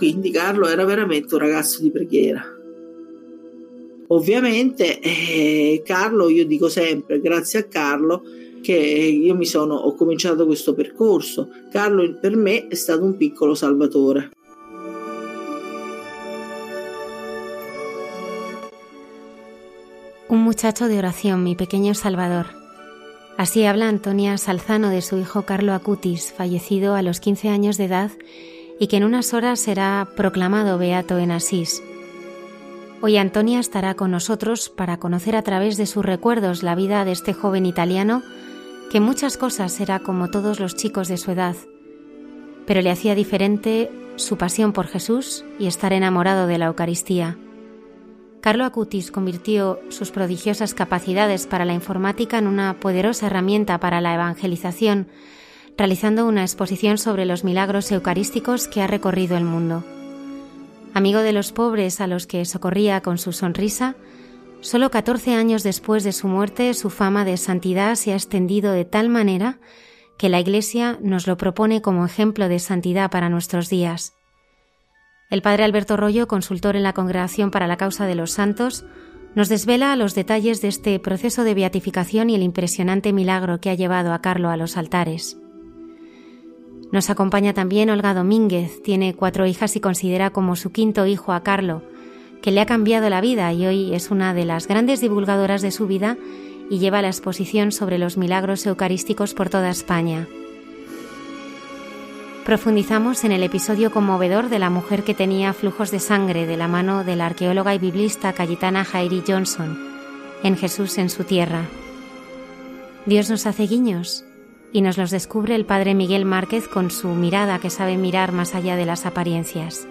Quindi Carlo era veramente un ragazzo di preghiera. Ovviamente eh, Carlo, io dico sempre, grazie a Carlo, che io mi sono, ho cominciato questo percorso. Carlo per me è stato un piccolo salvatore. Un muchacho de oración, mi pequeño Salvador. Así habla Antonia Salzano de su hijo Carlo Acutis, fallecido a los 15 años de edad y que en unas horas será proclamado beato en Asís. Hoy Antonia estará con nosotros para conocer a través de sus recuerdos la vida de este joven italiano que muchas cosas era como todos los chicos de su edad, pero le hacía diferente su pasión por Jesús y estar enamorado de la Eucaristía. Carlo Acutis convirtió sus prodigiosas capacidades para la informática en una poderosa herramienta para la evangelización realizando una exposición sobre los milagros eucarísticos que ha recorrido el mundo. Amigo de los pobres a los que socorría con su sonrisa, solo 14 años después de su muerte su fama de santidad se ha extendido de tal manera que la Iglesia nos lo propone como ejemplo de santidad para nuestros días. El padre Alberto Rollo, consultor en la Congregación para la Causa de los Santos, nos desvela los detalles de este proceso de beatificación y el impresionante milagro que ha llevado a Carlo a los altares. Nos acompaña también Olga Domínguez, tiene cuatro hijas y considera como su quinto hijo a Carlo, que le ha cambiado la vida y hoy es una de las grandes divulgadoras de su vida y lleva la exposición sobre los milagros eucarísticos por toda España. Profundizamos en el episodio conmovedor de la mujer que tenía flujos de sangre de la mano de la arqueóloga y biblista Cayetana Jairi Johnson en Jesús en su tierra. Dios nos hace guiños y nos los descubre el padre Miguel Márquez con su mirada que sabe mirar más allá de las apariencias.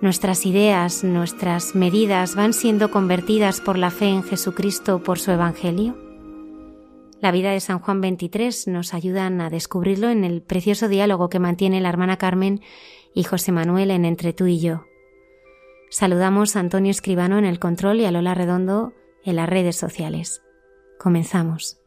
Nuestras ideas, nuestras medidas van siendo convertidas por la fe en Jesucristo por su Evangelio. La vida de San Juan 23 nos ayudan a descubrirlo en el precioso diálogo que mantiene la hermana Carmen y José Manuel en Entre tú y yo. Saludamos a Antonio Escribano en el control y a Lola Redondo en las redes sociales. Comenzamos.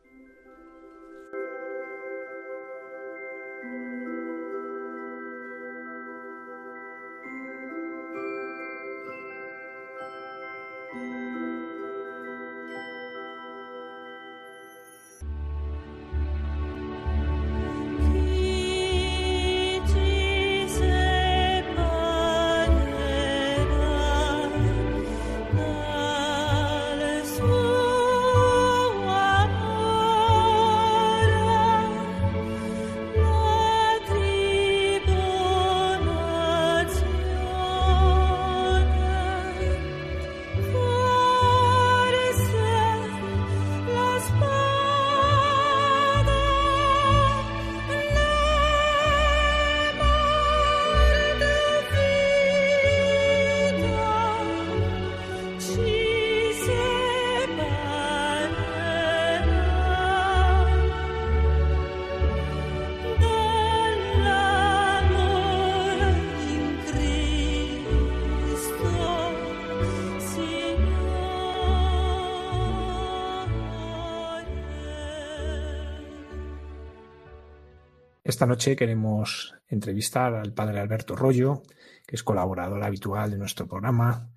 Esta noche queremos entrevistar al padre Alberto Rollo, que es colaborador habitual de nuestro programa,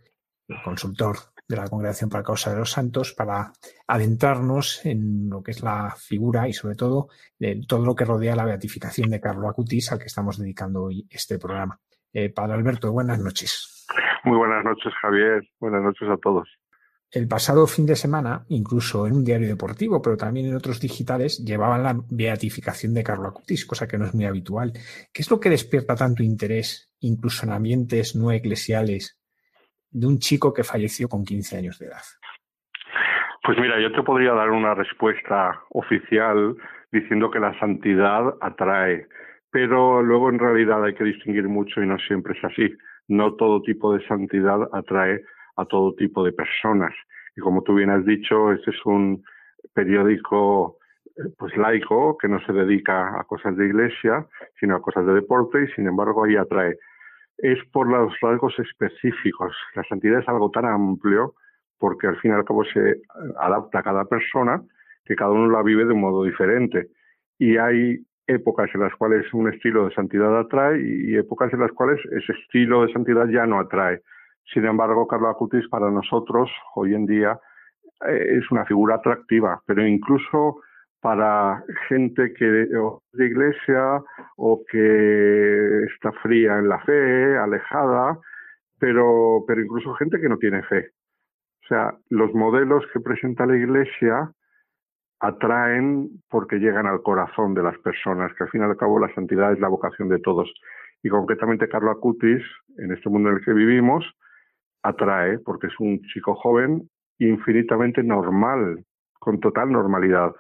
consultor de la Congregación para la Causa de los Santos, para adentrarnos en lo que es la figura y sobre todo de todo lo que rodea la beatificación de Carlo Acutis, al que estamos dedicando hoy este programa. Eh, padre Alberto, buenas noches. Muy buenas noches, Javier. Buenas noches a todos. El pasado fin de semana, incluso en un diario deportivo, pero también en otros digitales, llevaban la beatificación de Carlo Acutis, cosa que no es muy habitual. ¿Qué es lo que despierta tanto interés, incluso en ambientes no eclesiales, de un chico que falleció con 15 años de edad? Pues mira, yo te podría dar una respuesta oficial diciendo que la santidad atrae, pero luego en realidad hay que distinguir mucho y no siempre es así. No todo tipo de santidad atrae a todo tipo de personas. Y como tú bien has dicho, este es un periódico eh, pues laico que no se dedica a cosas de iglesia, sino a cosas de deporte y sin embargo ahí atrae. Es por los rasgos específicos. La santidad es algo tan amplio porque al fin y al cabo se adapta a cada persona que cada uno la vive de un modo diferente. Y hay épocas en las cuales un estilo de santidad atrae y épocas en las cuales ese estilo de santidad ya no atrae. Sin embargo, Carlos Acutis para nosotros hoy en día eh, es una figura atractiva, pero incluso para gente que de iglesia o que está fría en la fe, alejada, pero, pero incluso gente que no tiene fe. O sea, los modelos que presenta la iglesia atraen porque llegan al corazón de las personas, que al fin y al cabo la santidad es la vocación de todos. Y concretamente Carlos Acutis, en este mundo en el que vivimos, atrae porque es un chico joven infinitamente normal, con total normalidad.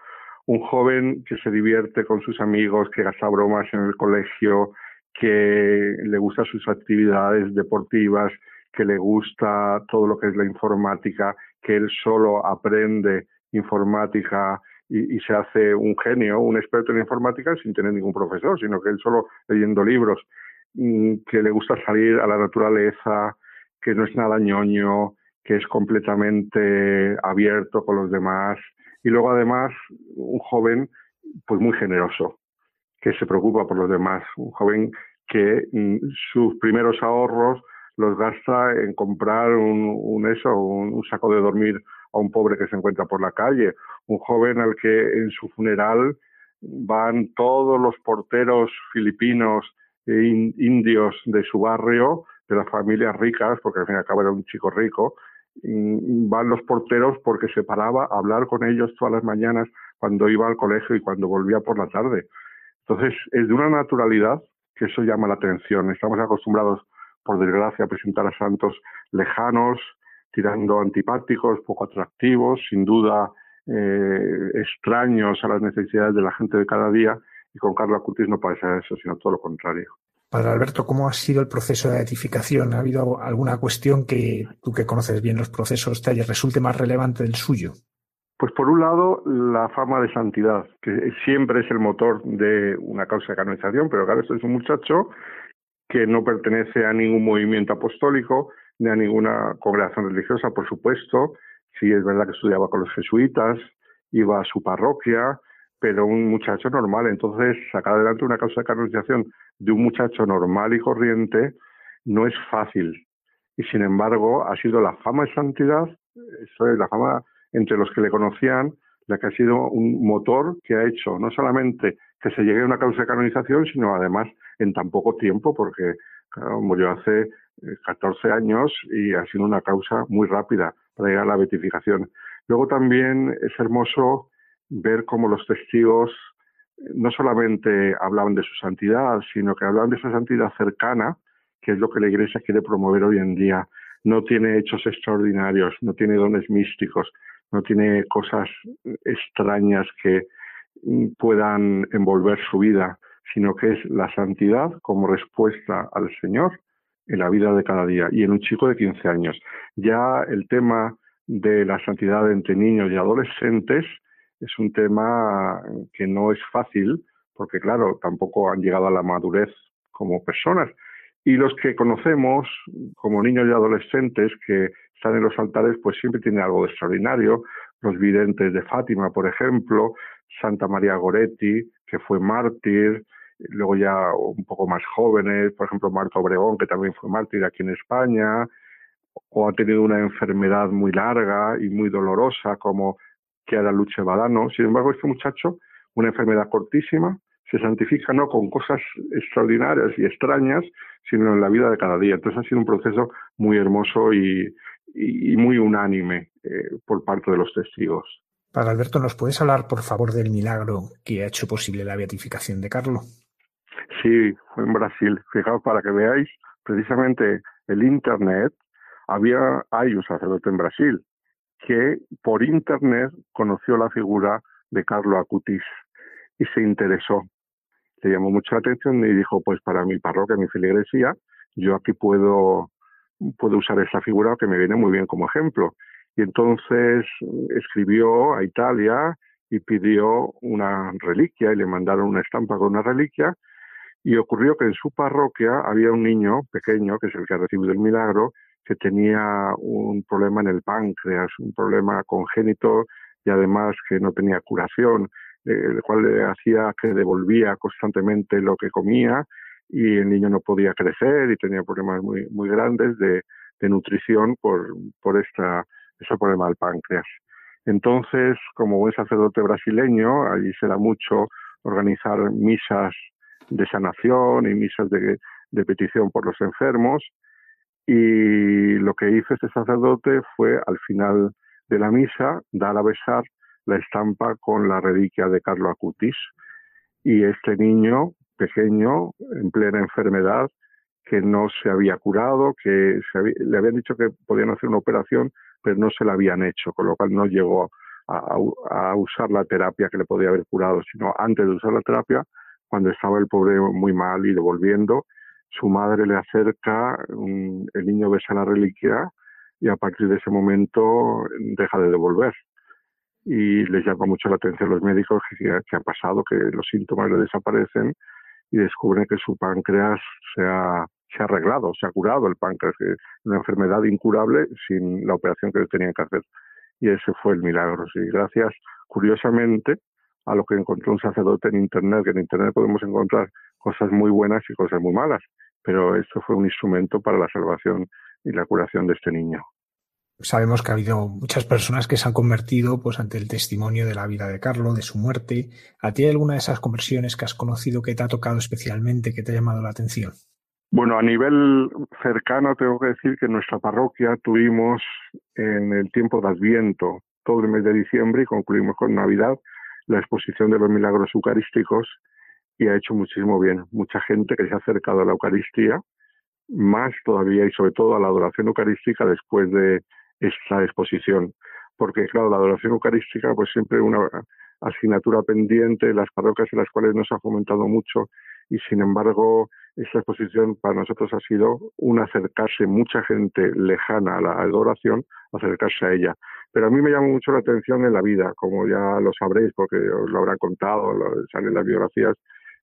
Un joven que se divierte con sus amigos, que gasta bromas en el colegio, que le gusta sus actividades deportivas, que le gusta todo lo que es la informática, que él solo aprende informática y, y, se hace un genio, un experto en informática sin tener ningún profesor, sino que él solo leyendo libros, mm, que le gusta salir a la naturaleza, que no es nada ñoño, que es completamente abierto con los demás. Y luego además un joven pues muy generoso, que se preocupa por los demás, un joven que mm, sus primeros ahorros los gasta en comprar un, un eso, un, un, saco de dormir a un pobre que se encuentra por la calle, un joven al que en su funeral van todos los porteros filipinos e indios de su barrio de las familias ricas, porque al fin y al cabo era un chico rico, van los porteros porque se paraba a hablar con ellos todas las mañanas cuando iba al colegio y cuando volvía por la tarde. Entonces, es de una naturalidad que eso llama la atención. Estamos acostumbrados, por desgracia, a presentar a santos lejanos, tirando antipáticos, poco atractivos, sin duda eh, extraños a las necesidades de la gente de cada día, y con Carlos Acutis no pasa eso, sino todo lo contrario. Padre Alberto, ¿cómo ha sido el proceso de beatificación? ¿Ha habido alguna cuestión que tú que conoces bien los procesos te resulte más relevante del suyo? Pues por un lado, la fama de santidad, que siempre es el motor de una causa de canonización, pero claro, esto es un muchacho que no pertenece a ningún movimiento apostólico ni a ninguna congregación religiosa, por supuesto. Sí, es verdad que estudiaba con los jesuitas, iba a su parroquia, pero un muchacho normal. Entonces, sacar adelante una causa de canonización de un muchacho normal y corriente no es fácil. Y sin embargo, ha sido la fama de santidad, eso es la fama entre los que le conocían, la que ha sido un motor que ha hecho no solamente que se llegue a una causa de canonización, sino además en tan poco tiempo, porque murió hace 14 eh, años y ha sido una causa muy rápida para llegar a la beatificación. Luego también es hermoso ver cómo los testigos no solamente hablaban de su santidad, sino que hablaban de esa santidad cercana, que es lo que la Iglesia quiere promover hoy en día. No tiene hechos extraordinarios, no tiene dones místicos, no tiene cosas extrañas que puedan envolver su vida, sino que es la santidad como respuesta al Señor en la vida de cada día y en un chico de 15 años. Ya el tema de la santidad entre niños y adolescentes es un tema que no es fácil, porque claro, tampoco han llegado a la madurez como personas. Y los que conocemos como niños y adolescentes que están en los altares, pues siempre tienen algo de extraordinario. Los videntes de Fátima, por ejemplo, Santa María Goretti, que fue mártir, luego ya un poco más jóvenes, por ejemplo, Marta Obregón, que también fue mártir aquí en España, o ha tenido una enfermedad muy larga y muy dolorosa, como que era Luche Badano. Sin embargo, este muchacho, una enfermedad cortísima, se santifica no con cosas extraordinarias y extrañas, sino en la vida de cada día. Entonces ha sido un proceso muy hermoso y, y muy unánime eh, por parte de los testigos. Padre Alberto, ¿nos puedes hablar, por favor, del milagro que ha hecho posible la beatificación de Carlos? Sí, fue en Brasil. Fijaos, para que veáis, precisamente el Internet, había, hay un sacerdote en Brasil que por Internet conoció la figura de Carlo Acutis y se interesó. Le llamó mucho la atención y dijo, pues para mi parroquia, mi feligresía, yo aquí puedo, puedo usar esa figura que me viene muy bien como ejemplo. Y entonces escribió a Italia y pidió una reliquia y le mandaron una estampa con una reliquia y ocurrió que en su parroquia había un niño pequeño, que es el que ha recibido el milagro, que tenía un problema en el páncreas, un problema congénito y además que no tenía curación, eh, el cual le hacía que devolvía constantemente lo que comía y el niño no podía crecer y tenía problemas muy, muy grandes de, de nutrición por, por esta, ese problema del páncreas. Entonces, como buen sacerdote brasileño, allí se da mucho organizar misas de sanación y misas de, de petición por los enfermos. Y lo que hizo este sacerdote fue, al final de la misa, dar a besar la estampa con la reliquia de Carlo Acutis. Y este niño pequeño, en plena enfermedad, que no se había curado, que le habían dicho que podían hacer una operación, pero no se la habían hecho, con lo cual no llegó a, a, usar la terapia que le podía haber curado, sino antes de usar la terapia cuando estaba el pobre muy mal y devolviendo, su madre le acerca, el niño besa la reliquia y a partir de ese momento deja de devolver. Y les llama mucho la atención a los médicos que, ha pasado, que los síntomas le desaparecen y descubren que su páncreas se ha, se ha arreglado, se ha curado el páncreas, que una enfermedad incurable sin la operación que le tenían que hacer. Y ese fue el milagro. Y gracias, curiosamente, a lo que encontró un sacerdote en Internet, que en Internet podemos encontrar cosas muy buenas y cosas muy malas, pero esto fue un instrumento para la salvación y la curación de este niño. Sabemos que ha habido muchas personas que se han convertido pues, ante el testimonio de la vida de Carlos, de su muerte. ¿A ti hay alguna de esas conversiones que has conocido que te ha tocado especialmente, que te ha llamado la atención? Bueno, a nivel cercano tengo que decir que en nuestra parroquia tuvimos en el tiempo de Adviento, todo el mes de diciembre y concluimos con Navidad, la exposición de los milagros eucarísticos y ha hecho muchísimo bien. Mucha gente que se ha acercado a la Eucaristía, más todavía y sobre todo a la adoración eucarística después de esta exposición. Porque, claro, la adoración eucarística, pues siempre una asignatura pendiente en las parroquias en las cuales nos ha fomentado mucho y, sin embargo, esta exposición para nosotros ha sido un acercarse, mucha gente lejana a la adoración, acercarse a ella. Pero a mí me llama mucho la atención en la vida, como ya lo sabréis porque os lo habrán contado, salen las biografías,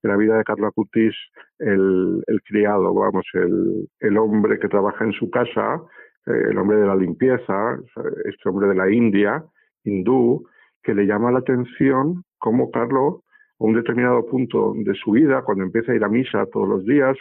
en la vida de Carlo Acutis, el, criado, vamos, el, el, hombre que trabaja en su casa, eh, el hombre de la limpieza, este hombre de la India, hindú, que le llama la atención cómo Carlo, a un determinado punto de su vida, cuando empieza a ir a misa todos los días,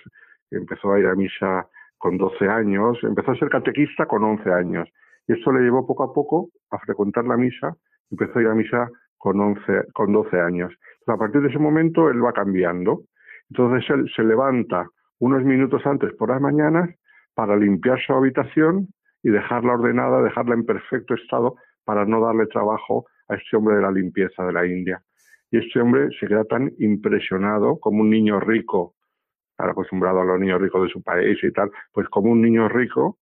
empezó a ir a misa con 12 años, empezó a ser catequista con 11 años, y esto le llevó poco a poco a frecuentar la misa, empezó a ir a misa con, 11, con 12 años. A partir de ese momento él va cambiando. Entonces él se levanta unos minutos antes por las mañanas para limpiar su habitación y dejarla ordenada, dejarla en perfecto estado para no darle trabajo a este hombre de la limpieza de la India. Y este hombre se queda tan impresionado como un niño rico, acostumbrado a los niños ricos de su país y tal, pues como un niño rico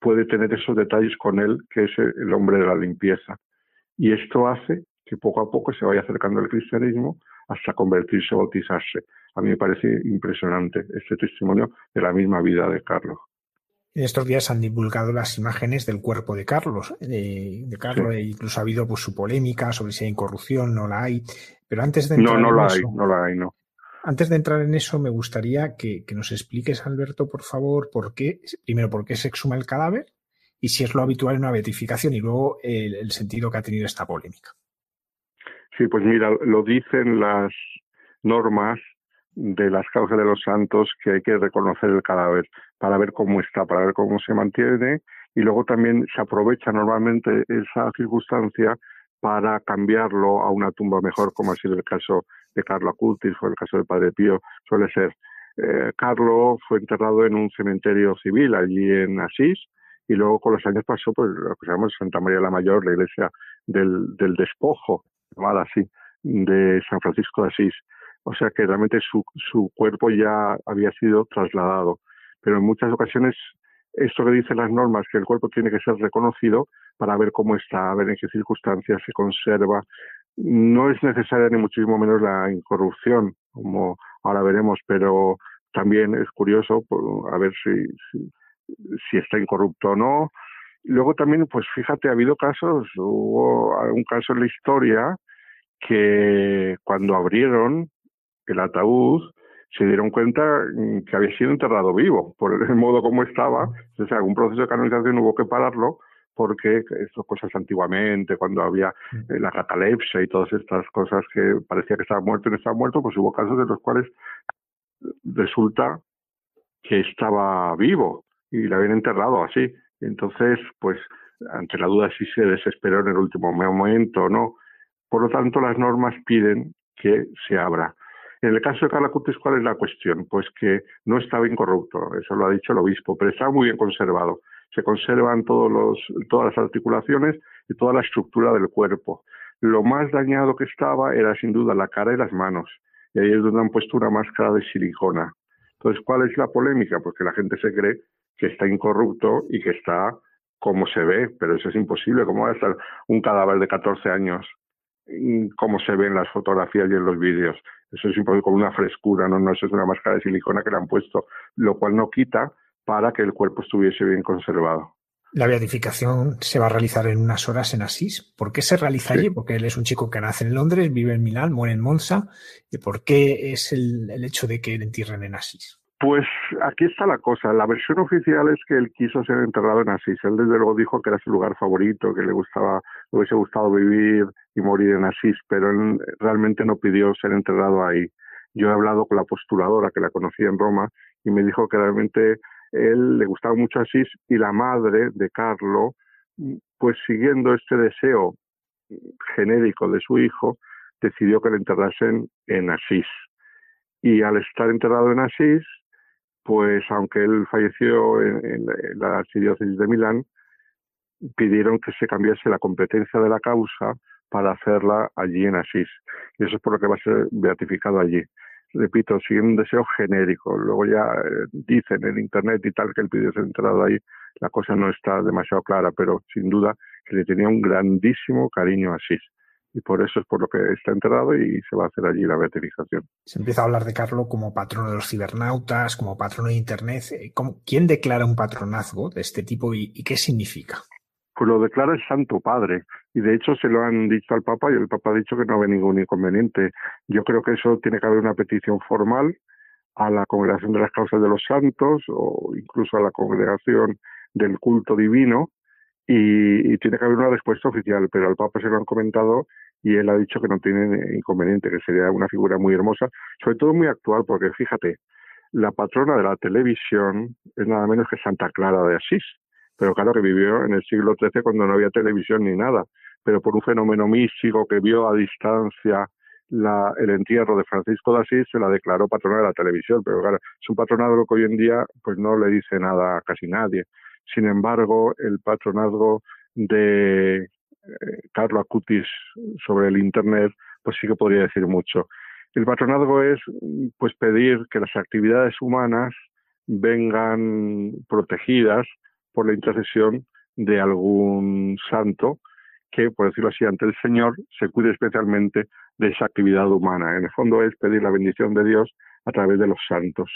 puede tener esos detalles con él, que es el hombre de la limpieza. Y esto hace que poco a poco se vaya acercando al cristianismo hasta convertirse, bautizarse. A mí me parece impresionante este testimonio de la misma vida de Carlos. En estos días han divulgado las imágenes del cuerpo de Carlos, de, Carlos, e incluso ha habido pues, su polémica sobre si hay corrupción, no la hay. Pero antes de entrar no, no la hay, no la hay, no. Antes de entrar en eso, me gustaría que, nos expliques, Alberto, por favor, por qué, primero, por qué se exhuma el cadáver y si es lo habitual en una beatificación y luego el, sentido que ha tenido esta polémica. Sí, pues mira, lo dicen las normas de las causas de los santos que hay que reconocer el cadáver para ver cómo está, para ver cómo se mantiene y luego también se aprovecha normalmente esa circunstancia para cambiarlo a una tumba mejor, como ha sido el caso de Carlo Acutis o el caso del Padre Pío, suele ser. Eh, Carlo fue enterrado en un cementerio civil allí en Asís y luego con los años pasó pues lo que llamamos Santa María la Mayor, la iglesia del, del despojo, llamada así, de San Francisco de Asís. O sea que realmente su, su cuerpo ya había sido trasladado. Pero en muchas ocasiones esto que dicen las normas, que el cuerpo tiene que ser reconocido para ver cómo está, a ver en qué circunstancias se conserva. No es necesaria ni muchísimo menos la incorrupción, como ahora veremos, pero también es curioso a ver si, si, está incorrupto o no. Luego también, pues fíjate, ha habido casos, hubo un caso en la historia que cuando abrieron el ataúd se dieron cuenta que había sido enterrado vivo, por el modo como estaba, o sea, algún proceso de canonización hubo que pararlo porque estas cosas antiguamente, cuando había mm. eh, la catalepsia y todas estas cosas que parecía que estaba muerto y no estaba muerto, pues hubo casos de los cuales resulta que estaba vivo y le habían enterrado así. Entonces, pues, ante la duda si se desesperó en el último momento o no. Por lo tanto, las normas piden que se abra. En el caso de Carla Cutis, ¿cuál es la cuestión? Pues que no estaba incorrupto, eso lo ha dicho el obispo, pero estaba muy bien conservado. Se conservan todos los, todas las articulaciones y toda la estructura del cuerpo. Lo más dañado que estaba era sin duda la cara y las manos. Y ahí es donde han puesto una máscara de silicona. Entonces, ¿cuál es la polémica? Porque la gente se cree que está incorrupto y que está como se ve, pero eso es imposible. ¿Cómo va a estar un cadáver de 14 años mm, como se ve en las fotografías y en los vídeos? Eso es imposible con una frescura, no, no, eso es una máscara de silicona que le han puesto, lo cual no quita para que el cuerpo estuviese bien conservado. La beatificación se va a realizar en unas horas en Asís. ¿Por qué se realiza allí? Porque él es un chico que nace en Londres, vive en Milán, muere en Monza. ¿Y por qué es el, el hecho de que le entierren en Asís? Pues aquí está la cosa. La versión oficial es que él quiso ser enterrado en Asís. Él desde luego dijo que era su lugar favorito, que le gustaba, le hubiese gustado vivir y morir en Asís, pero él realmente no pidió ser enterrado ahí. Yo he hablado con la postuladora que la conocí en Roma y me dijo que realmente él le gustaba mucho Asís y la madre de Carlo, pues siguiendo este deseo genérico de su hijo, decidió que le enterrasen en Asís. Y al estar enterrado en Asís, pues aunque él falleció en, la archidiócesis de Milán, pidieron que se cambiase la competencia de la causa para hacerla allí en Asís. Y eso es por lo que va a ser beatificado allí. Repito, sigue un deseo genérico. Luego ya eh, dicen en Internet y tal que el pidió ser enterrado ahí. La cosa no está demasiado clara, pero sin duda que le tenía un grandísimo cariño a Asís y por eso es por lo que está enterrado y se va a hacer allí la beatificación. Se empieza a hablar de Carlo como patrono de los cibernautas, como patrono de Internet. Eh, ¿Quién declara un patronazgo de este tipo y, qué significa? Pues lo declara el Santo Padre y de hecho se lo han dicho al Papa y el Papa ha dicho que no ve ningún inconveniente. Yo creo que eso tiene que haber una petición formal a la Congregación de las Causas de los Santos o incluso a la Congregación del Culto Divino y, tiene que haber una respuesta oficial, pero al Papa se lo han comentado y él ha dicho que no tiene inconveniente, que sería una figura muy hermosa, sobre todo muy actual, porque fíjate, la patrona de la televisión es nada menos que Santa Clara de Asís, pero claro que vivió en el siglo XIII cuando no había televisión ni nada, pero por un fenómeno místico que vio a distancia la, el entierro de Francisco de Asís se la declaró patrona de la televisión, pero claro, es un patronado que hoy en día pues no le dice nada a casi nadie. Sin embargo, el patronazgo de Carlo Acutis sobre el Internet, pues sí que podría decir mucho. El patronazgo es pues pedir que las actividades humanas vengan protegidas por la intercesión de algún santo que, por decirlo así, ante el Señor se cuide especialmente de esa actividad humana. En el fondo es pedir la bendición de Dios a través de los santos.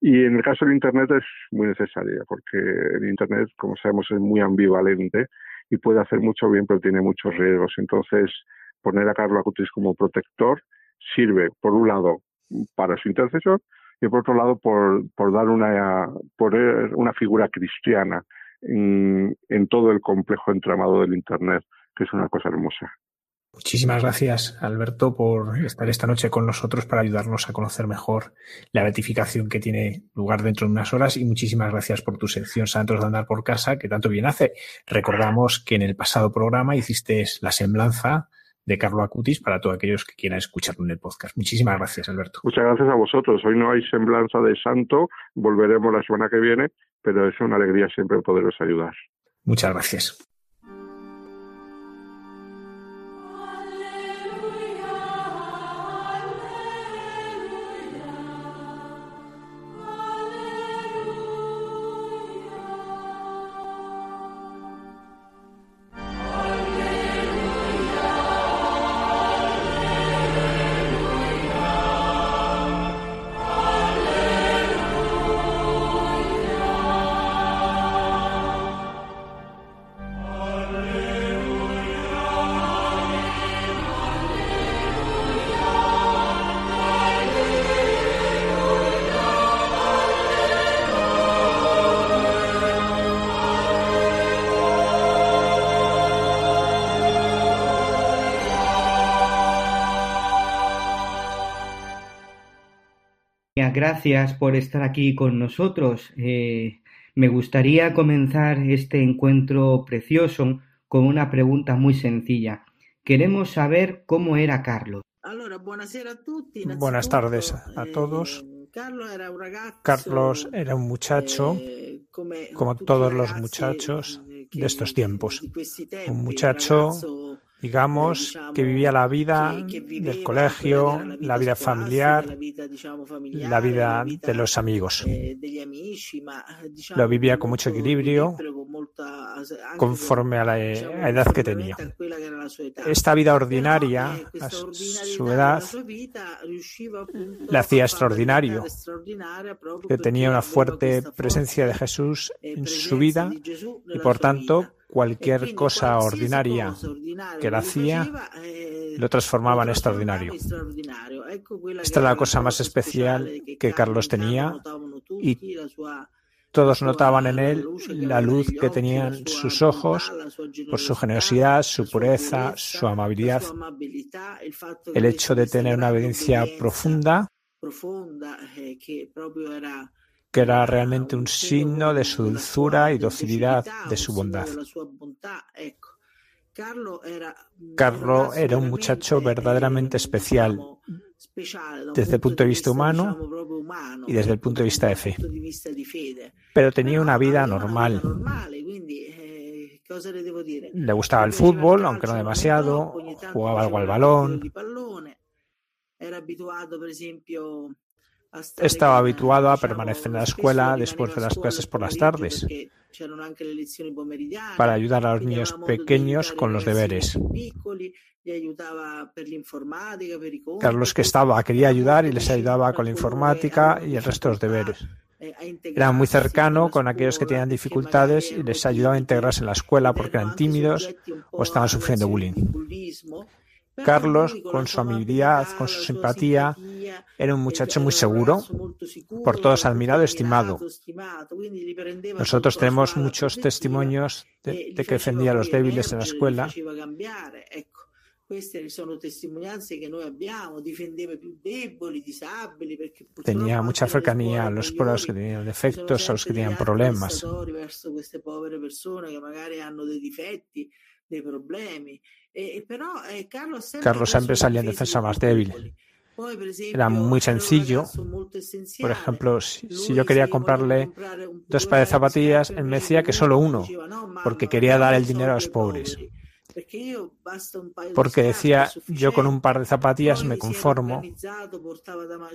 Y en el caso del Internet es muy necesaria, porque el Internet, como sabemos, es muy ambivalente y puede hacer mucho bien, pero tiene muchos riesgos. Entonces, poner a Carlos Acutis como protector sirve, por un lado, para su intercesor y por otro lado, por, por dar una, por una figura cristiana en todo el complejo entramado del Internet, que es una cosa hermosa. Muchísimas gracias, Alberto, por estar esta noche con nosotros para ayudarnos a conocer mejor la beatificación que tiene lugar dentro de unas horas y muchísimas gracias por tu sección Santos de Andar por Casa, que tanto bien hace. Recordamos que en el pasado programa hiciste la semblanza de Carlo Acutis para todos aquellos que quieran escucharlo en el podcast. Muchísimas gracias, Alberto. Muchas gracias a vosotros. Hoy no hay semblanza de santo, volveremos la semana que viene, pero es una alegría siempre poderos ayudar. Muchas gracias. Gracias por estar aquí con nosotros. Eh, me gustaría comenzar este encuentro precioso con una pregunta muy sencilla. Queremos saber cómo era Carlos. Buenas tardes a todos. Carlos era un muchacho, como todos los muchachos de estos tiempos. Un muchacho digamos, que vivía la vida del colegio, la vida familiar, la vida de los amigos. Lo vivía con mucho equilibrio, conforme a la edad que tenía. Esta vida ordinaria, a su edad, le hacía extraordinario, que tenía una fuerte presencia de Jesús en su vida y, por tanto, cualquier cosa ordinaria que la hacía lo transformaba en extraordinario. Esta es la cosa más especial que Carlos tenía y todos notaban en él la luz que tenían sus ojos por su generosidad, su pureza, su amabilidad, el hecho de tener una obediencia profunda que era realmente un signo de su dulzura y docilidad, de su bondad. Carlo era un muchacho verdaderamente especial desde el punto de vista humano y desde el punto de vista de fe. Pero tenía una vida normal. Le gustaba el fútbol, aunque no demasiado, jugaba algo al balón. Estaba habituado a permanecer en la escuela después de las clases por las tardes para ayudar a los niños pequeños con los deberes. Carlos que estaba quería ayudar y les ayudaba con la informática y el resto de los deberes. Era muy cercano con aquellos que tenían dificultades y les ayudaba a integrarse en la escuela porque eran tímidos o estaban sufriendo bullying. Carlos, con su amabilidad, con su simpatía, era un muchacho muy seguro, por todos admirado y estimado. Nosotros tenemos muchos testimonios de, que defendía a los débiles en la escuela. Tenía mucha cercanía a los pueblos que tenían defectos, a los que tenían problemas. Eh, eh, Carlos siempre salía en defensa más débil. Era muy sencillo. Por ejemplo, si, yo quería comprarle dos pares de zapatillas, él me decía que solo uno, porque quería dar el dinero a los pobres. Porque decía, yo con un par de zapatillas me conformo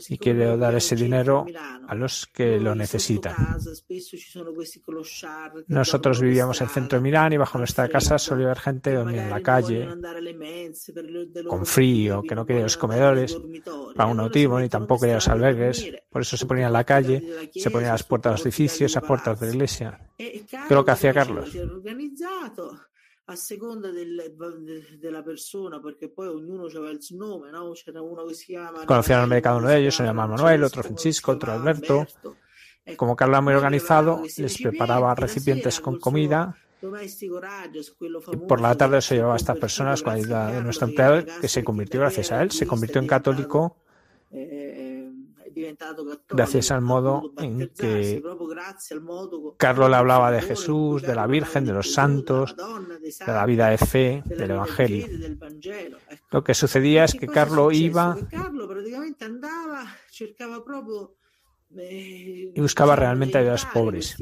y quiero dar ese dinero a los que lo necesitan. Nosotros vivíamos en el centro de Milán y bajo nuestra casa solía haber gente dormir en la calle, con frío, que no quería los comedores, para un motivo, ni tampoco quería los albergues. Por eso se ponía en la calle, se ponía a las puertas de los edificios, a puertas de la iglesia. ¿Qué es lo que hacía Carlos? A seconda del, della persona, perché poi ognuno aveva il suo nome, no? C'era uno che si chiama... Conocían de cada uno de ellos, se llamaba Manuel, otro Francisco, otro Alberto. Como Carlos era muy organizado, les preparaba recipientes con comida y por la tarde se llevaba a estas personas con la ayuda de nuestro empleado, que se convirtió gracias a él, se convirtió en católico gracias al modo en que Carlos le hablaba de Jesús, de la Virgen, de los santos, de la vida de fe, del Evangelio. Lo que sucedía es que Carlos iba eh, y buscaba realmente ayudar a los pobres.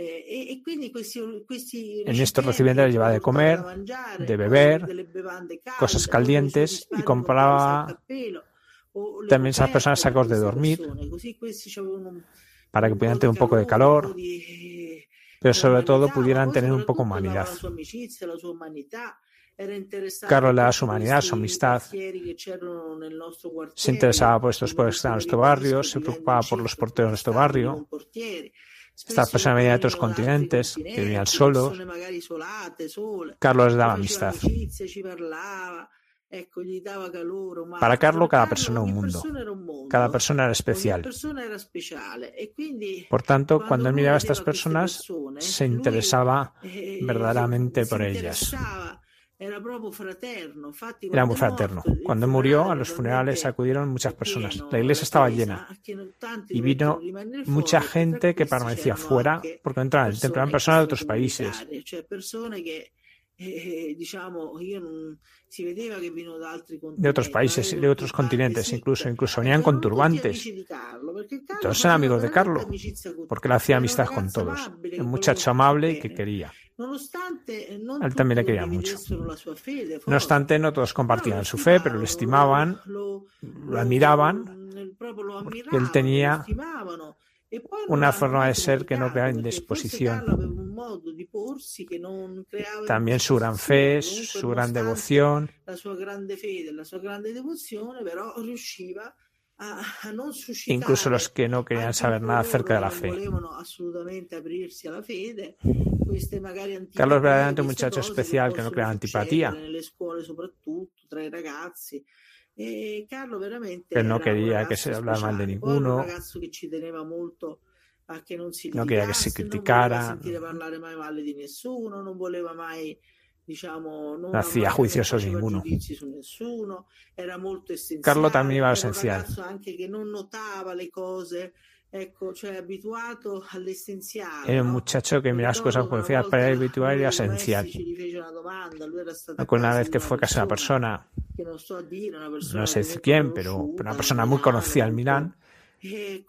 Eh, En estos recipientes llevaba de comer, de beber, cosas calientes y compraba también esas personas sacos de dormir para que pudieran tener un poco de calor, pero sobre todo pudieran tener un poco de humanidad. Carlos le da su humanidad, su amistad. Se interesaba por estos pobres que estaban en nuestro barrio, se preocupaba por los porteros de nuestro barrio. Estas personas venían de otros continentes, que vivían solos. Carlos les daba amistad. Para Carlo cada persona un mundo, cada persona era especial. Por tanto, cuando él miraba a estas personas, se interesaba verdaderamente por ellas. Era muy fraterno. Cuando murió, a los funerales acudieron muchas personas. La iglesia estaba llena y vino mucha gente que permanecía fuera porque no entraban en el templo. Eran personas de otros países. De otros países, de otros continentes, incluso, incluso venían con turbantes. Todos eran amigos de Carlos, porque él hacía amistad con todos. Un muchacho amable que quería. Él también le quería mucho. No obstante, no todos compartían su fe, pero lo estimaban, lo admiraban, porque él tenía una forma de ser que no creaba indisposición. También su gran fe, su gran devoción. Incluso los que no querían saber nada acerca de la fe. Carlos verdaderamente un muchacho especial que no creaba antipatía. E Carlo veramente... Che no quería que se hablara mal de ninguno. Un ragazzo che ci teneva molto a che non si litigasse, no che si criticara. non voleva sentire parlare mai male di nessuno, non voleva mai diciamo, non no hacía juicios a ninguno. Carlo también iba esencial. Anche che non notava le cose, Era un muchacho que miraba las cosas como decía, para él habitual y esencial. Una vez que fue de una persona, no sé quién, pero una persona muy conocida en Milán, y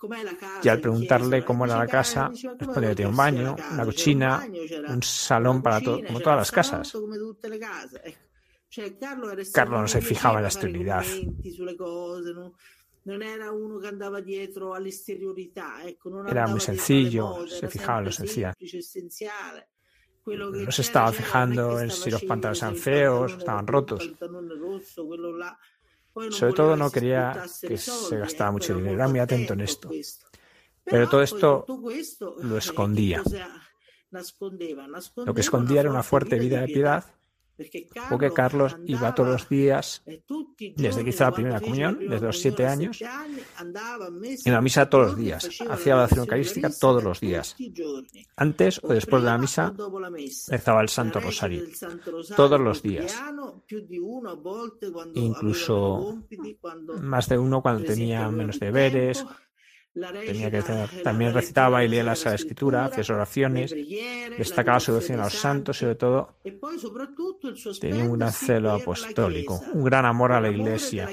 al preguntarle cómo era la casa, respondió que tenía un baño, una cocina, un salón para todo, como todas las casas. Carlos no se fijaba en la exterioridad. Era muy sencillo, se fijaba en lo esencial. No se estaba fijando en si los pantalones eran feos, estaban rotos. Sobre todo no quería que se gastara mucho dinero, era muy atento en esto. Pero todo esto lo escondía. Lo que escondía era una fuerte vida de piedad porque Carlos iba todos los días, desde que hizo la primera comunión, desde los siete años, en la misa todos los días. Hacía la oración eucarística todos los días. Antes o después de la misa, rezaba el Santo Rosario. Todos los días. Incluso más de uno cuando tenía menos deberes Tenía que tener, también recitaba y leía la Sagrada Escritura, hacía oraciones, destacaba su devoción a los santos y sobre todo tenía un gran celo apostólico, un gran amor a la Iglesia.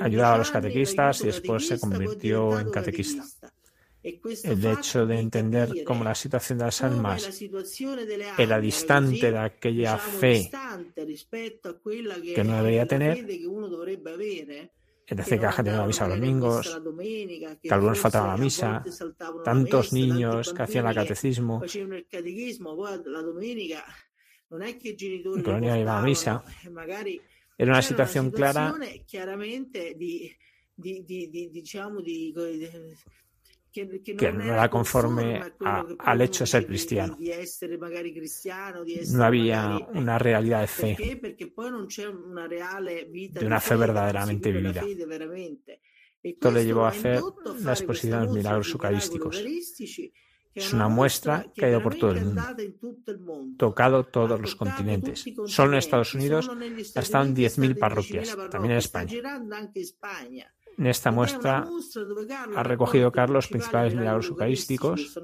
Ayudaba a los catequistas y después se convirtió en catequista el hecho de entender cómo la situación de las almas era distante de aquella fe que no debería tener, es decir, que la gente no la misa los domingos, que algunos faltaban a la misa, tantos niños que hacían el catecismo, que no iban a misa, era una situación clara que no era conforme al hecho de ser cristiano. No había una realidad de fe, de una fe verdaderamente vivida. Esto le llevó a hacer la exposición de los milagros eucarísticos. Es una muestra que ha ido por todo el mundo, tocado todos los continentes. Solo en Estados Unidos están 10.000 parroquias, también en España. En esta muestra ha recogido Carlos los principales milagros eucarísticos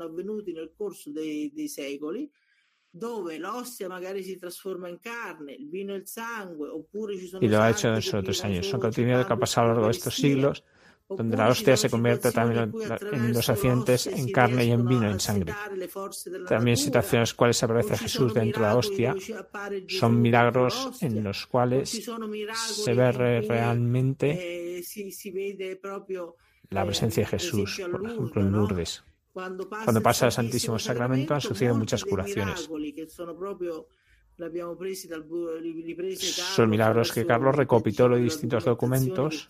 y lo ha hecho en esos tres años. Son contenidos que ha pasado a lo largo de estos siglos donde la hostia se convierte también en los accidentes en carne y en vino, en sangre. También situaciones en las cuales aparece Jesús dentro de la hostia son milagros en los cuales se ve realmente la presencia de Jesús, por ejemplo en Lourdes. Cuando pasa el Santísimo Sacramento han sucedido muchas curaciones. Son milagros que Carlos recopiló de distintos documentos.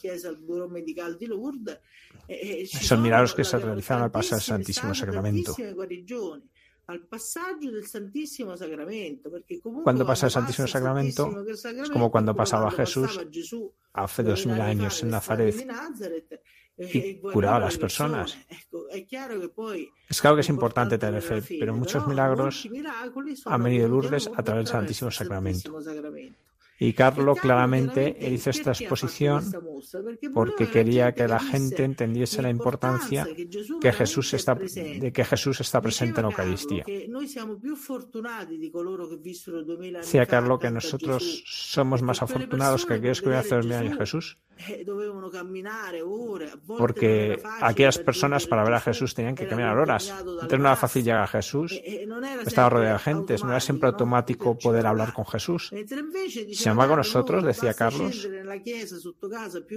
Son milagros que se realizaron al pasar el Santísimo Sacramento. Cuando pasa el Santísimo Sacramento es como cuando pasaba Jesús hace dos mil años en Nazaret y curaba a las personas. Es claro que es importante tener fe, pero muchos milagros han venido de Lourdes a través del Santísimo Sacramento. Y Carlo claramente hizo esta exposición porque quería que la gente entendiese la importancia que Jesús está, de que Jesús está presente en la Eucaristía. Decía Carlo que nosotros somos más afortunados que aquellos que viven hace dos mil años Jesús eh, porque aquellas personas para ver a Jesús tenían que caminar horas. Entonces no era fácil llegar a Jesús. Eh, eh, estaba rodeado de gente, no era siempre automático poder hablar con Jesús. Sin embargo, nosotros, decía Carlos,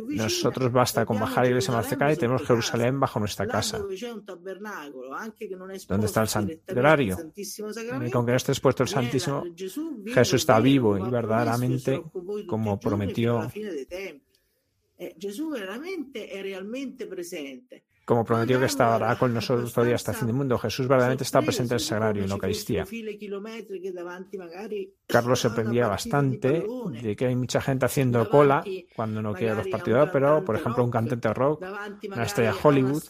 nosotros basta con bajar a la iglesia más cercana y tenemos Jerusalén bajo nuestra casa. ¿Dónde está el santuario? Y con que no esté expuesto el Santísimo, Jesús está vivo y verdaderamente como prometió eh, Jesús veramente es realmente presente. Como prometió que estará con nosotros todavía hasta el fin del mundo, Jesús verdaderamente está presente en el sagrario, en la Eucaristía. Carlos se sorprendía bastante de que hay mucha gente haciendo cola cuando no quiere los partidos, pero por ejemplo un cantante rock, una estrella Hollywood.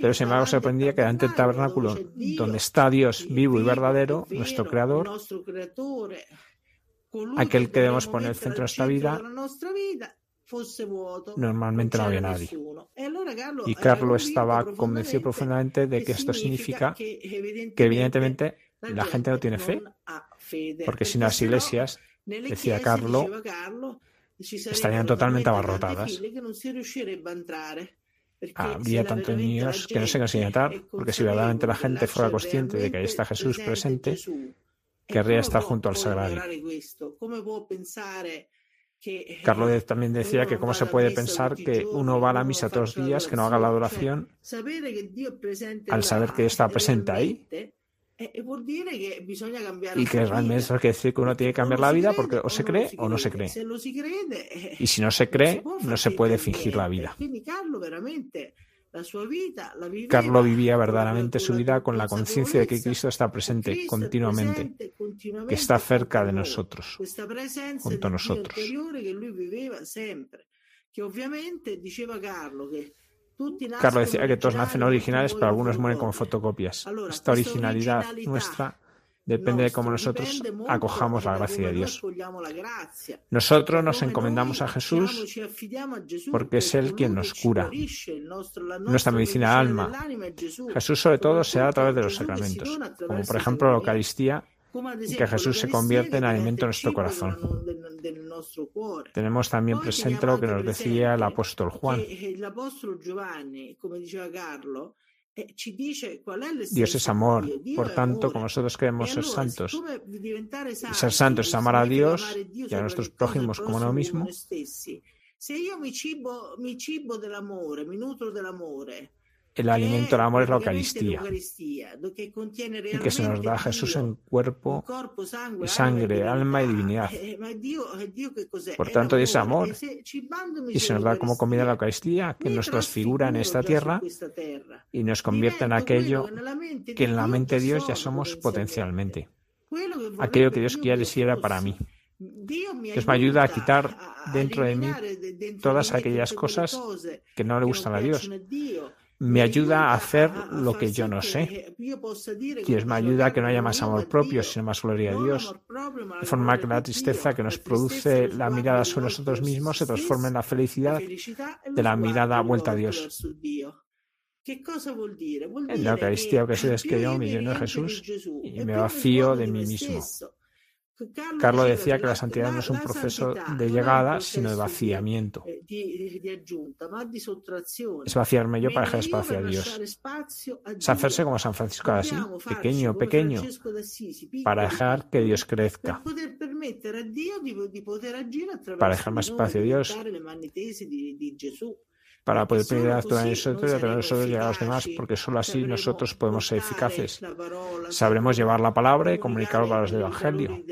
Pero sin embargo se sorprendía que delante del tabernáculo, donde está Dios vivo y verdadero, nuestro Creador, aquel que debemos poner el centro de nuestra vida, normalmente no había nadie. Y Carlos estaba convencido profundamente de que esto significa que evidentemente la gente no tiene fe, porque si no las iglesias, decía Carlos, estarían totalmente abarrotadas. Habría tantos niños que no se consiguen entrar, porque si verdaderamente la gente fuera consciente de que ahí está Jesús presente, querría estar junto al sagrario. Carlos también decía que cómo se puede pensar que uno va a la misa todos los días, que no haga la adoración, al saber que está presente ahí. Y que realmente eso quiere decir que uno tiene que cambiar la vida porque o se cree o no se cree. Y si no se cree, no se puede fingir la vida. Carlo vivía verdaderamente su vida con la conciencia de que Cristo está presente continuamente, que está cerca de nosotros, junto a nosotros. Carlo decía que todos nacen originales, pero algunos mueren como fotocopias. Esta originalidad nuestra Depende de cómo nosotros acojamos la gracia de Dios. Nosotros nos encomendamos a Jesús porque es Él quien nos cura. Nuestra medicina alma. Jesús sobre todo se da a través de los sacramentos, como por ejemplo la Eucaristía, y que Jesús se convierte en alimento en nuestro corazón. Tenemos también presente lo que nos decía el apóstol Juan. Eh, Dios es amor, por tanto, como nosotros queremos ser santos, y ser santos es amar a Dios y a nuestros prójimos como uno mismo. El alimento del amor es la Eucaristía, y que se nos da Jesús en cuerpo y sangre, alma y divinidad. Eh, eh, Por tanto, es amor, y se nos da como comida la Eucaristía, que nos transfigura en esta tierra y nos convierte en aquello que en la mente de Dios ya somos potencialmente, aquello que Dios quiere decir para mí. Dios me ayuda a quitar dentro de mí todas aquellas cosas que no le gustan a Dios me ayuda a hacer lo que yo no sé. Dios me ayuda a que no haya más amor propio, sino más gloria a Dios. De forma que la tristeza que nos produce la mirada sobre nosotros mismos se transforma en la felicidad de la mirada vuelta a Dios. En la Eucaristía, que que yo me lleno de Jesús y me vacío de mí mismo. Carlos decía que la santidad no es un proceso de llegada, sino de vaciamiento. Es vaciarme yo para dejar espacio a Dios. Es hacerse como San Francisco de Asís, pequeño, pequeño, para dejar que Dios crezca. Para dejar más espacio a Dios para poder pedir en nosotros y a través de nosotros llegar a los demás, porque solo así nosotros podemos ser eficaces. Sabremos llevar la palabra y comunicar los valores del Evangelio.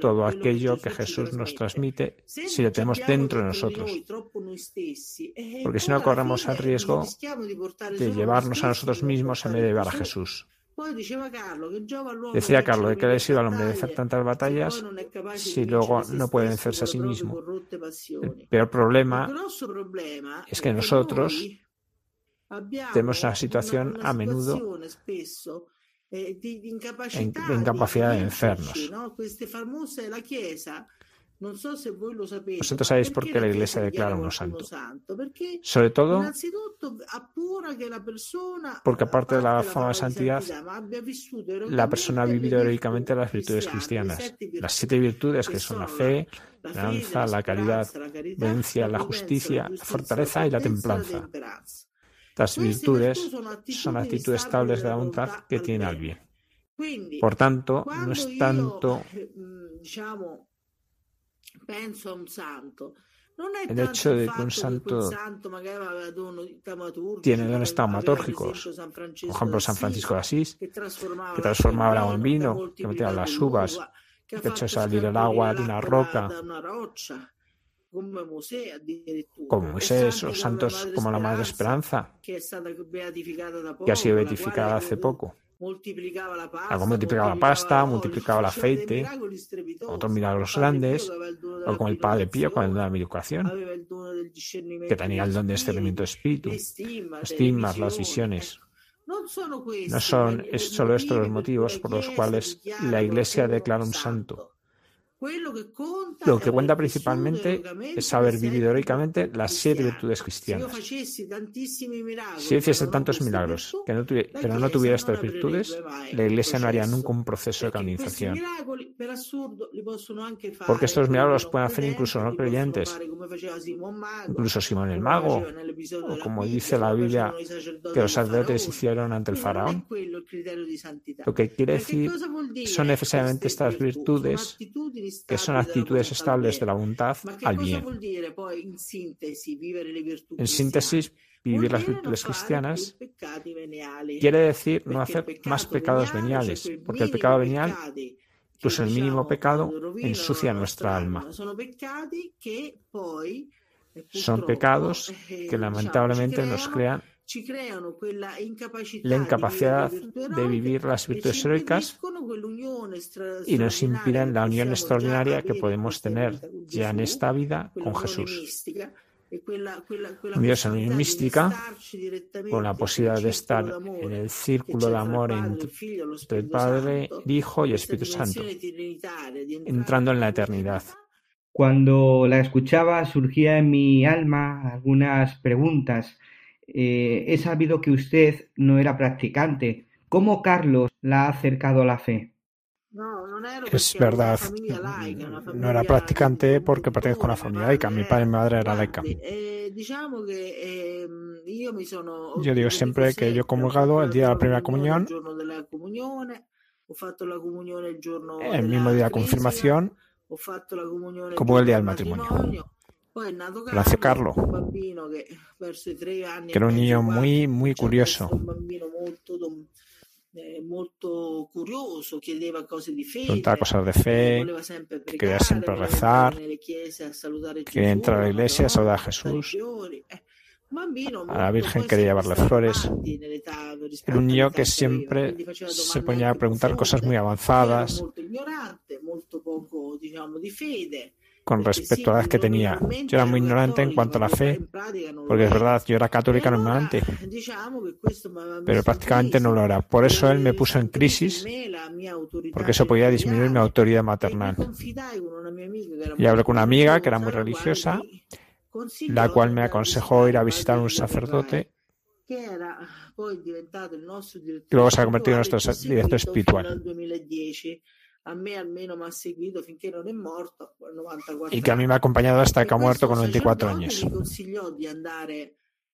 Todo aquello que Jesús nos transmite, si lo tenemos dentro de nosotros. Porque si no corremos el riesgo de llevarnos a nosotros mismos en vez de llevar a Jesús. Decía Carlos que le sido al hombre de hacer tantas batallas si luego no puede vencerse a sí mismo. El peor problema es que nosotros tenemos una situación a menudo de incapacidad de vencernos. Vosotros sabéis por qué la Iglesia declara uno santo. Sobre todo porque aparte de la fama de santidad, la persona ha vivido heroicamente las virtudes cristianas. Las siete virtudes que son la fe, la esperanza, la caridad, la la justicia, la fortaleza y la templanza. Estas virtudes son actitudes estables de la voluntad que tiene al bien. Por tanto, no es tanto el hecho de que un santo tiene dones taumatórgicos, por ejemplo San Francisco de Asís, que transformaba el agua en vino, que metía las uvas, que ha hecho salir el agua de una roca, como Moisés o santos como la Madre Esperanza, que ha sido beatificada hace poco. Algo multiplicaba la pasta, multiplicaba el aceite, otros milagros grandes, o como el Padre Pío con el don de la educación, que tenía el don de discernimiento de espíritu, estigmas, las visiones. No son solo estos los motivos por los cuales la Iglesia declara un santo. Lo que cuenta principalmente es haber vivido heroicamente las siete virtudes cristianas. Si hiciese tantos milagros que no pero no tuviera estas virtudes, la Iglesia no haría nunca un proceso de canonización. Porque estos milagros pueden hacer incluso no creyentes, incluso Simón el Mago, o como dice la Biblia, que los sacerdotes hicieron ante el faraón. Lo que quiere decir son necesariamente estas virtudes que son actitudes estables de la voluntad al bien. En síntesis, vivir las virtudes cristianas quiere decir no hacer más pecados veniales, porque el pecado venial, incluso el mínimo pecado, ensucia nuestra alma. Son pecados que lamentablemente nos crean la incapacidad de vivir las virtudes heroicas y nos impiden la unión extraordinaria que podemos tener ya en esta vida con Jesús. Dios en unión mística, con la posibilidad de estar en el círculo de amor entre el Padre, el Hijo y el Espíritu Santo, entrando en la eternidad. Cuando la escuchaba surgía en mi alma algunas preguntas eh, he sabido que usted no era practicante. ¿Cómo Carlos la ha acercado a la fe? Es verdad, no era practicante porque pertenezco a una familia laica. Mi padre y mi madre eran laica. Eh, ehm, yo digo siempre que yo he comulgado el día de la primera comunión, el mismo día de confirmación, como el día del matrimonio. Nació Carlo, que era un niño muy, muy curioso. Preguntaba cosas de fe, que quería siempre rezar, quería entrar a la iglesia, saludar a Jesús. A la Virgen quería llevarle flores. Era un niño que siempre se ponía a preguntar cosas muy avanzadas con respecto a la edad que tenía. Yo era muy ignorante en cuanto a la fe, porque es verdad, yo era católica no ignorante, pero prácticamente no lo era. Por eso él me puso en crisis, porque eso podía disminuir mi autoridad maternal. Y hablé con una amiga que era muy religiosa, la cual me aconsejó ir a visitar a un sacerdote. y luego se ha convertido en nuestro director espiritual y que a mí me ha acompañado hasta que ha muerto con 24 años. Mm,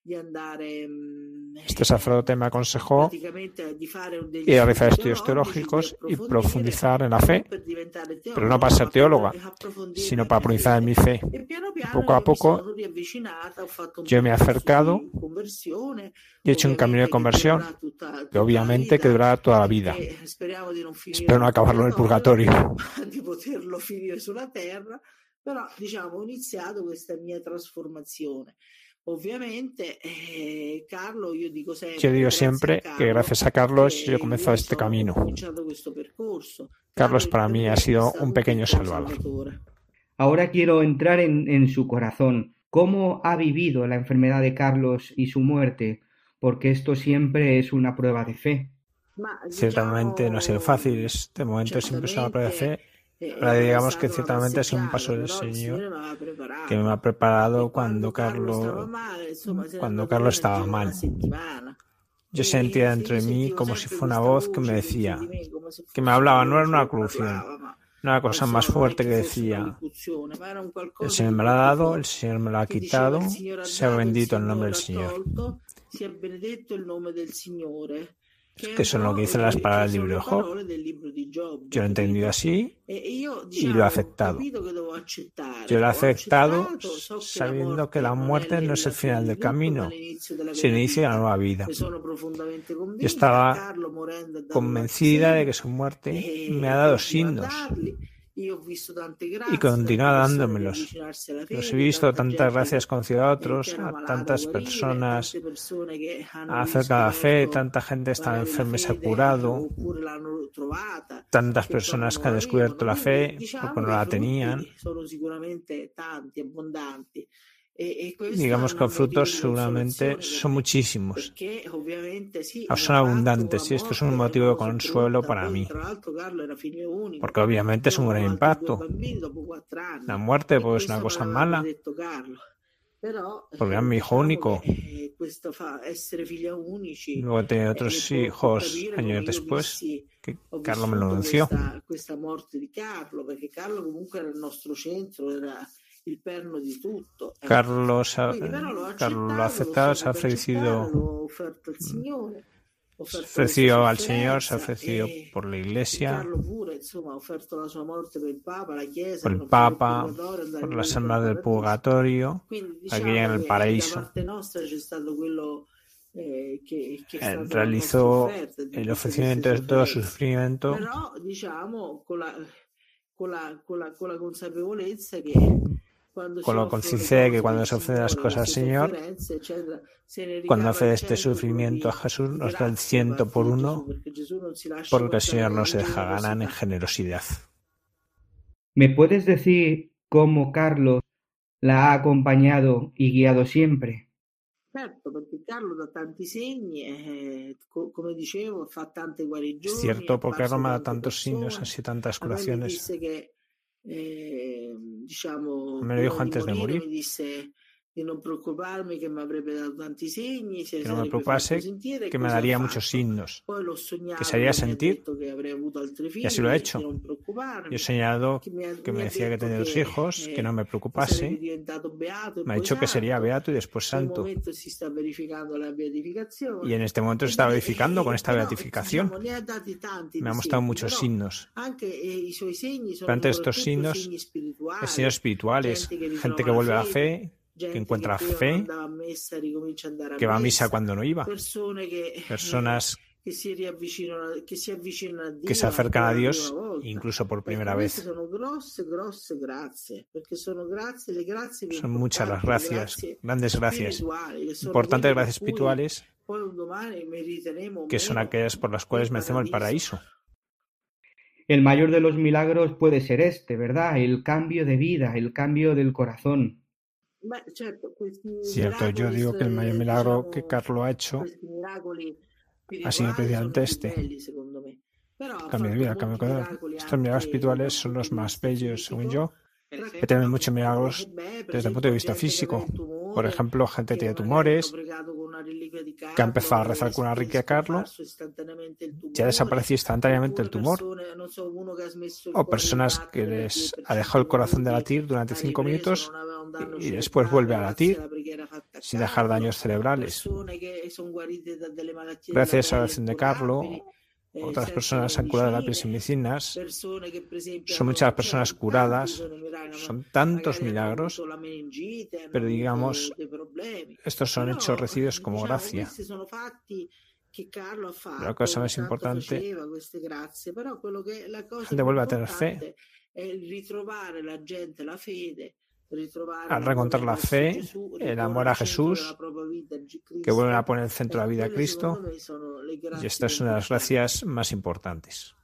este sacerdote me aconsejó ir a realizar estudios teológicos y profundizar en la fe, pero no para ser teóloga, sino para profundizar en mi fe. Y poco a poco yo me he acercado y he hecho un camino de conversión, que obviamente que durará toda la vida. Espero no acabarlo en el purgatorio. Però diciamo ho iniziato questa mia trasformazione. Obviamente, eh, Carlo, yo digo siempre, yo digo siempre Carlo, que gracias a Carlos yo he comenzado este camino. Carlos para mí ha sido un pequeño salvador. Ahora quiero entrar en, en su corazón. ¿Cómo ha vivido la enfermedad de Carlos y su muerte? Porque esto siempre es una prueba de fe. Ciertamente no ha sido fácil. Este momento siempre es una prueba de fe Ahora digamos que ciertamente es un paso del Señor que me ha preparado cuando Carlos, cuando Carlos estaba mal. Yo sentía dentro de mí como si fuera una voz que me decía, que me hablaba, no era una corrupción, una cosa más fuerte que decía, el Señor me lo ha dado, el Señor me lo ha quitado, sea bendito el nombre del Señor que son lo que dicen las palabras del libro de Job. Yo lo he entendido así y lo he aceptado. Yo lo he aceptado sabiendo que la muerte no es el final del camino, sino el inicio de la nueva vida. Yo estaba convencida de que su muerte me ha dado signos y continúa dándomelos. Los he visto tantas gracias concedido a otros, a tantas personas acerca de la fe, tanta gente está enferma y se ha curado, tantas personas que han descubierto la fe porque no la tenían. Digamos que los frutos seguramente son muchísimos, son abundantes y esto es un motivo de consuelo para mí, porque obviamente es un gran impacto. La muerte pues es una cosa mala, porque era mi hijo único. Luego tenía otros hijos años después, que Carlos me lo anunció. Carlos ha, Carlos lo ha aceptado, se ha ofrecido, ofrecido al Señor, se ha ofrecido por la Iglesia, por el Papa, por las almas del purgatorio, aquí en el paraíso. realizó el ofrecimiento de todo su sufrimiento con la conciencia de que cuando se ofrecen las cosas al Señor, cuando hace este sufrimiento a Jesús, nos da el ciento por uno, porque el Señor no se deja ganar en generosidad. ¿Me puedes decir cómo Carlos la ha acompañado y guiado siempre? Es cierto, porque Carlos me da tantos signos, así tantas curaciones. Eh, diciamo, me lo dijo antes de morir. Que no me preocupase, que me daría muchos signos, que se haría sentir, y así lo ha hecho. Yo he soñado que me decía que tenía dos hijos, que no me preocupase, me ha dicho que sería beato y después santo. Y en este momento se está verificando con esta beatificación. Me ha mostrado muchos signos. Pero ante estos signos, es signos espirituales, gente que vuelve a la fe, que encuentra fe, que va a misa cuando no iba, personas que se acercan a Dios incluso por primera vez. Son muchas las gracias, grandes gracias, importantes gracias espirituales que son aquellas por las cuales merecemos el paraíso. el mayor de los milagros puede ser este, ¿verdad? El cambio de vida, el cambio del corazón. Cierto, yo digo que el mayor milagro que Carlo ha hecho ha sido precisamente este. Cambio de vida, cambio de corazón. Estos milagros espirituales son los más bellos, según yo, que tienen muchos milagros desde el punto de vista físico. Por ejemplo, gente que tiene tumores, que ha empezado a rezar con una riqueza Carlos, ya desapareció instantáneamente el tumor. O personas que les ha dejado el corazón de latir durante cinco minutos y después vuelve a latir sin dejar daños cerebrales. Gracias a la oración de Carlos, otras personas han curado de la piel sin medicinas. Son muchas personas curadas. Son tantos milagros. Pero digamos, estos son hechos recibidos como gracia. La cosa más importante, la gente vuelve a tener fe al reencontrar la fe, el amor a Jesús, que vuelven a poner en el centro de la vida a Cristo. Y esta es una de las gracias más importantes.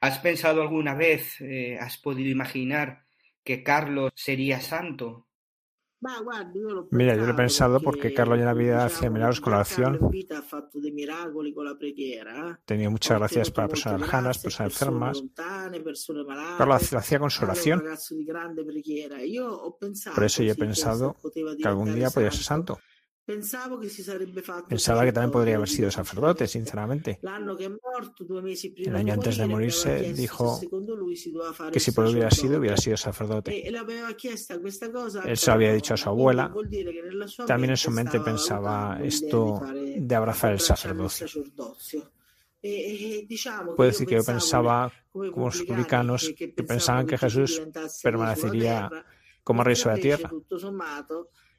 ¿Has pensado alguna vez, eh, has podido imaginar que Carlos sería santo? Mira, yo lo he pensado porque Carlos ya en la vida hacía milagros con la oración. Tenía muchas gracias para personas lejanas, personas enfermas. Carlos lo hacía con su oración. Por eso yo he pensado que algún día podía ser santo. Pensaba que también podría haber sido sacerdote, sinceramente. El año antes de morirse dijo que si por hubiera sido, hubiera sido sacerdote. Él se lo había dicho a su abuela. También en su mente pensaba esto de abrazar el sacerdocio. Puede decir que yo pensaba, como los publicanos, que pensaban que Jesús permanecería como rey sobre la tierra.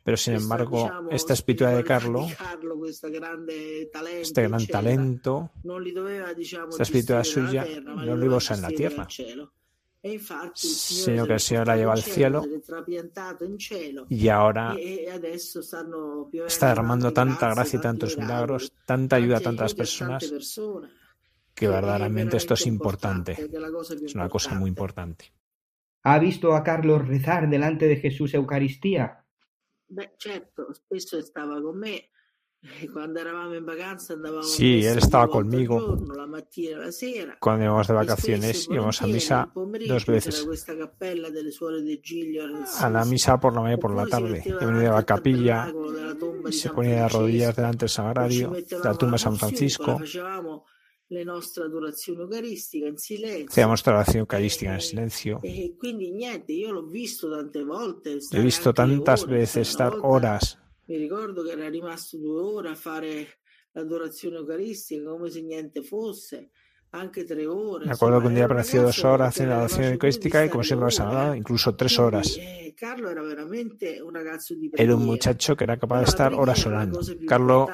Pero sin embargo, esta espiritualidad de Carlo, este gran talento, esta espiritualidad suya, no lo iba a usar en la tierra, sino que el Señor la lleva al cielo y ahora está derramando tanta gracia y tantos milagros, tanta ayuda a tantas personas, que verdaderamente esto es importante. Es una cosa muy importante. ¿Ha visto a Carlos rezar delante de Jesús Eucaristía? Sí, él estaba conmigo. Cuando íbamos de vacaciones íbamos a misa dos veces. A la misa por la mañana y por la tarde. Yo venía de la capilla se ponía de rodillas delante del sagrario, de la tumba de San Francisco. Hacíamos nuestra oración eucarística en silencio. E He visto tantas veces estar horas. Mi ricordo che era rimasto due ore a fare l'adorazione eucaristica come se niente fosse. Me acuerdo que un día apareció dos horas haciendo la oración eucarística y como siempre pasaba, incluso tres horas. Eh, era un muchacho que era capaz de estar horas orando. Carlos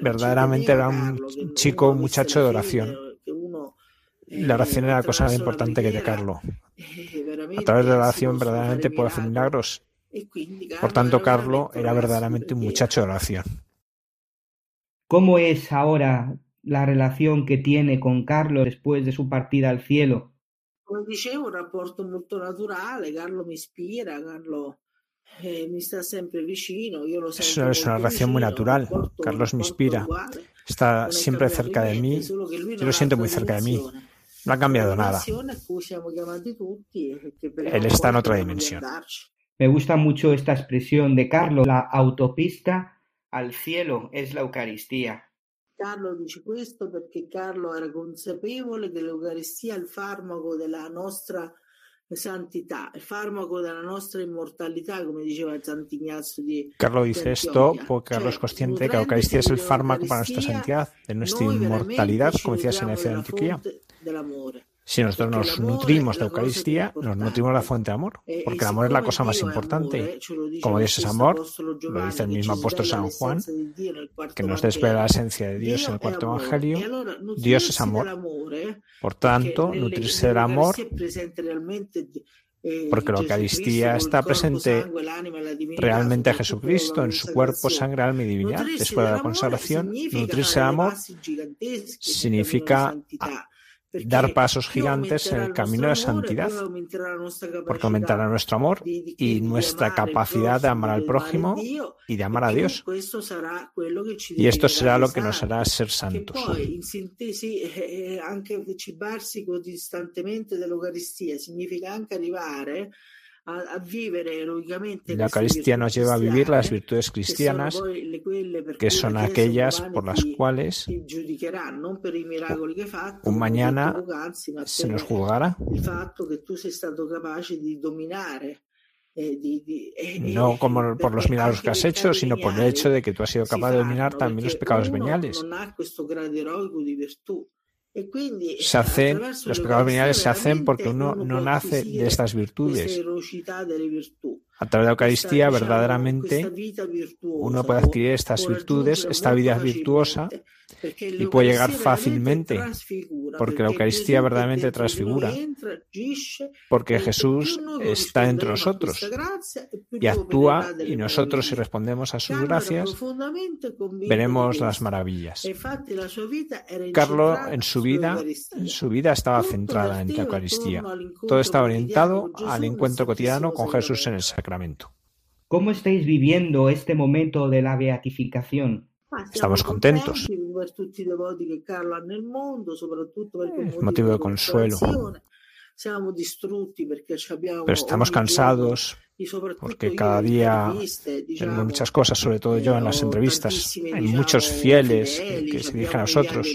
verdaderamente era un chico, un muchacho de oración. La oración era la cosa más importante que de Carlos. A través de la oración verdaderamente puede hacer milagros. Por tanto, Carlos era verdaderamente un muchacho de oración. ¿Cómo es ahora la relación que tiene con Carlo después de su partida al cielo. Come dicevo, un rapporto molto naturale, Carlo mi ispira, Carlo eh, mi está siempre vicino, io lo Eso es una relación muy natural. Carlos me inspira, está siempre cerca de mí, yo lo siento muy cerca de mí. No ha cambiado nada. Él está en otra dimensión. Me gusta mucho esta expresión de Carlos, la autopista al cielo es la Eucaristía. Carlo dice questo perché Carlo era consapevole che l'Eucaristia è il farmaco della nostra santità, il farmaco della nostra inmortalità, come diceva Sant'Ignazio di Carlo dice esto porque Carlo es consciente que la Eucaristía es el fármaco para nuestra santidad, de nuestra inmortalidad, como decía San de Antioquía. Si nosotros nos nutrimos de Eucaristía, nos nutrimos de la fuente de amor, porque el amor es la cosa más importante. Como Dios es amor, lo dice el mismo apóstol San Juan, que nos desvela la esencia de Dios en el cuarto evangelio. Dios es amor. Por tanto, nutrirse del amor porque la Eucaristía está presente realmente a Jesucristo en su cuerpo, sangre, alma y divinidad. Después de la consagración, nutrirse del amor significa dar pasos gigantes en el camino de santidad, porque aumentará nuestro amor y nuestra capacidad de amar al prójimo y de amar a Dios. Y esto será lo que nos hará ser santos. La Eucaristía nos lleva a vivir las virtudes cristianas, que son aquellas por las cuales un mañana se nos juzgará. No como por los milagros que has hecho, sino por el hecho de que tú has sido capaz de dominar también los pecados veniales se hacen, los pecados veniales se hacen porque uno no nace de estas virtudes. A través de la Eucaristía, verdaderamente, uno puede adquirir estas virtudes, esta vida virtuosa, y puede llegar fácilmente, porque la Eucaristía verdaderamente transfigura, porque Jesús está entre nosotros y actúa y nosotros si respondemos a sus gracias, veremos las maravillas. Carlos en su vida, en su vida estaba centrada en la Eucaristía. Todo estaba orientado al encuentro cotidiano con Jesús en el sacramento. ¿Cómo estáis viviendo este momento de la beatificación? Estamos contentos. Es motivo de consuelo. Pero estamos cansados porque cada día tenemos muchas cosas, sobre todo yo en las entrevistas. Hay muchos fieles que se dirigen a nosotros.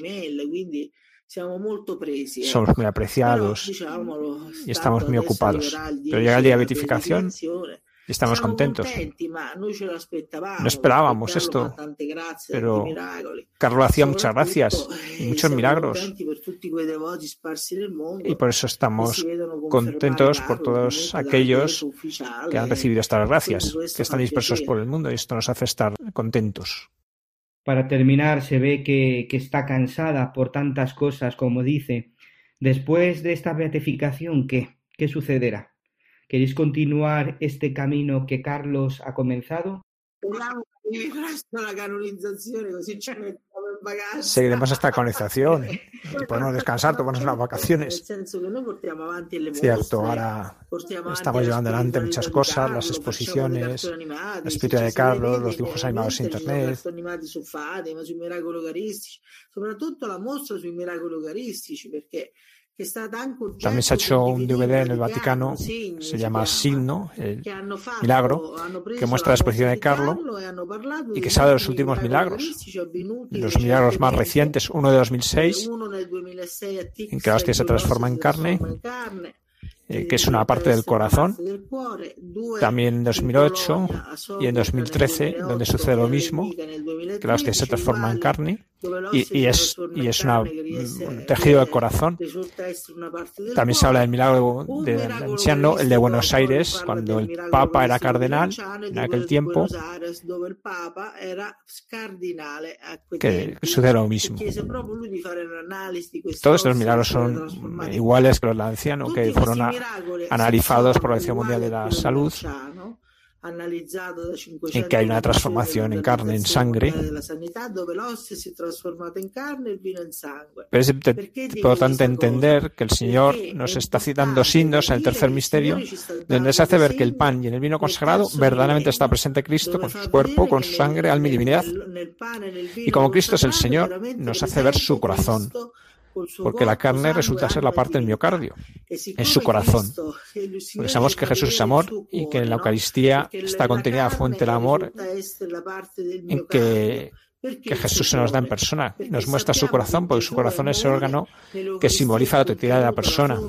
Somos muy apreciados y estamos muy ocupados. Pero llega el día de beatificación Estamos contentos. No esperábamos esto, pero Carlos hacía muchas gracias y muchos milagros. Y por eso estamos contentos por todos aquellos que han recibido estas gracias, que están dispersos por el mundo y esto nos hace estar contentos. Para terminar, se ve que, que está cansada por tantas cosas, como dice. Después de esta beatificación, ¿qué? ¿Qué sucederá? ¿Queréis continuar este camino que Carlos ha comenzado? Seguiremos esta canonización y podemos descansar, tomarnos unas vacaciones. Cierto, ahora estamos llevando adelante muchas cosas, las exposiciones, la espiritualidad de Carlos, los dibujos animados en internet. Soprattutto la mostra sui miracoli eucaristici, perché también se ha hecho un DVD en el Vaticano, se llama Signo, el milagro, que muestra la exposición de Carlo y que sabe de los últimos milagros, los milagros más recientes, uno de 2006, en que la hostia se transforma en carne, eh, que es una parte del corazón. También en 2008 y en 2013, donde sucede lo mismo, que la hostia se transforma en carne y, es, y es una, un tejido del corazón. También se habla del milagro de anciano, el de Buenos Aires, cuando el Papa era cardenal en aquel tiempo, que sucede lo mismo. Todos estos milagros son iguales que los del anciano, que fueron analizados por la Organización Mundial de la Salud en que hay una transformación en carne, en sangre. Pero es importante entender que el Señor nos está citando signos en el tercer misterio, donde se hace ver que el pan y en el vino consagrado verdaderamente está presente Cristo con su cuerpo, con su sangre, alma y divinidad. Y como Cristo es el Señor, nos hace ver su corazón porque la carne resulta ser la parte del miocardio, es su corazón. Porque sabemos que Jesús es amor y que en la Eucaristía está contenida la fuente del amor en que, que Jesús se nos da en persona. Nos muestra su corazón, porque su corazón es el órgano que simboliza la totalidad de la persona.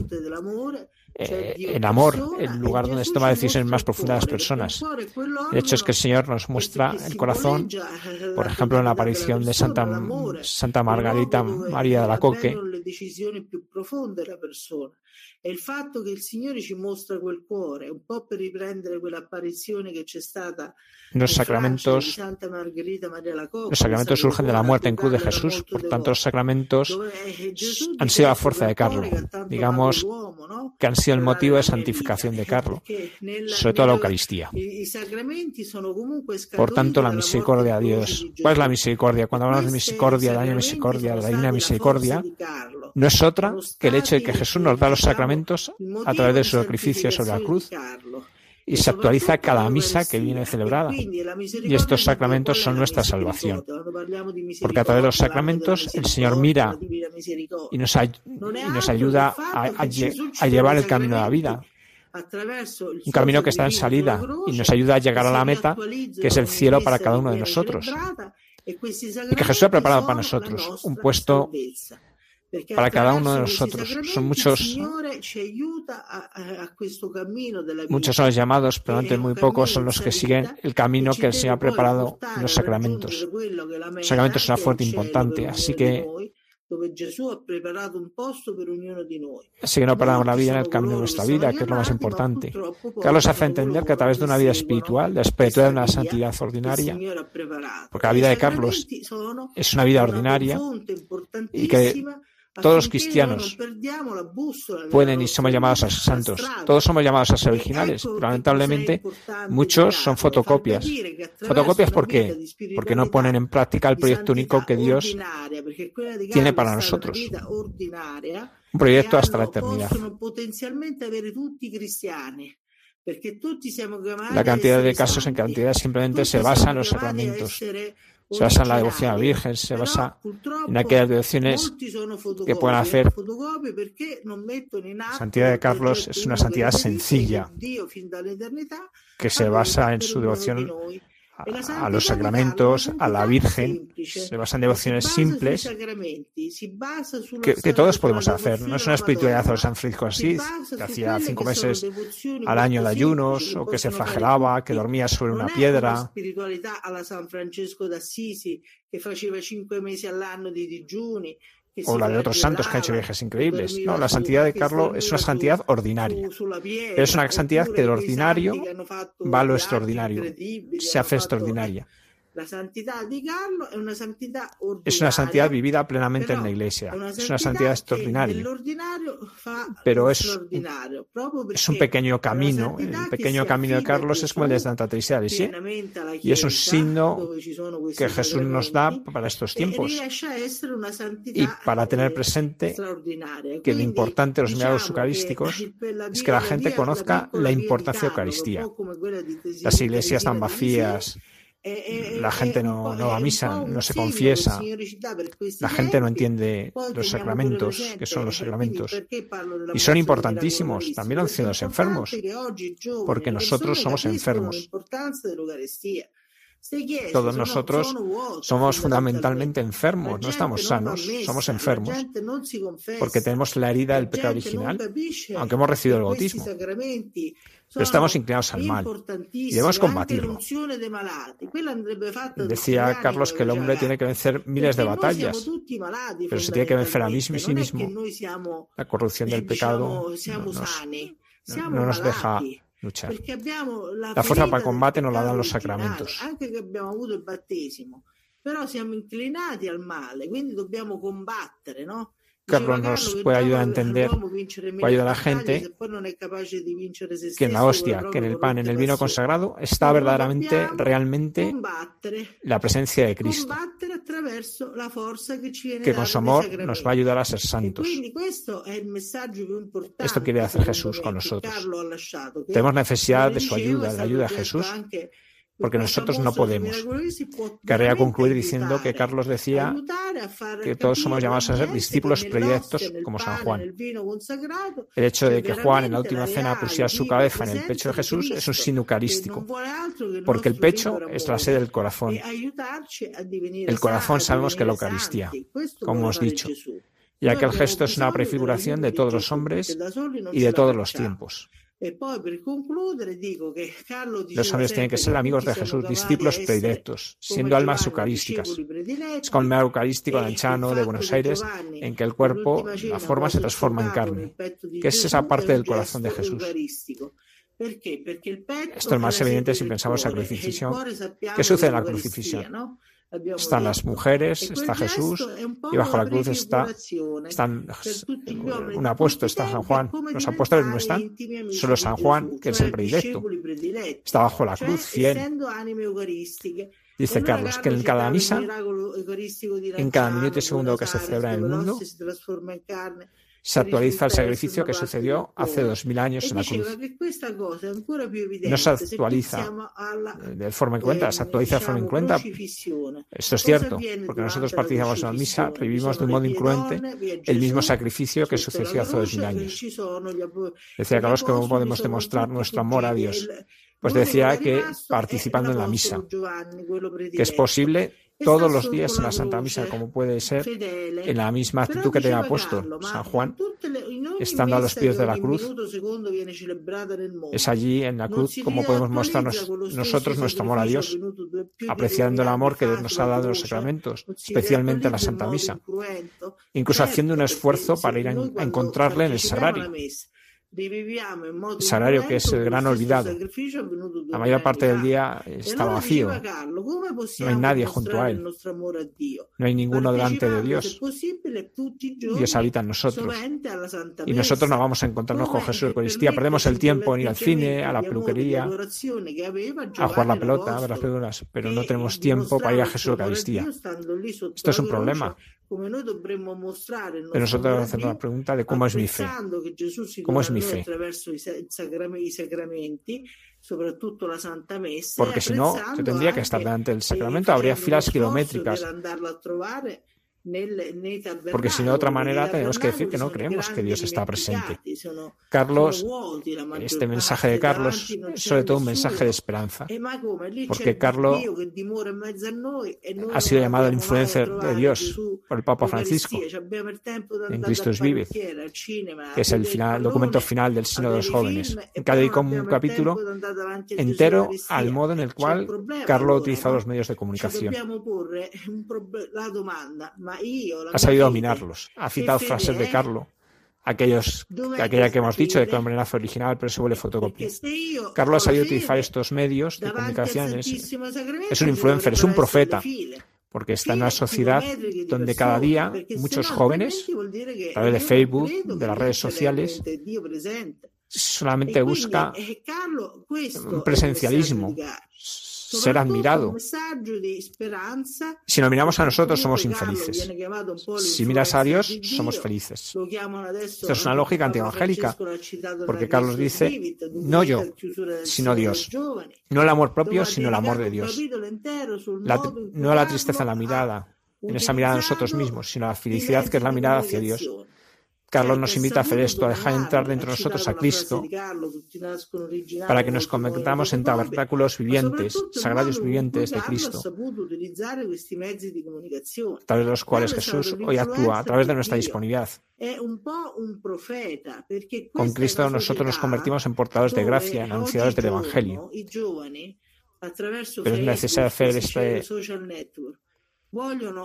Eh, en amor, el lugar donde se toma decisiones más profundas las personas. El hecho es que el Señor nos muestra el corazón, por ejemplo, en la aparición de Santa, Santa Margarita María de la Coque, il fatto che il Signore ci mostra quel cuore, un po' per riprendere quell'apparizione che c'è stata los sacramentos, los sacramentos surgen de la muerte en cruz de Jesús, por tanto los sacramentos han sido la fuerza de Carlos, digamos que han sido el motivo de santificación de Carlo, sobre todo la Eucaristía. Por tanto, la misericordia de Dios. ¿Cuál es la misericordia? Cuando hablamos de misericordia, de la misericordia, de la divina misericordia, no es otra que el hecho de que Jesús nos da los sacramentos a través de su sacrificio sobre la cruz y se actualiza cada misa que viene celebrada. Y estos sacramentos son nuestra salvación. Porque a través de los sacramentos el Señor mira y nos, ayuda a, llevar el camino de la vida. Un camino que está en salida y nos ayuda a llegar a la meta, que es el cielo para cada uno de nosotros. Y que Jesús ha preparado para nosotros un puesto para cada uno de nosotros. Son muchos, muchos son los llamados, pero antes muy pocos son los que siguen el camino que el Señor ha preparado en los sacramentos. Los sacramentos son una fuerte importante, así que Así que no paramos la vida en el camino de nuestra vida, que es lo más importante. Carlos hace entender que a través de una vida espiritual, la espiritualidad de una santidad ordinaria, porque la vida de Carlos es una vida ordinaria y que todos los cristianos pueden y somos llamados a ser santos. Todos somos llamados a ser originales. Lamentablemente muchos son fotocopias. ¿Fotocopias por qué? Porque no ponen en práctica el proyecto único que Dios tiene para nosotros. Un proyecto hasta la eternidad. La cantidad de casos en cantidad simplemente se basa en los sacramentos se basa en la devoción a la Virgen, se basa en aquellas devociones que pueden hacer. La santidad de Carlos es una santidad sencilla que se basa en su devoción a, los sacramentos, a la Virgen, se basa en devociones simples que, todos podemos hacer. No es una espiritualidad de San Francisco Asís, que hacía cinco meses al año de ayunos, o que se flagelaba, que dormía sobre una piedra. O la de otros santos que han hecho viajes increíbles. No, la santidad de Carlos es una santidad ordinaria. es una santidad que del ordinario va a lo extraordinario, se hace extraordinaria. La santidad es una santidad Es una santidad vivida plenamente en la iglesia. Es una santidad extraordinaria. Pero es, es un pequeño camino. El pequeño camino de Carlos es como el de Santa Teresa de ¿sí? Y es un signo que Jesús nos da para estos tiempos. Y para tener presente que lo importante de los milagros eucarísticos es que la gente conozca la importancia de la Eucaristía. Las iglesias están vacías eh, eh, la gente no, no va a misa, no se confiesa, la gente no entiende los sacramentos, que son los sacramentos. Y son importantísimos, también los los enfermos, porque nosotros somos enfermos. Todos nosotros somos fundamentalmente enfermos, no estamos sanos, somos enfermos, porque tenemos la herida del pecado original, aunque hemos recibido el bautismo. Pero estamos inclinados al mal y debemos combatirlo. Decía Carlos que el hombre tiene que vencer miles de batallas, pero se tiene que vencer a sí mismo. La corrupción del pecado no nos deja luchar. La fuerza para el combate nos la dan los sacramentos. Però siamo inclinati al male, quindi dobbiamo combattere, no? Carlos nos puede ayudar a entender, puede ayudar a la gente que en la hostia, que en el pan, en el vino consagrado está verdaderamente, realmente la presencia de Cristo, que con su amor nos va a ayudar a ser santos. Esto quiere hacer Jesús con nosotros. Tenemos necesidad de su ayuda, de la ayuda de Jesús porque nosotros no podemos. Querría concluir diciendo que Carlos decía que todos somos llamados a ser discípulos predilectos como San Juan. El hecho de que Juan en la última cena pusiera su cabeza en el pecho de Jesús es un signo eucarístico, porque el pecho es la sede del corazón. El corazón sabemos que es la Eucaristía, como hemos dicho, ya que el gesto es una prefiguración de todos los hombres y de todos los tiempos. Los hombres tienen que ser amigos de Jesús, discípulos predilectos, siendo almas eucarísticas. Es como el eucarístico de Anchano, de Buenos Aires, en que el cuerpo, la forma se transforma en carne, que es esa parte del corazón de Jesús. Esto es más evidente si pensamos en la crucifixión. ¿Qué sucede en la crucifixión? Están las mujeres, está Jesús y bajo la cruz está están un apuesto, está San Juan. Los apóstoles no están, solo San Juan, que es el predilecto. Está bajo la cruz, fiel. Dice Carlos que en cada misa, en cada minuto y segundo que se celebra en el mundo, se actualiza el sacrificio que sucedió hace dos mil años en la cruz. No se actualiza de forma incruenta, se actualiza de forma incruenta. Esto es cierto, porque nosotros participamos en la misa, vivimos de un modo incruente el mismo sacrificio que sucedió hace dos mil años. Decía Carlos que no podemos demostrar nuestro amor a Dios. Pues decía que participando en la misa, que es posible todos los días en la Santa Misa, como puede ser en la misma actitud que tenía puesto San Juan, estando a los pies de la cruz. Es allí en la cruz como podemos mostrarnos nosotros nuestro amor a Dios, apreciando el amor que Dios nos ha dado en los sacramentos, especialmente en la Santa Misa, incluso haciendo un esfuerzo para ir a encontrarle en el sagrario. Salario que es el gran olvidado. La mayor parte del día está vacío. No hay nadie junto a él. No hay ninguno delante de Dios. Dios habita en nosotros. Y nosotros no vamos a encontrarnos con Jesús en Eucaristía. Perdemos el tiempo en ir al cine, a la peluquería, a jugar la pelota, a ver las películas, pero no tenemos tiempo para ir a Jesús Eucaristía. Esto es un problema. Pero nosotros hacemos la pregunta de cómo es mi fe. ¿Cómo es mi fe? Porque si no, yo tendría que estar delante del sacramento, habría filas kilométricas. Porque si no, de otra manera tenemos que decir que no creemos que Dios está presente. Carlos, este mensaje de Carlos es sobre todo un mensaje de esperanza. Porque Carlos ha sido llamado el influencer de Dios por el Papa Francisco en Cristo vive, que es el final, documento final del Sino de los Jóvenes. En cada un capítulo entero al modo en el cual Carlos ha utilizado los medios de comunicación ha sabido dominarlos. Ha citado frases de Carlo, aquellos, aquella que hemos dicho de que el hombre nace original, pero se vuelve fotocopia. Carlos ha sabido utilizar estos medios de comunicación. Es, un influencer, es un profeta, porque está en una sociedad donde cada día muchos jóvenes, a través de Facebook, de las redes sociales, solamente busca un presencialismo, ser admirado. Si nos miramos a nosotros, somos infelices. Si miras a Dios, somos felices. Esto es una lógica antievangélica, porque Carlos dice, no yo, sino Dios. No el amor propio, sino el amor de Dios. no la tristeza en la mirada, en esa mirada a nosotros mismos, sino la felicidad que es la mirada hacia Dios. Carlos nos invita a hacer esto, a dejar entrar dentro de nosotros a Cristo, para que nos convirtamos en tabernáculos vivientes, sagrados vivientes de Cristo, a través de los cuales Jesús hoy actúa, a través de nuestra disponibilidad. Con Cristo nosotros nos convertimos en portadores de gracia, en anunciadores del Evangelio. Pero es necesario hacer este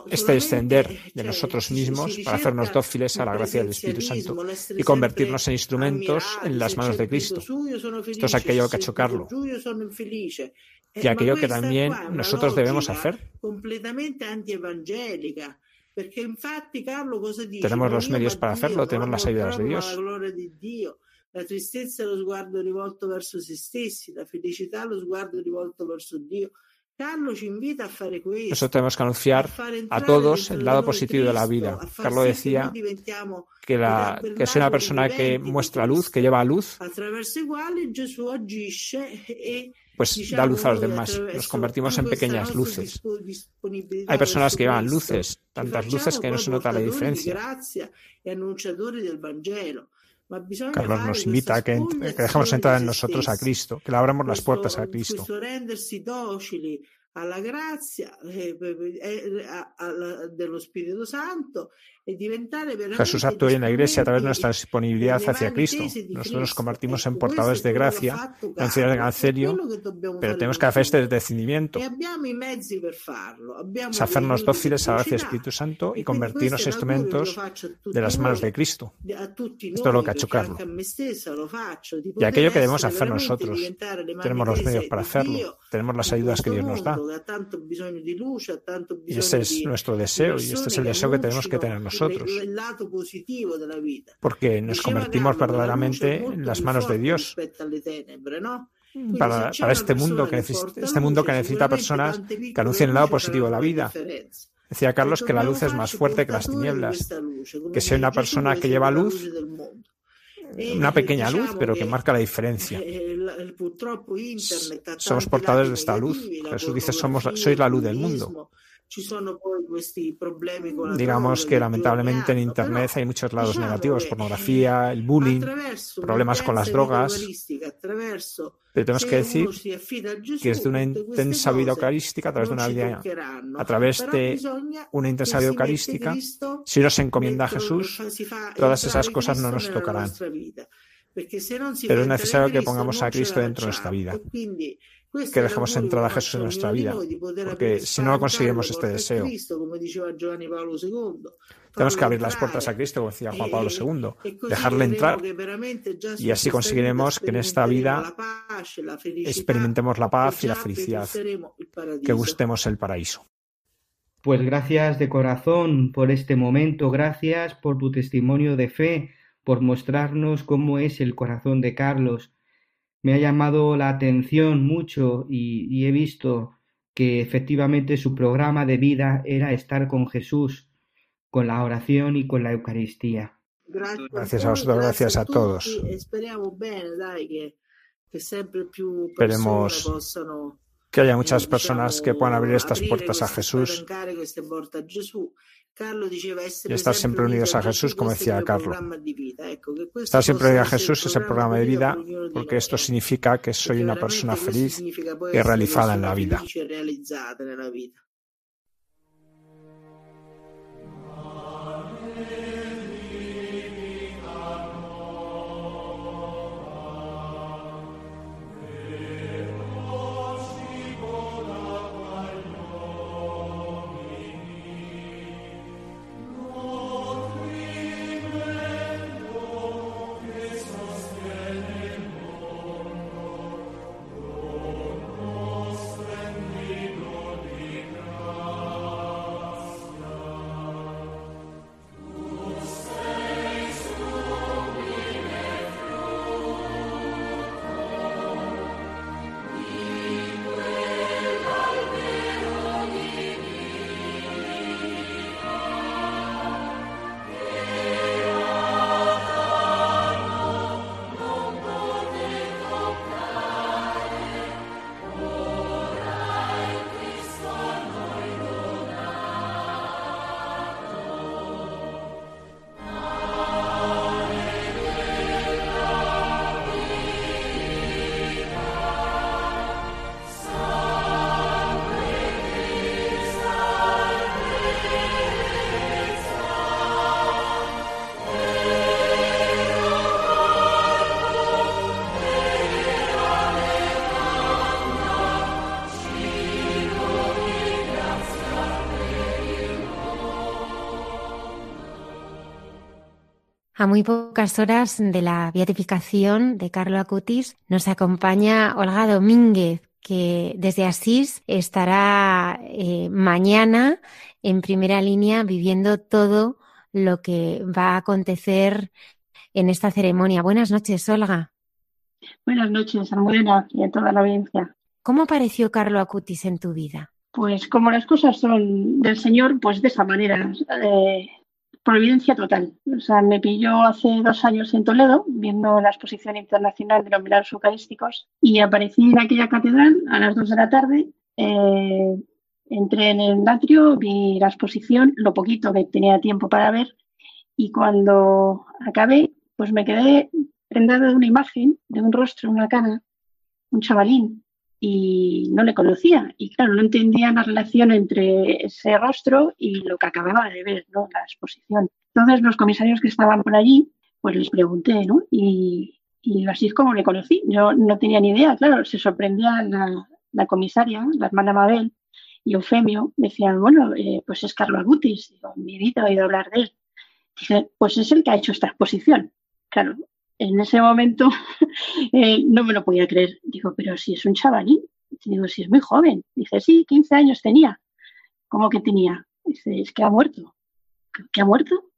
este descender de nosotros mismos para hacernos dóciles a la gracia del Espíritu Santo y convertirnos en instrumentos en las manos de Cristo. Esto es aquello que ha hecho Carlo y aquello que también nosotros debemos hacer. Tenemos los medios para hacerlo, tenemos las ayudas de Dios. La tristezza lo sguardo rivolto verso se stessi, la felicità lo sguardo rivolto verso Dio. Nosotros tenemos que anunciar a todos el lado positivo de la vida. Carlos decía que, la, que es una persona que muestra luz, que lleva luz, pues da luz a los demás. Nos convertimos en pequeñas luces. Hay personas que llevan luces, tantas luces que no se nota la diferencia. Carlos nos invita a que, dejemos entrar en nosotros a Cristo, que le abramos las puertas a Cristo. alla grazia eh, eh, dello Spirito Santo Jesús actúa en la Iglesia a través de nuestra disponibilidad hacia Cristo. Nosotros nos convertimos en portadores de gracia, anunciar el Evangelio, pero tenemos que hacer este decidimiento. Es hacernos dóciles a la gracia del Espíritu Santo y convertirnos en instrumentos de las manos de Cristo. Esto es lo que ha hecho. Y aquello que debemos hacer nosotros, tenemos los medios para hacerlo, tenemos las ayudas que Dios nos da. Y ese es nuestro deseo y este es el deseo que tenemos que tener nosotros. Porque nos convertimos verdaderamente en las manos de Dios para, este mundo que necesita, este mundo que necesita personas que anuncien el lado positivo de la vida. Decía Carlos que la luz es más fuerte que las tinieblas, que sea una persona que lleva luz, una pequeña luz, pero que marca la diferencia. Somos portadores de esta luz. Jesús dice, somos, sois la luz del mundo. Digamos que lamentablemente en Internet hay muchos lados negativos, pornografía, el bullying, problemas con las drogas. Pero tenemos que decir que es de una intensa vida eucarística, a través de una vida, a través de una intensa vida eucarística, si nos encomienda a Jesús, todas esas cosas no nos tocarán. Pero es necesario que pongamos a Cristo dentro de nuestra vida que dejemos entrar a Jesús en nuestra vida, porque si no conseguimos este deseo, tenemos que abrir las puertas a Cristo, como decía Juan Pablo II, dejarle entrar y así conseguiremos que en esta vida experimentemos la paz y la felicidad, que gustemos el paraíso. Pues gracias de corazón por este momento, gracias por tu testimonio de fe, por mostrarnos cómo es el corazón de Carlos me ha llamado la atención mucho y, he visto que efectivamente su programa de vida era estar con Jesús, con la oración y con la Eucaristía. Gracias a vosotros, gracias a todos. Esperemos que haya muchas personas que puedan abrir estas puertas a Jesús y estar siempre unidos a Jesús, como decía Carlos. Estar siempre unidos a Jesús es el programa de vida, porque esto significa que soy una persona feliz y realizada en la vida. A muy pocas horas de la beatificación de Carlo Acutis nos acompaña Olga Domínguez, que desde Asís estará eh, mañana en primera línea viviendo todo lo que va a acontecer en esta ceremonia. Buenas noches, Olga. Buenas noches, Almudena y a toda la audiencia. ¿Cómo apareció Carlo Acutis en tu vida? Pues como las cosas son del Señor, pues de esa manera. Eh, providencia total. O sea, me pilló hace dos años en Toledo, viendo la exposición internacional de los milagros eucarísticos, y aparecí en aquella catedral a las dos de la tarde. Eh, entré en el atrio, vi la exposición, lo poquito que tenía tiempo para ver, y cuando acabé, pues me quedé prendada de una imagen, de un rostro, una cara, un chavalín, y no le conocía. Y claro, no entendía la relación entre ese rostro y lo que acababa de ver, ¿no? La exposición. Entonces los comisarios que estaban por allí, pues les pregunté, ¿no? Y, y así es como le conocí. Yo no tenía ni idea, claro, se sorprendía la, comisaria, la hermana Mabel y Eufemio, decían, bueno, eh, pues es Carlos Agutis, mi vida he oído hablar de él. Dice, pues es el que ha hecho esta exposición. Claro, en ese momento eh, no me lo podía creer. Digo, pero si es un chavalín, digo, si es muy joven. Dice, sí, 15 años tenía. ¿Cómo que tenía? Dice, es que ha muerto. ¿Que ha muerto?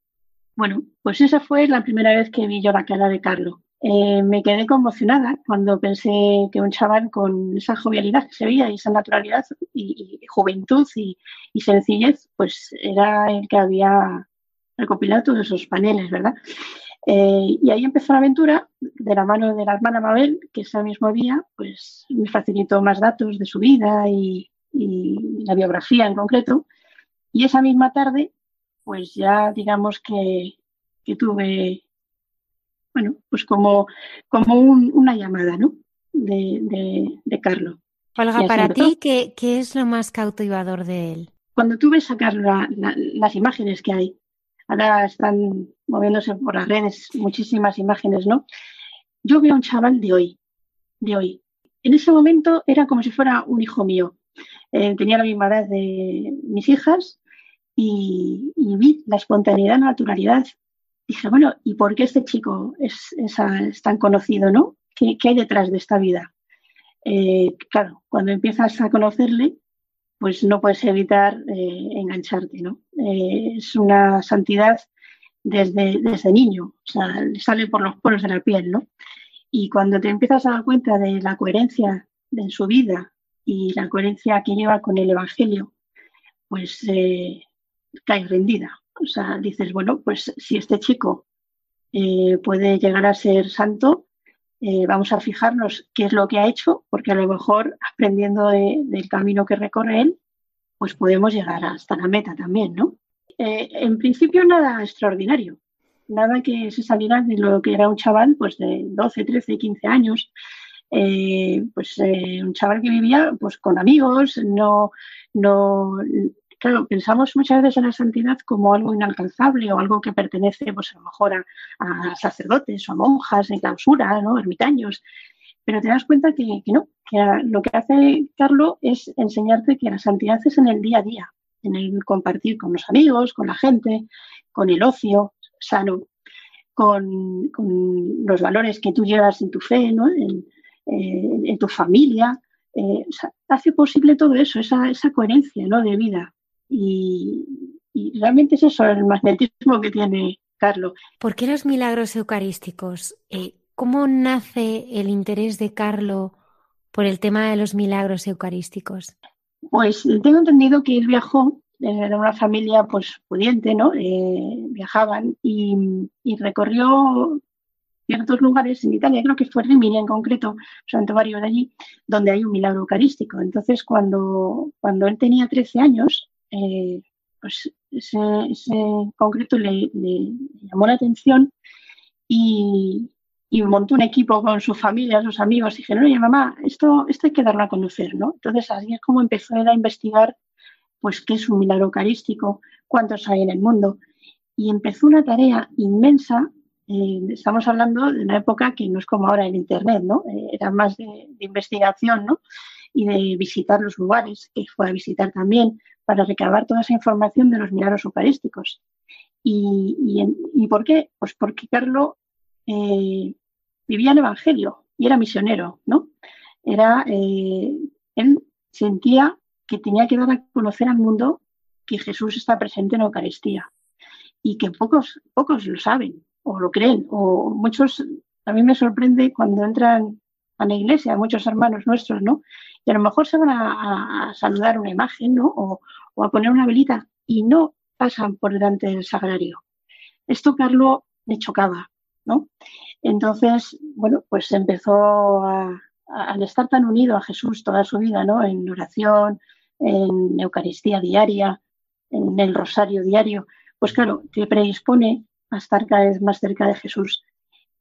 Bueno, pues esa fue la primera vez que vi yo la cara de Carlos. Eh, me quedé conmocionada cuando pensé que un chaval con esa jovialidad que se veía y esa naturalidad y, juventud y, sencillez, pues era el que había recopilado todos esos paneles, ¿verdad? Eh, y ahí empezó la aventura de la mano de la hermana Mabel, que ese mismo día pues, me facilitó más datos de su vida y, la biografía en concreto. Y esa misma tarde, pues ya digamos que, tuve, bueno, pues como, como una llamada, ¿no? De, de, Carlos. Olga, para ti, ¿qué, ¿qué, es lo más cautivador de él? Cuando tuve sacar las imágenes que hay ahora están moviéndose por las redes muchísimas imágenes, ¿no? Yo veo a un chaval de hoy, de hoy. En ese momento era como si fuera un hijo mío. Eh, tenía la misma edad de mis hijas y, vi la espontaneidad, la naturalidad. Dije, bueno, ¿y por qué este chico es, tan conocido, no? ¿Qué, hay detrás de esta vida? Eh, claro, cuando empiezas a conocerle, pues no puedes evitar eh, engancharte, ¿no? Eh, es una santidad desde, desde niño, o sea, sale por los poros de la piel, ¿no? Y cuando te empiezas a dar cuenta de la coherencia de su vida y la coherencia que lleva con el Evangelio, pues eh, caes rendida. O sea, dices, bueno, pues si este chico puede llegar a ser santo, eh, vamos a fijarnos qué es lo que ha hecho, porque a lo mejor aprendiendo del camino que recorre él, pues podemos llegar hasta la meta también, ¿no? Eh, en principio nada extraordinario, nada que se saliera de lo que era un chaval pues de 12, 13, 15 años, eh, pues un chaval que vivía pues con amigos, no, no claro, pensamos muchas veces en la santidad como algo inalcanzable o algo que pertenece, pues a lo mejor a, sacerdotes o a monjas en clausura, ¿no? Ermitaños. Pero te das cuenta que, no, que lo que hace Carlos es enseñarte que la santidad es en el día a día, en el compartir con los amigos, con la gente, con el ocio sano, con, los valores que tú llevas en tu fe, ¿no? en, tu familia. Eh, hace posible todo eso, esa, esa coherencia ¿no? de vida. Y, realmente es eso el magnetismo que tiene Carlos. ¿Por qué los milagros eucarísticos? Eh, ¿Cómo nace el interés de Carlos por el tema de los milagros eucarísticos? Pues tengo entendido que él viajó de una familia pues pudiente, ¿no? Eh, viajaban y, recorrió ciertos lugares en Italia, creo que fue Rimini en concreto, santuario de allí, donde hay un milagro eucarístico. Entonces, cuando, cuando él tenía 13 años, eh, pues ese, concreto le, llamó la atención y, montó un equipo con su familia, sus amigos, y dijeron, oye mamá, esto, esto hay que darlo a conocer, ¿no? Entonces así es como empezó él a investigar pues qué es un milagro eucarístico, cuántos hay en el mundo. Y empezó una tarea inmensa. Eh, estamos hablando de una época que no es como ahora en Internet, ¿no? Eh, era más de, de, investigación, ¿no? Y de visitar los lugares, que fue a visitar también, para recabar toda esa información de los milagros eucarísticos. ¿Y, por qué? Pues porque Carlos eh, vivía el Evangelio y era misionero, ¿no? Era, eh, él sentía que tenía que dar a conocer al mundo que Jesús está presente en la Eucaristía y que pocos, pocos lo saben o lo creen o muchos, a mí me sorprende cuando entran a la iglesia, muchos hermanos nuestros, ¿no? Y a lo mejor se van a, saludar una imagen, ¿no? O, a poner una velita y no pasan por delante del sagrario. Esto Carlos le chocaba, ¿no? Entonces, bueno, pues empezó a, al estar tan unido a Jesús toda su vida, ¿no? En oración, en Eucaristía diaria, en el rosario diario, pues claro, te predispone a estar cada vez más cerca de Jesús.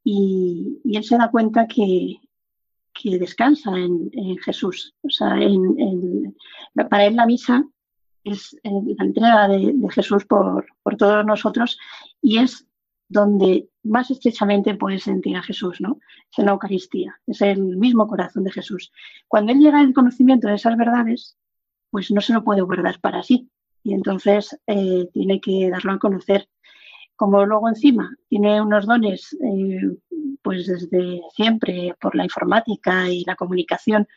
y él se da cuenta que, que descansa en, Jesús. O sea, para él la misa es eh, la entrega de, Jesús por, por, todos nosotros y es donde más estrechamente puedes sentir a Jesús, ¿no? Es en la Eucaristía, es el mismo corazón de Jesús. Cuando Él llega al conocimiento de esas verdades, pues no se lo puede guardar para sí y entonces eh, tiene que darlo a conocer. Como luego encima tiene unos dones, eh, pues desde siempre por la informática y la comunicación,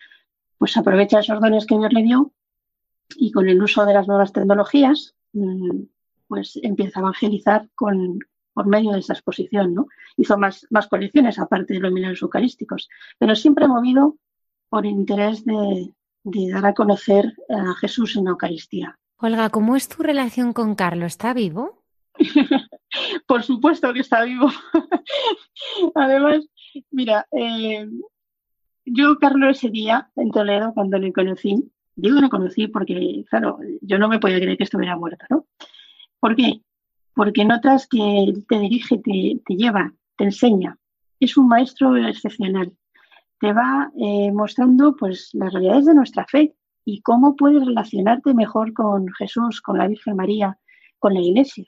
pues aprovecha esos dones que Dios le dio y con el uso de las nuevas tecnologías, mm, pues empieza a evangelizar con, por medio de esa exposición, ¿no? Hizo más, más colecciones aparte de los milagros eucarísticos, pero siempre movido por interés de, de dar a conocer a Jesús en la Eucaristía. Olga, ¿cómo es tu relación con Carlos? ¿Está vivo? por supuesto que está vivo. Además, mira, eh, yo Carlos ese día en Toledo, cuando le conocí, digo le conocí porque, claro, yo no me podía creer que estuviera muerto, ¿no? ¿Por qué? Porque notas que te dirige, te, te lleva, te enseña. Es un maestro excepcional. Te va eh, mostrando pues las realidades de nuestra fe y cómo puedes relacionarte mejor con Jesús, con la Virgen María, con la Iglesia.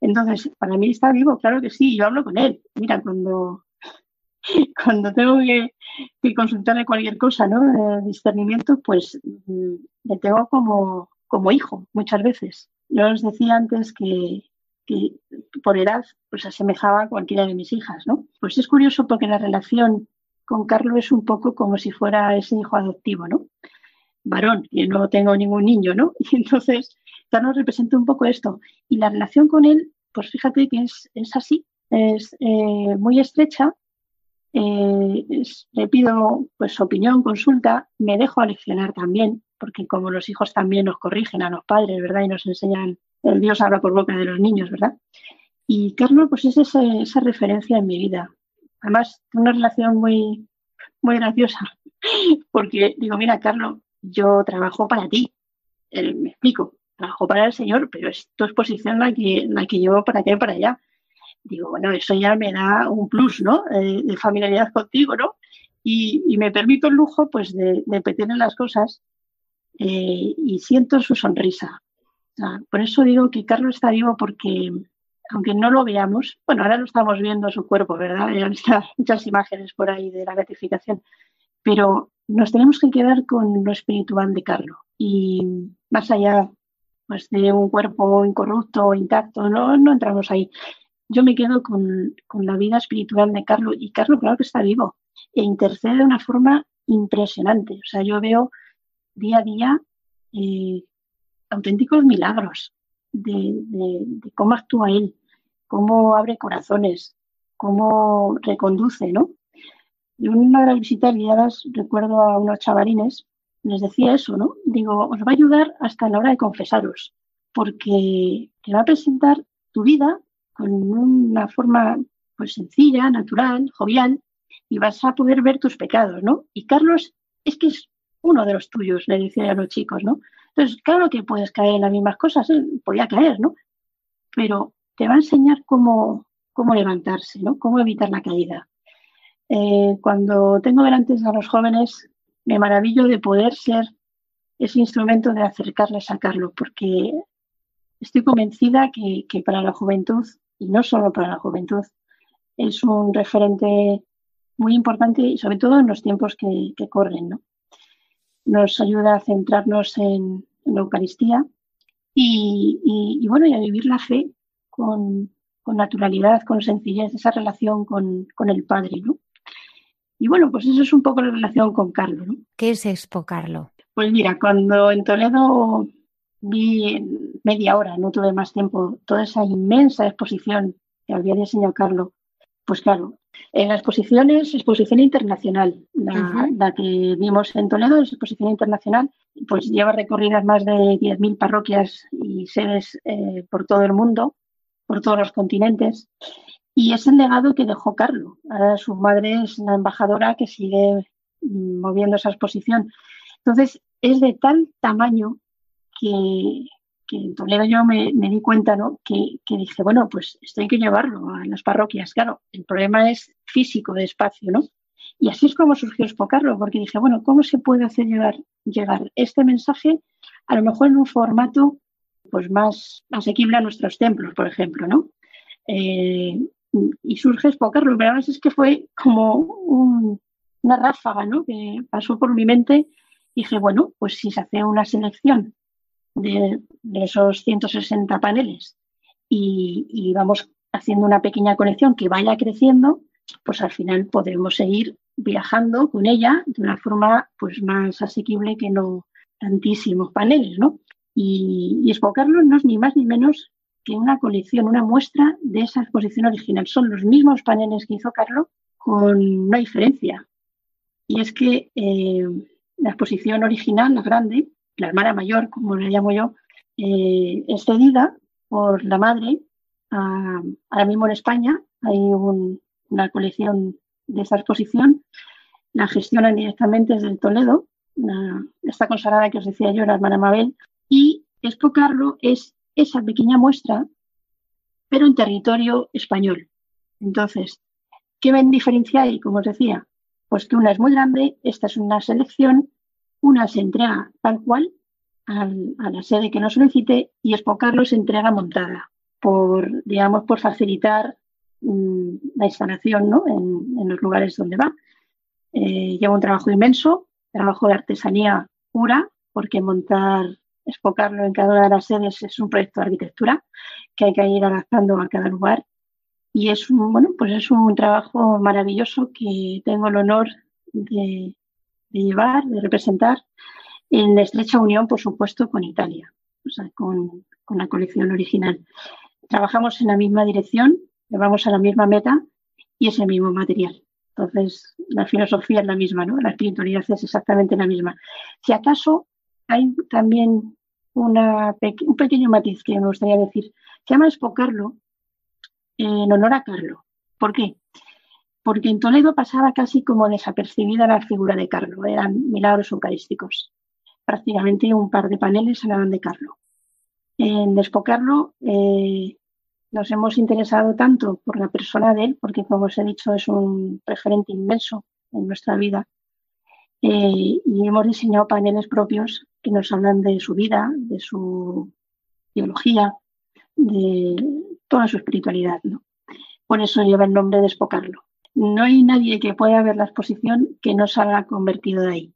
Entonces, para mí está vivo, claro que sí, yo hablo con él. Mira, cuando cuando tengo que, consultarle cualquier cosa, ¿no? De discernimiento, pues mm, le tengo como, como hijo muchas veces. Yo os decía antes que, que por edad pues asemejaba a cualquiera de mis hijas, ¿no? Pues es curioso porque la relación con Carlos es un poco como si fuera ese hijo adoptivo, ¿no? Varón, y no tengo ningún niño, ¿no? Y entonces Carlos representa un poco esto. Y la relación con él, pues fíjate que es, así, es eh, muy estrecha eh, le pido pues opinión, consulta, me dejo aleccionar también, porque como los hijos también nos corrigen a los padres, ¿verdad? Y nos enseñan, el Dios habla por boca de los niños, ¿verdad? Y Carlos, pues es esa referencia en mi vida. Además, una relación muy, muy graciosa, porque digo, mira, Carlos, yo trabajo para ti, eh, me explico, trabajo para el Señor, pero es tu exposición la que, la que llevo para acá y para allá digo, bueno, eso ya me da un plus, ¿no? De familiaridad contigo, ¿no? Y, me permito el lujo, pues, de, de en las cosas eh, y siento su sonrisa. por eso digo que Carlos está vivo porque, aunque no lo veamos, bueno, ahora lo estamos viendo su cuerpo, ¿verdad? Hay muchas imágenes por ahí de la gratificación, pero nos tenemos que quedar con lo espiritual de Carlos y más allá pues de un cuerpo incorrupto, intacto, no, no entramos ahí yo me quedo con, la vida espiritual de Carlos y Carlos claro que está vivo e intercede de una forma impresionante. O sea, yo veo día a día eh, auténticos milagros de, cómo actúa él, cómo abre corazones, cómo reconduce, ¿no? En una de las visitas guiadas recuerdo a unos chavalines, les decía eso, ¿no? Digo, os va a ayudar hasta la hora de confesaros, porque te va a presentar tu vida con una forma pues sencilla, natural, jovial, y vas a poder ver tus pecados, ¿no? Y Carlos es que es uno de los tuyos, le decía a los chicos, ¿no? Entonces, claro que puedes caer en las mismas cosas, ¿eh? podía caer, ¿no? Pero te va a enseñar cómo, cómo levantarse, ¿no? Cómo evitar la caída. Eh, cuando tengo delante a los jóvenes, me maravillo de poder ser ese instrumento de acercarles a Carlos, porque estoy convencida que, para la juventud y no solo para la juventud. Es un referente muy importante y sobre todo en los tiempos que, corren. ¿no? Nos ayuda a centrarnos en, la Eucaristía y, bueno, a vivir la fe con, naturalidad, con sencillez, esa relación con, el Padre. ¿no? Y bueno, pues eso es un poco la relación con Carlos. ¿no? ¿Qué es Expo Carlo? Pues mira, cuando en Toledo vi media hora, no tuve más tiempo, toda esa inmensa exposición que había diseñado Carlos. Pues claro, en la exposición es exposición internacional. La, que vimos en Toledo es exposición internacional, pues lleva recorridas más de 10.000 parroquias y sedes eh, por todo el mundo, por todos los continentes. Y es el legado que dejó Carlos. Ahora su madre es la embajadora que sigue mm, moviendo esa exposición. Entonces, es de tal tamaño que, en Toledo yo me, di cuenta, ¿no? Que, dije, bueno, pues esto hay que llevarlo a las parroquias. Claro, el problema es físico, de espacio, ¿no? Y así es como surgió Espocarlo, porque dije, bueno, ¿cómo se puede hacer llegar, llegar este mensaje a lo mejor en un formato pues más asequible a nuestros templos, por ejemplo, ¿no? Eh, y surge Espocarlo, pero es que fue como una ráfaga, ¿no? Que pasó por mi mente dije, bueno, pues si se hace una selección de, esos 160 paneles y, vamos haciendo una pequeña colección que vaya creciendo, pues al final podremos seguir viajando con ella de una forma pues más asequible que no tantísimos paneles, ¿no? Y, y no es ni más ni menos que una colección, una muestra de esa exposición original. Son los mismos paneles que hizo Carlos con una diferencia. Y es que eh, la exposición original, la grande, la hermana mayor, como la llamo yo, eh, es cedida por la madre. ahora mismo en España hay una colección de esa exposición. La gestionan directamente desde Toledo, esta consagrada que os decía yo, la hermana Mabel. Y Expo Carlo es esa pequeña muestra, pero en territorio español. Entonces, ¿qué ven diferencia ahí? Como os decía, pues que una es muy grande, esta es una selección, una se entrega tal cual a la sede que nos solicite y Expo Carlo se entrega montada por, digamos, por facilitar mm, la instalación ¿no? en, los lugares donde va. Eh, lleva un trabajo inmenso, trabajo de artesanía pura, porque montar expocarlo en cada una de las sedes es un proyecto de arquitectura que hay que ir adaptando a cada lugar. Y es un, bueno, pues es un trabajo maravilloso que tengo el honor de, llevar, de representar en estrecha unión, por supuesto, con Italia, o sea, con, con la colección original. Trabajamos en la misma dirección, llevamos a la misma meta y es el mismo material. Entonces, la filosofía es la misma, ¿no? La espiritualidad es exactamente la misma. Si acaso hay también un pequeño matiz que me gustaría decir. Se llama Carlo en honor a Carlo. ¿Por qué? Porque en Toledo pasaba casi como desapercibida la figura de Carlo. Eran milagros eucarísticos. Prácticamente un par de paneles hablaban de Carlo. En Espocarlo eh, nos hemos interesado tanto por la persona de él, porque como os he dicho es un referente inmenso en nuestra vida, eh, y hemos diseñado paneles propios nos hablan de su vida, de su biología, de toda su espiritualidad. ¿no? Por eso lleva el nombre de Espocarlo. No hay nadie que pueda ver la exposición que no salga convertido de ahí.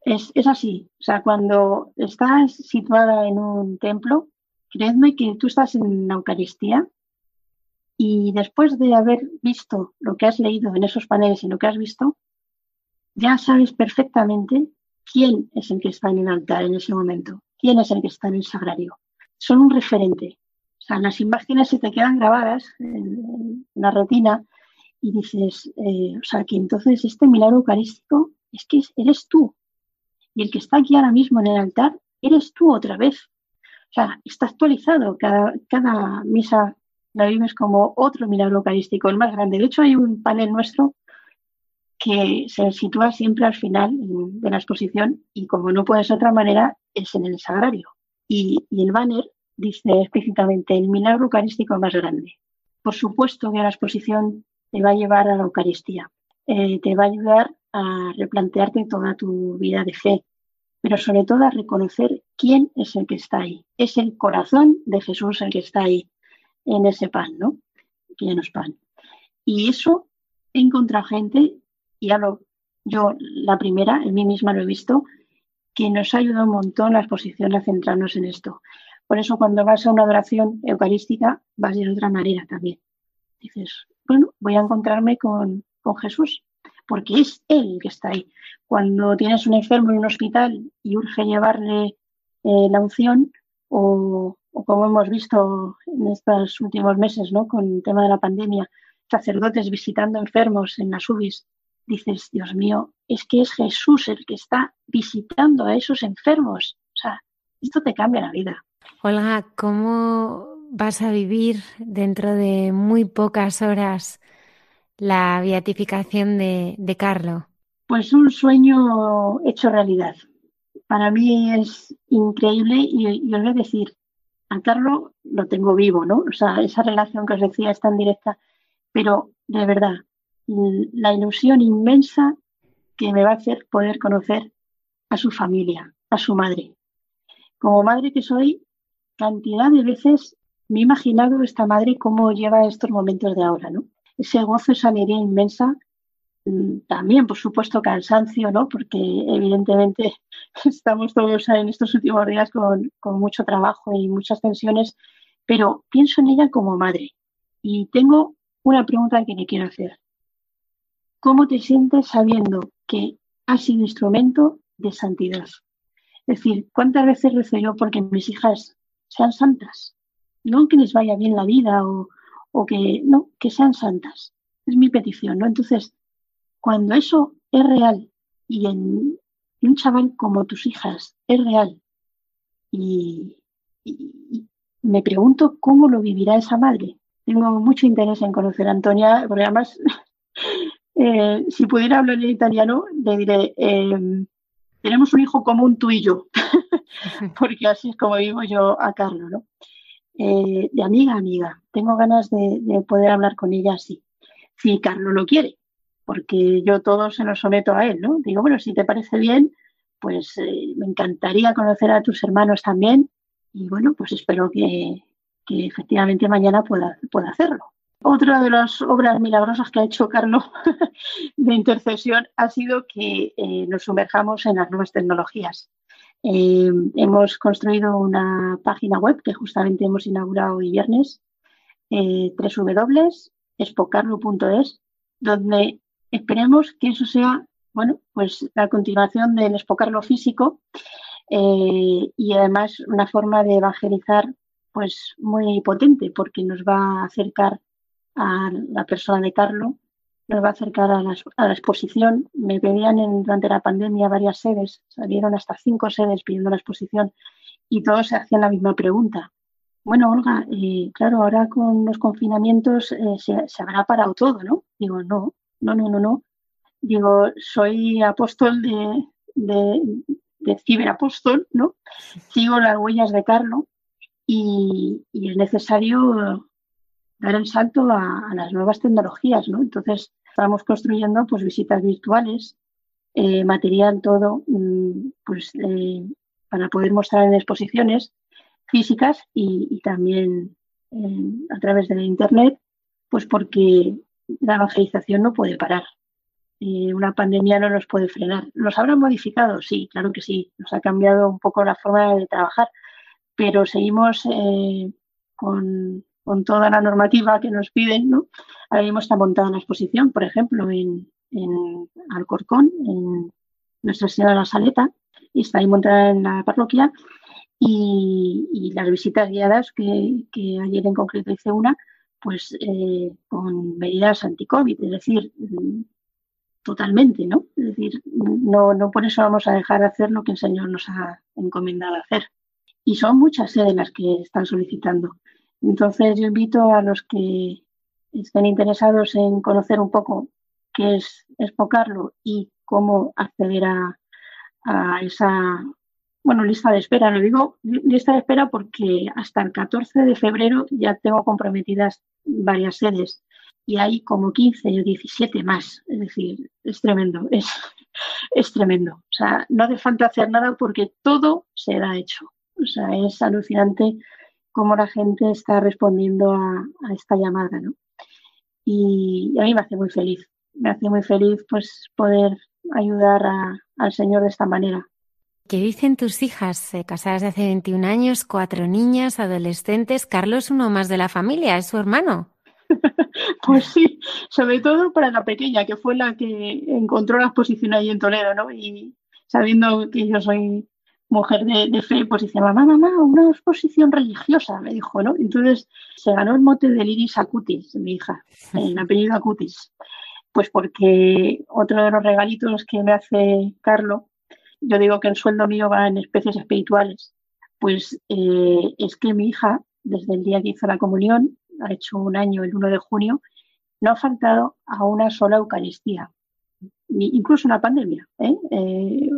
Es, es así. O sea, cuando estás situada en un templo, creedme que tú estás en la Eucaristía y después de haber visto lo que has leído en esos paneles y lo que has visto, ya sabes perfectamente quién es el que está en el altar en ese momento, quién es el que está en el sagrario. Son un referente. O sea, las imágenes se te quedan grabadas en, la retina y dices, eh, o sea, que entonces este milagro eucarístico es que eres tú. Y el que está aquí ahora mismo en el altar, eres tú otra vez. O sea, está actualizado. Cada, cada misa la vives como otro milagro eucarístico, el más grande. De hecho, hay un panel nuestro que se sitúa siempre al final de la exposición y como no puede ser de otra manera, es en el sagrario. Y, el banner dice explícitamente el milagro eucarístico más grande. Por supuesto que la exposición te va a llevar a la Eucaristía, eh, te va a ayudar a replantearte toda tu vida de fe, pero sobre todo a reconocer quién es el que está ahí. Es el corazón de Jesús el que está ahí en ese pan, ¿no? Que no es pan. Y eso he gente y lo, yo la primera, en mí misma lo he visto, que nos ha ayudado un montón la exposición a centrarnos en esto. Por eso cuando vas a una adoración eucarística vas de otra manera también. Dices, bueno, voy a encontrarme con, con Jesús, porque es Él el que está ahí. Cuando tienes un enfermo en un hospital y urge llevarle eh, la unción, o, o, como hemos visto en estos últimos meses, ¿no? con el tema de la pandemia, sacerdotes visitando enfermos en las UBIs, dices, Dios mío, es que es Jesús el que está visitando a esos enfermos. O sea, esto te cambia la vida. Olga, ¿cómo vas a vivir dentro de muy pocas horas la beatificación de, de Carlo? Pues un sueño hecho realidad. Para mí es increíble y, y os voy a decir, a Carlo lo tengo vivo, ¿no? O sea, esa relación que os decía es tan directa, pero de verdad, la ilusión inmensa que me va a hacer poder conocer a su familia, a su madre. como madre que soy, cantidad de veces me he imaginado esta madre cómo lleva estos momentos de ahora, ¿no? Ese gozo, esa alegría inmensa, mm, también, por supuesto, cansancio, ¿no? Porque evidentemente estamos todos en estos últimos días con, con mucho trabajo y muchas tensiones, pero pienso en ella como madre. Y tengo una pregunta que le quiero hacer. ¿Cómo te sientes sabiendo que has sido instrumento de santidad? Es decir, ¿cuántas veces rezo yo porque mis hijas sean santas? No que les vaya bien la vida o, que no, que sean santas. Es mi petición, ¿no? Entonces, cuando eso es real y en un chaval como tus hijas es real y, me pregunto cómo lo vivirá esa madre. Tengo mucho interés en conocer a Antonia, porque además, eh, si pudiera hablar en italiano, le diré, eh, tenemos un hijo común tú y yo, porque así es como vivo yo a Carlos, ¿no? Eh, de amiga a amiga. Tengo ganas de, poder hablar con ella así, si Carlos lo quiere, porque yo todo se lo someto a él, ¿no? Digo, bueno, si te parece bien, pues eh, me encantaría conocer a tus hermanos también y bueno, pues espero que, que efectivamente mañana pueda, pueda hacerlo. Otra de las obras milagrosas que ha hecho Carlos de intercesión ha sido que eh, nos sumerjamos en las nuevas tecnologías. Eh, hemos construido una página web que justamente hemos inaugurado hoy viernes, eh, www.espocarlo.es, donde esperemos que eso sea, bueno, pues la continuación del Espocarlo físico eh, y además una forma de evangelizar pues muy potente porque nos va a acercar a la persona de Carlo, nos va a acercar a la, exposición. Me pedían en, durante la pandemia varias sedes, salieron hasta cinco sedes pidiendo la exposición y todos se hacían la misma pregunta. Bueno, Olga, eh, claro, ahora con los confinamientos eh, se, habrá parado todo, ¿no? Digo, no, no, no, no, no. Digo, soy apóstol de, de, de ciberapóstol, ¿no? Sigo las huellas de Carlo y, y es necesario dar el salto a, las nuevas tecnologías, ¿no? Entonces, estamos construyendo pues visitas virtuales, eh, material todo, mm, pues eh, para poder mostrar en exposiciones físicas y, también eh, a través de internet, pues porque la evangelización no puede parar. una pandemia no nos puede frenar. ¿Nos habrá modificado? Sí, claro que sí. Nos ha cambiado un poco la forma de trabajar, pero seguimos con, con toda la normativa que nos piden, ¿no? Ahora mismo está montada una exposición, por ejemplo, en, Alcorcón, en Nuestra Señora de la Saleta, y está ahí montada en la parroquia. Y, las visitas guiadas, que, ayer en concreto hice una, pues eh, con medidas anti-COVID, es decir, totalmente, ¿no? Es decir, no, no por eso vamos a dejar de hacer lo que el Señor nos ha encomendado hacer. Y son muchas sedes las que están solicitando. Entonces yo invito a los que estén interesados en conocer un poco qué es Espocarlo y cómo acceder a, esa bueno, lista de espera. Lo digo lista de espera porque hasta el 14 de febrero ya tengo comprometidas varias sedes y hay como 15 o 17 más. Es decir, es tremendo, es, es tremendo. O sea, no hace falta hacer nada porque todo será hecho. O sea, es alucinante cómo la gente está respondiendo a, esta llamada, ¿no? Y, a mí me hace muy feliz, me hace muy feliz pues poder ayudar al Señor de esta manera. ¿Qué dicen tus hijas? Eh, casadas de hace 21 años, cuatro niñas, adolescentes. Carlos, uno más de la familia, es su hermano. pues sí, sobre todo para la pequeña, que fue la que encontró la exposición ahí en Toledo, ¿no? Y sabiendo que yo soy mujer de, fe, pues dice, mamá, mamá, una exposición religiosa, me dijo, ¿no? Entonces se ganó el mote de Liris Acutis, mi hija, el apellido Acutis. Pues porque otro de los regalitos que me hace Carlo, yo digo que el sueldo mío va en especies espirituales, pues eh, es que mi hija, desde el día que hizo la comunión, ha hecho un año, el 1 de junio, no ha faltado a una sola Eucaristía, incluso una pandemia. ¿eh? Eh,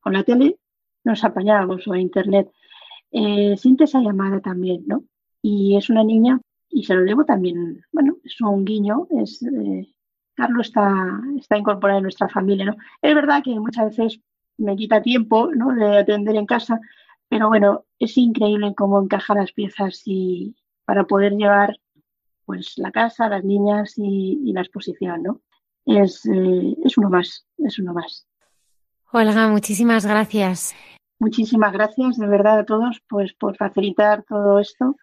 con la tele nos apañábamos o en internet. Eh, siente esa llamada también, ¿no? Y es una niña, y se lo debo también, bueno, es un guiño, es, eh, Carlos está, está incorporado en nuestra familia, ¿no? Es verdad que muchas veces me quita tiempo, ¿no? De atender en casa, Pero bueno, es increíble cómo encaja las piezas y para poder llevar pues la casa, las niñas y, la exposición, ¿no? Es, eh, es uno más, es uno más. Olga, muchísimas gracias. Muchísimas gracias de verdad a todos pues por facilitar todo esto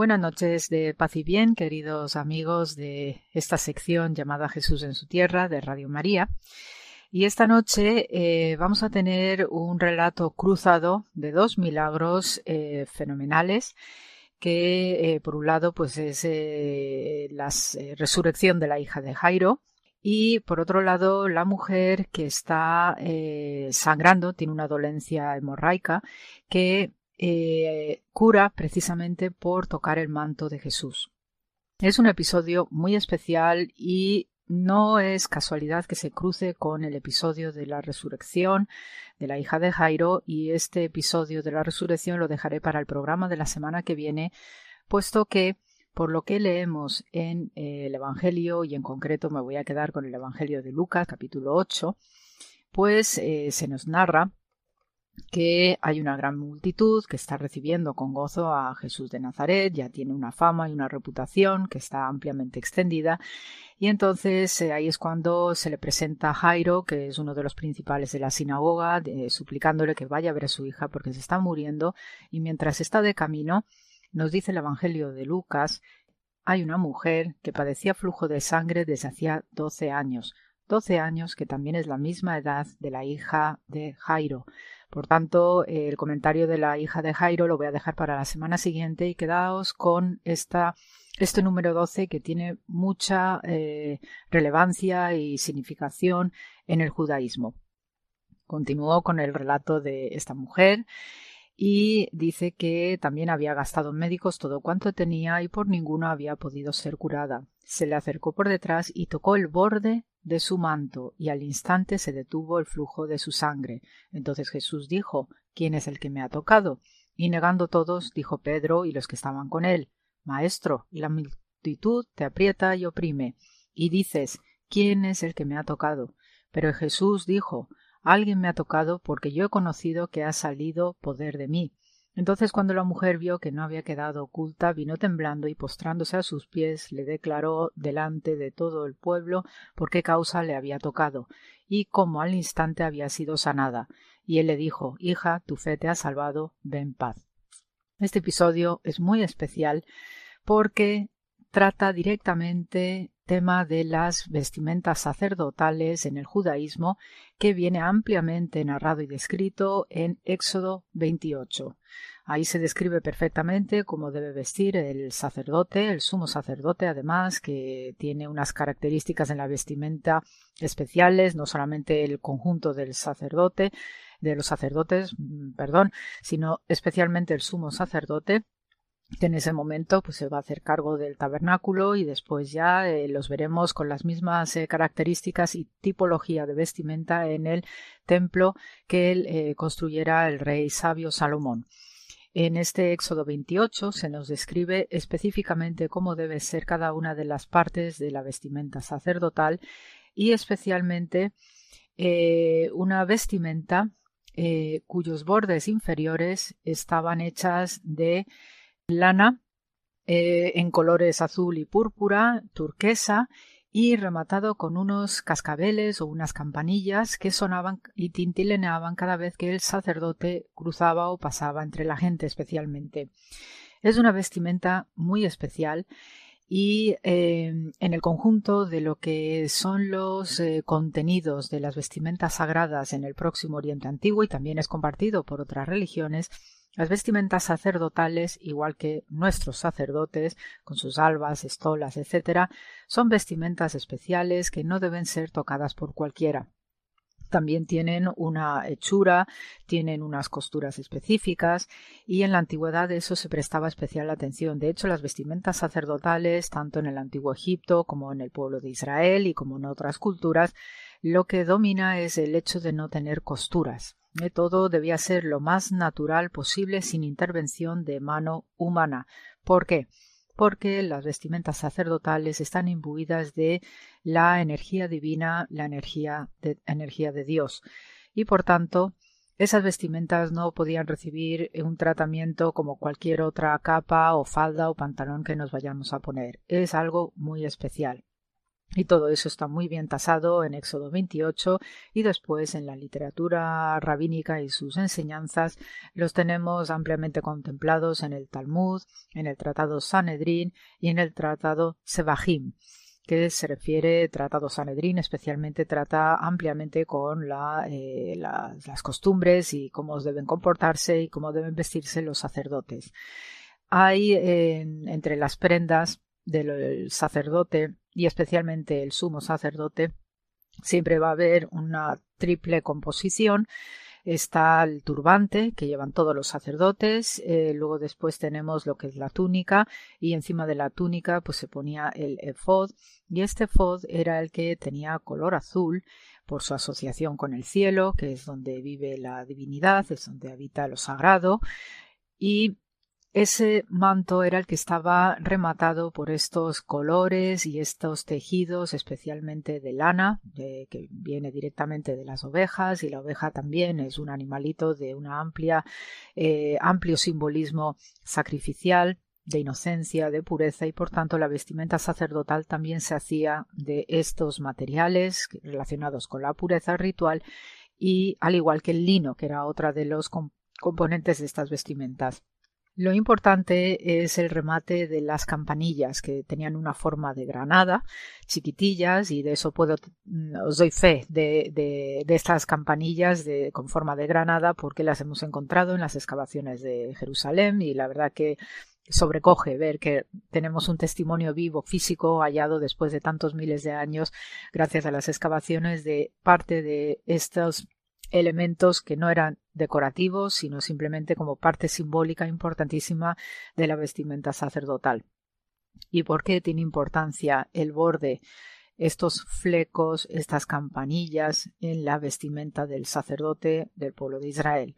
Buenas noches de paz y bien, queridos amigos de esta sección llamada Jesús en su tierra de Radio María. Y esta noche eh, vamos a tener un relato cruzado de dos milagros eh, fenomenales que eh, por un lado pues es la resurrección de la hija de Jairo y por otro lado la mujer que está sangrando, tiene una dolencia hemorraica que eh, cura precisamente por tocar el manto de Jesús. Es un episodio muy especial y no es casualidad que se cruce con el episodio de la resurrección de la hija de Jairo y este episodio de la resurrección lo dejaré para el programa de la semana que viene, puesto que por lo que leemos en eh, el Evangelio y en concreto me voy a quedar con el Evangelio de Lucas capítulo 8, pues eh, se nos narra que hay una gran multitud que está recibiendo con gozo a Jesús de Nazaret, ya tiene una fama y una reputación que está ampliamente extendida, y entonces eh, ahí es cuando se le presenta a Jairo, que es uno de los principales de la sinagoga, suplicándole que vaya a ver a su hija porque se está muriendo, y mientras está de camino, nos dice el Evangelio de Lucas, hay una mujer que padecía flujo de sangre desde hacía doce años, doce años que también es la misma edad de la hija de Jairo. Por tanto, el comentario de la hija de Jairo lo voy a dejar para la semana siguiente y quedaos con esta, este número 12 que tiene mucha eh, relevancia y significación en el judaísmo. Continuó con el relato de esta mujer y dice que también había gastado en médicos todo cuanto tenía y por ninguno había podido ser curada. Se le acercó por detrás y tocó el borde de su manto, y al instante se detuvo el flujo de su sangre. Entonces Jesús dijo ¿Quién es el que me ha tocado? Y negando todos, dijo Pedro y los que estaban con él Maestro, la multitud te aprieta y oprime, y dices ¿Quién es el que me ha tocado? Pero Jesús dijo Alguien me ha tocado porque yo he conocido que ha salido poder de mí. Entonces cuando la mujer vio que no había quedado oculta, vino temblando y postrándose a sus pies le declaró delante de todo el pueblo por qué causa le había tocado y cómo al instante había sido sanada. Y él le dijo Hija, tu fe te ha salvado, ven paz. Este episodio es muy especial porque trata directamente tema de las vestimentas sacerdotales en el judaísmo que viene ampliamente narrado y descrito en Éxodo 28. Ahí se describe perfectamente cómo debe vestir el sacerdote, el sumo sacerdote, además, que tiene unas características en la vestimenta especiales, no solamente el conjunto del sacerdote, de los sacerdotes, mm, perdón, sino especialmente el sumo sacerdote, en ese momento pues se va a hacer cargo del tabernáculo y después ya eh, los veremos con las mismas eh, características y tipología de vestimenta en el templo que él eh, construyera el rey sabio Salomón. En este Éxodo 28 se nos describe específicamente cómo debe ser cada una de las partes de la vestimenta sacerdotal y especialmente una vestimenta cuyos bordes inferiores estaban hechas de lana eh, en colores azul y púrpura, turquesa y rematado con unos cascabeles o unas campanillas que sonaban y tintileneaban cada vez que el sacerdote cruzaba o pasaba entre la gente especialmente. Es una vestimenta muy especial y eh, en el conjunto de lo que son los eh, contenidos de las vestimentas sagradas en el próximo Oriente Antiguo y también es compartido por otras religiones, las vestimentas sacerdotales, igual que nuestros sacerdotes, con sus albas, estolas, etc., son vestimentas especiales que no deben ser tocadas por cualquiera. También tienen una hechura, tienen unas costuras específicas y en la antigüedad eso se prestaba especial atención. De hecho, las vestimentas sacerdotales, tanto en el antiguo Egipto como en el pueblo de Israel y como en otras culturas, lo que domina es el hecho de no tener costuras. Todo debía ser lo más natural posible sin intervención de mano humana. ¿Por qué? Porque las vestimentas sacerdotales están imbuidas de la energía divina, la energía de, energía de Dios. Y por tanto, esas vestimentas no podían recibir un tratamiento como cualquier otra capa o falda o pantalón que nos vayamos a poner. Es algo muy especial. Y todo eso está muy bien tasado en Éxodo 28 y después en la literatura rabínica y sus enseñanzas los tenemos ampliamente contemplados en el Talmud, en el Tratado Sanedrín y en el Tratado Sebahim que se refiere, Tratado Sanedrín especialmente trata ampliamente con eh, las costumbres y cómo deben comportarse y cómo deben vestirse los sacerdotes. Hay entre las prendas del sacerdote y especialmente el sumo sacerdote, siempre va a haber una triple composición. Está el turbante que llevan todos los sacerdotes, eh, luego después tenemos lo que es la túnica y encima de la túnica pues se ponía el efod y este efod era el que tenía color azul por su asociación con el cielo, que es donde vive la divinidad, es donde habita lo sagrado y ese manto era el que estaba rematado por estos colores y estos tejidos, especialmente de lana, que viene directamente de las ovejas, y la oveja también es un animalito de amplia, eh, amplio simbolismo sacrificial de inocencia, de pureza y por tanto la vestimenta sacerdotal también se hacía de estos materiales relacionados con la pureza ritual y al igual que el lino, que era otra de los componentes de estas vestimentas. Lo importante es el remate de las campanillas que tenían una forma de granada, chiquitillas, y de eso puedo, mm, os doy fe de, de, estas campanillas de, con forma de granada porque las hemos encontrado en las excavaciones de Jerusalén y la verdad que sobrecoge ver que tenemos un testimonio vivo, físico, hallado después de tantos miles de años, gracias a las excavaciones de parte de estos elementos que no eran decorativos, sino simplemente como parte simbólica importantísima de la vestimenta sacerdotal. ¿Y por qué tiene importancia el borde, estos flecos, estas campanillas en la vestimenta del sacerdote del pueblo de Israel?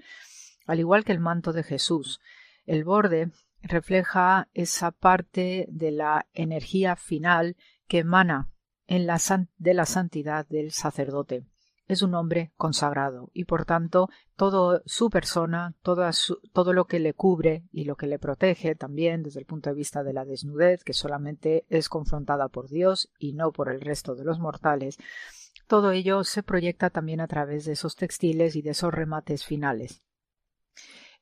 Al igual que el manto de Jesús, el borde refleja esa parte de la energía final que emana de la santidad del sacerdote es un hombre consagrado y por tanto todo su persona, todo lo que le cubre y lo que le protege también desde el punto de vista de la desnudez, que solamente es confrontada por Dios y no por el resto de los mortales, todo ello se proyecta también a través de esos textiles y de esos remates finales.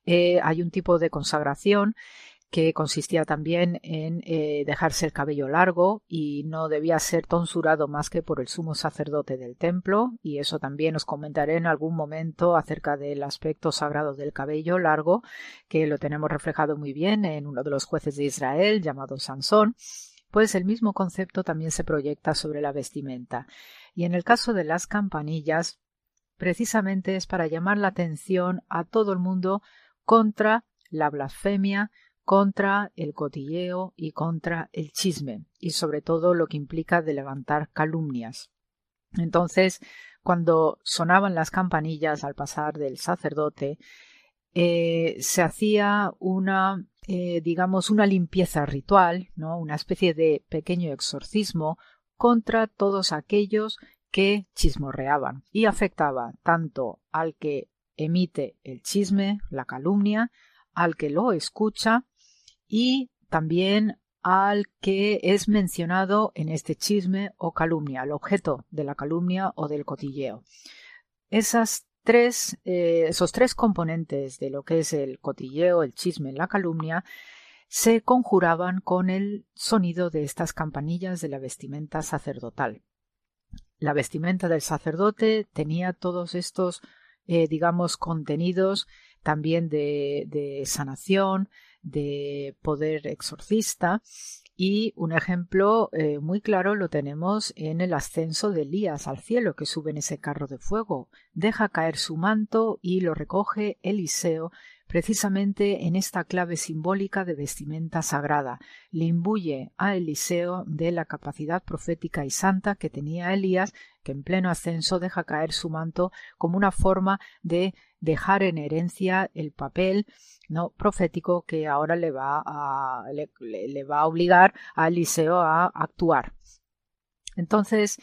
Eh, hay un tipo de consagración que consistía también en eh, dejarse el cabello largo y no debía ser tonsurado más que por el sumo sacerdote del templo, y eso también os comentaré en algún momento acerca del aspecto sagrado del cabello largo, que lo tenemos reflejado muy bien en uno de los jueces de Israel llamado Sansón, pues el mismo concepto también se proyecta sobre la vestimenta. Y en el caso de las campanillas, precisamente es para llamar la atención a todo el mundo contra la blasfemia, contra el cotilleo y contra el chisme, y sobre todo lo que implica de levantar calumnias. Entonces, cuando sonaban las campanillas al pasar del sacerdote, eh, se hacía una, eh, digamos, una limpieza ritual, ¿no? una especie de pequeño exorcismo contra todos aquellos que chismorreaban y afectaba tanto al que emite el chisme, la calumnia, al que lo escucha y también al que es mencionado en este chisme o calumnia, el objeto de la calumnia o del cotilleo. Esas tres, eh, esos tres componentes de lo que es el cotilleo, el chisme, la calumnia, se conjuraban con el sonido de estas campanillas de la vestimenta sacerdotal. La vestimenta del sacerdote tenía todos estos, eh, digamos, contenidos también de, de sanación, de poder exorcista y un ejemplo eh, muy claro lo tenemos en el ascenso de Elías al cielo, que sube en ese carro de fuego. Deja caer su manto y lo recoge Eliseo precisamente en esta clave simbólica de vestimenta sagrada. Le imbuye a Eliseo de la capacidad profética y santa que tenía Elías, que en pleno ascenso deja caer su manto como una forma de dejar en herencia el papel no profético que ahora le va a, le, va a obligar a Eliseo a actuar. Entonces,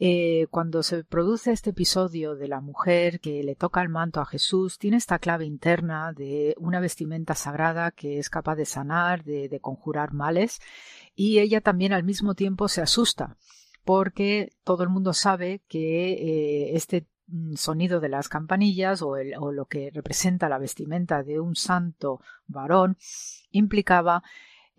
eh, cuando se produce este episodio de la mujer que le toca el manto a Jesús, tiene esta clave interna de una vestimenta sagrada que es capaz de sanar, de, conjurar males, y ella también al mismo tiempo se asusta porque todo el mundo sabe que eh, este Mm, sonido de las campanillas o, lo que representa la vestimenta de un santo varón implicaba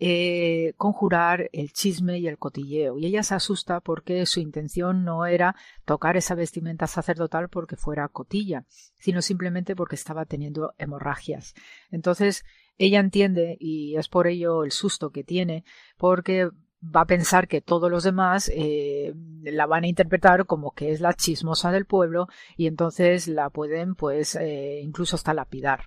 eh, conjurar el chisme y el cotilleo. Y ella se asusta porque su intención no era tocar esa vestimenta sacerdotal porque fuera cotilla, sino simplemente porque estaba teniendo hemorragias. Entonces, ella entiende, y es por ello el susto que tiene, porque va a pensar que todos los demás eh, la van a interpretar como que es la chismosa del pueblo y entonces la pueden pues eh, incluso hasta lapidar.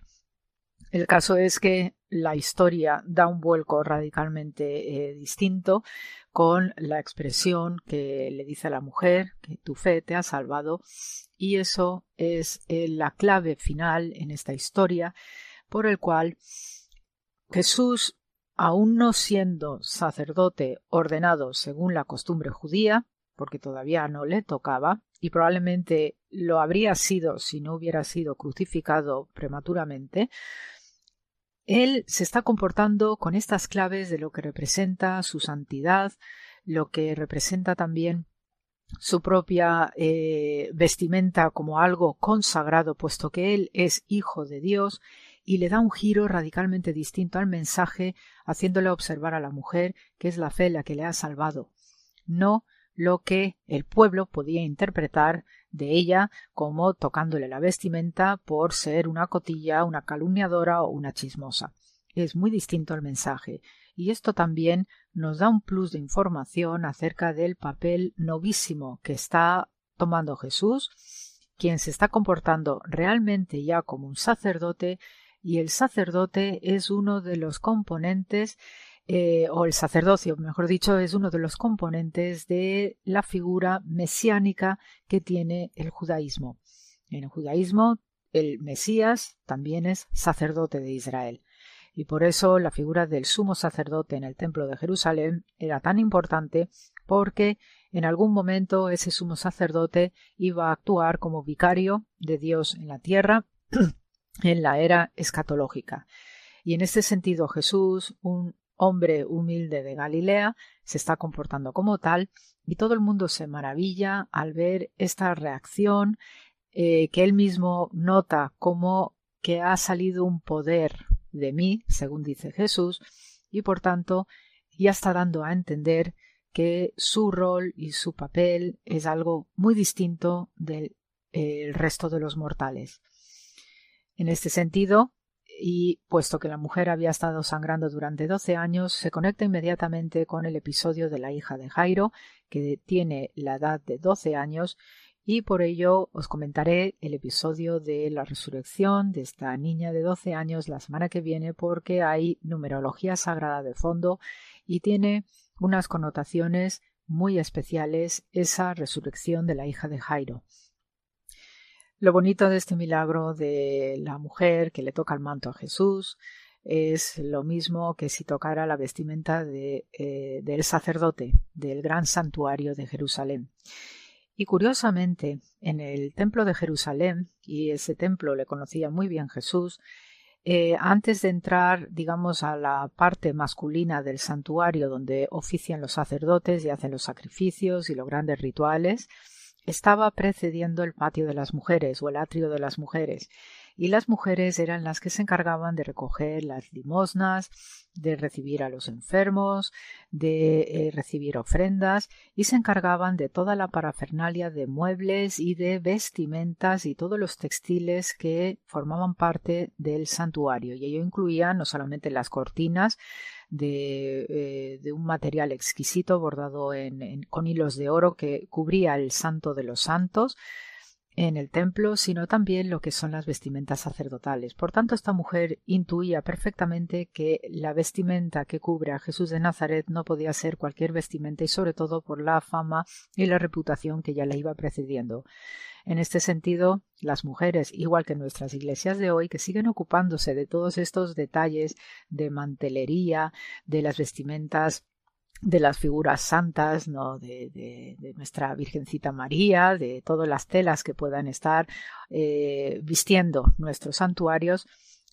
El caso es que la historia da un vuelco radicalmente eh, distinto con la expresión que le dice a la mujer que tu fe te ha salvado y eso es la clave final en esta historia por el cual Jesús aun no siendo sacerdote ordenado según la costumbre judía, porque todavía no le tocaba, y probablemente lo habría sido si no hubiera sido crucificado prematuramente, él se está comportando con estas claves de lo que representa su santidad, lo que representa también su propia eh, vestimenta como algo consagrado, puesto que él es hijo de Dios y le da un giro radicalmente distinto al mensaje, haciéndole observar a la mujer que es la fe la que le ha salvado, no lo que el pueblo podía interpretar de ella como tocándole la vestimenta por ser una cotilla, una calumniadora o una chismosa. Es muy distinto el mensaje, y esto también nos da un plus de información acerca del papel novísimo que está tomando Jesús, quien se está comportando realmente ya como un sacerdote y el sacerdote es uno de los componentes eh, o el sacerdocio, mejor dicho, es uno de los componentes de la figura mesiánica que tiene el judaísmo. En el judaísmo, el Mesías también es sacerdote de Israel. Y por eso la figura del sumo sacerdote en el templo de Jerusalén era tan importante porque en algún momento ese sumo sacerdote iba a actuar como vicario de Dios en la tierra en la era escatológica. Y en este sentido Jesús, un hombre humilde de Galilea, se está comportando como tal y todo el mundo se maravilla al ver esta reacción eh, que él mismo nota como que ha salido un poder de mí, según dice Jesús, y por tanto ya está dando a entender que su rol y su papel es algo muy distinto del resto de los mortales. En este sentido, y puesto que la mujer había estado sangrando durante doce años, se conecta inmediatamente con el episodio de la hija de Jairo, que tiene la edad de doce años, y por ello os comentaré el episodio de la resurrección de esta niña de doce años la semana que viene porque hay numerología sagrada de fondo y tiene unas connotaciones muy especiales esa resurrección de la hija de Jairo. Lo bonito de este milagro de la mujer que le toca el manto a Jesús es lo mismo que si tocara la vestimenta eh, del sacerdote del gran santuario de Jerusalén. Y curiosamente, en el templo de Jerusalén, y ese templo le conocía muy bien Jesús, eh, antes de entrar, digamos, a la parte masculina del santuario donde ofician los sacerdotes y hacen los sacrificios y los grandes rituales, estaba precediendo el patio de las mujeres o el atrio de las mujeres, y las mujeres eran las que se encargaban de recoger las limosnas, de recibir a los enfermos, de eh, recibir ofrendas y se encargaban de toda la parafernalia de muebles y de vestimentas y todos los textiles que formaban parte del santuario. Y ello incluía no solamente las cortinas de, eh, de un material exquisito bordado con hilos de oro que cubría el santo de los santos, en el templo, sino también lo que son las vestimentas sacerdotales. Por tanto, esta mujer intuía perfectamente que la vestimenta que cubre a Jesús de Nazaret no podía ser cualquier vestimenta y sobre todo por la fama y la reputación que ya la iba precediendo. En este sentido, las mujeres, igual que nuestras iglesias de hoy, que siguen ocupándose de todos estos detalles de mantelería, de las vestimentas de las figuras santas, ¿no? de, nuestra Virgencita María, de todas las telas que puedan estar eh, vistiendo nuestros santuarios,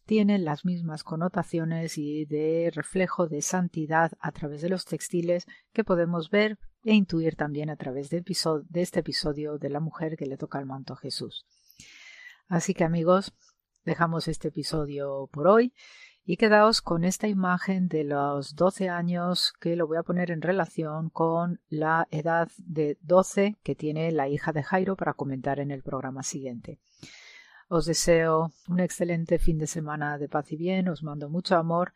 tienen las mismas connotaciones y de reflejo de santidad a través de los textiles que podemos ver e intuir también a través de este episodio de la mujer que le toca el manto a Jesús. Así que amigos, dejamos este episodio por hoy y quedaos con esta imagen de los 12 años que lo voy a poner en relación con la edad de 12 que tiene la hija de Jairo para comentar en el programa siguiente. Os deseo un excelente fin de semana de paz y bien, os mando mucho amor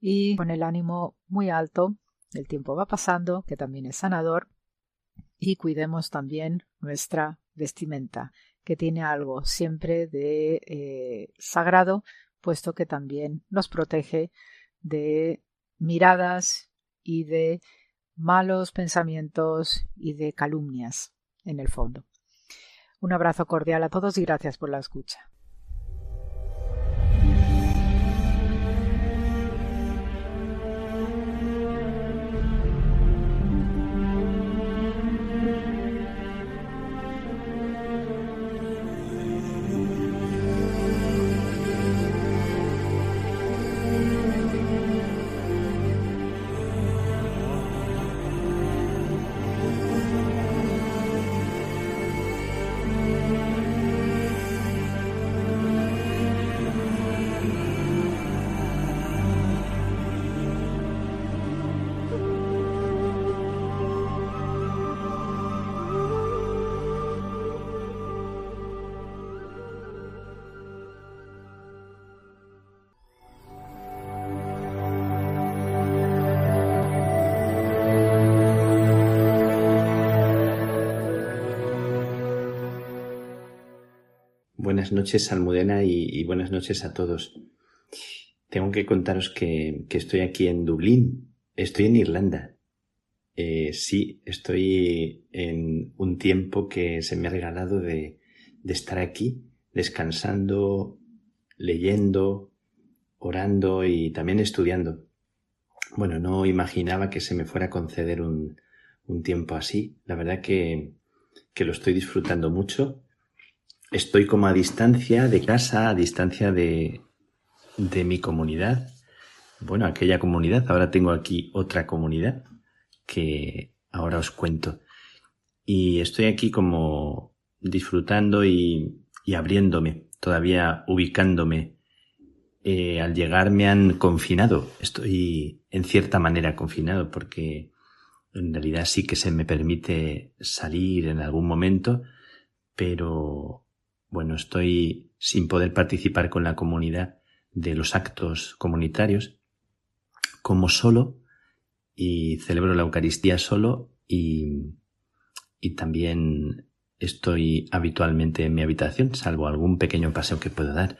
y con el ánimo muy alto. El tiempo va pasando, que también es sanador, y cuidemos también nuestra vestimenta, que tiene algo siempre de eh, sagrado puesto que también nos protege de miradas y de malos pensamientos y de calumnias en el fondo. Un abrazo cordial a todos y gracias por la escucha. Buenas noches, Almudena, y, buenas noches a todos. Tengo que contaros que, estoy aquí en Dublín. Estoy en Irlanda. Eh, sí, estoy en un tiempo que se me ha regalado de, de estar aquí, descansando, leyendo, orando y también estudiando. Bueno, no imaginaba que se me fuera a conceder un, un tiempo así. La verdad que, que lo estoy disfrutando mucho. Estoy como a distancia de casa, a distancia de, de mi comunidad. Bueno, aquella comunidad. Ahora tengo aquí otra comunidad que ahora os cuento. Y estoy aquí como disfrutando y, y abriéndome, todavía ubicándome. Eh, al llegar me han confinado. Estoy en cierta manera confinado porque en realidad sí que se me permite salir en algún momento, pero bueno, estoy sin poder participar con la comunidad de los actos comunitarios como solo y celebro la Eucaristía solo y, y también estoy habitualmente en mi habitación, salvo algún pequeño paseo que puedo dar.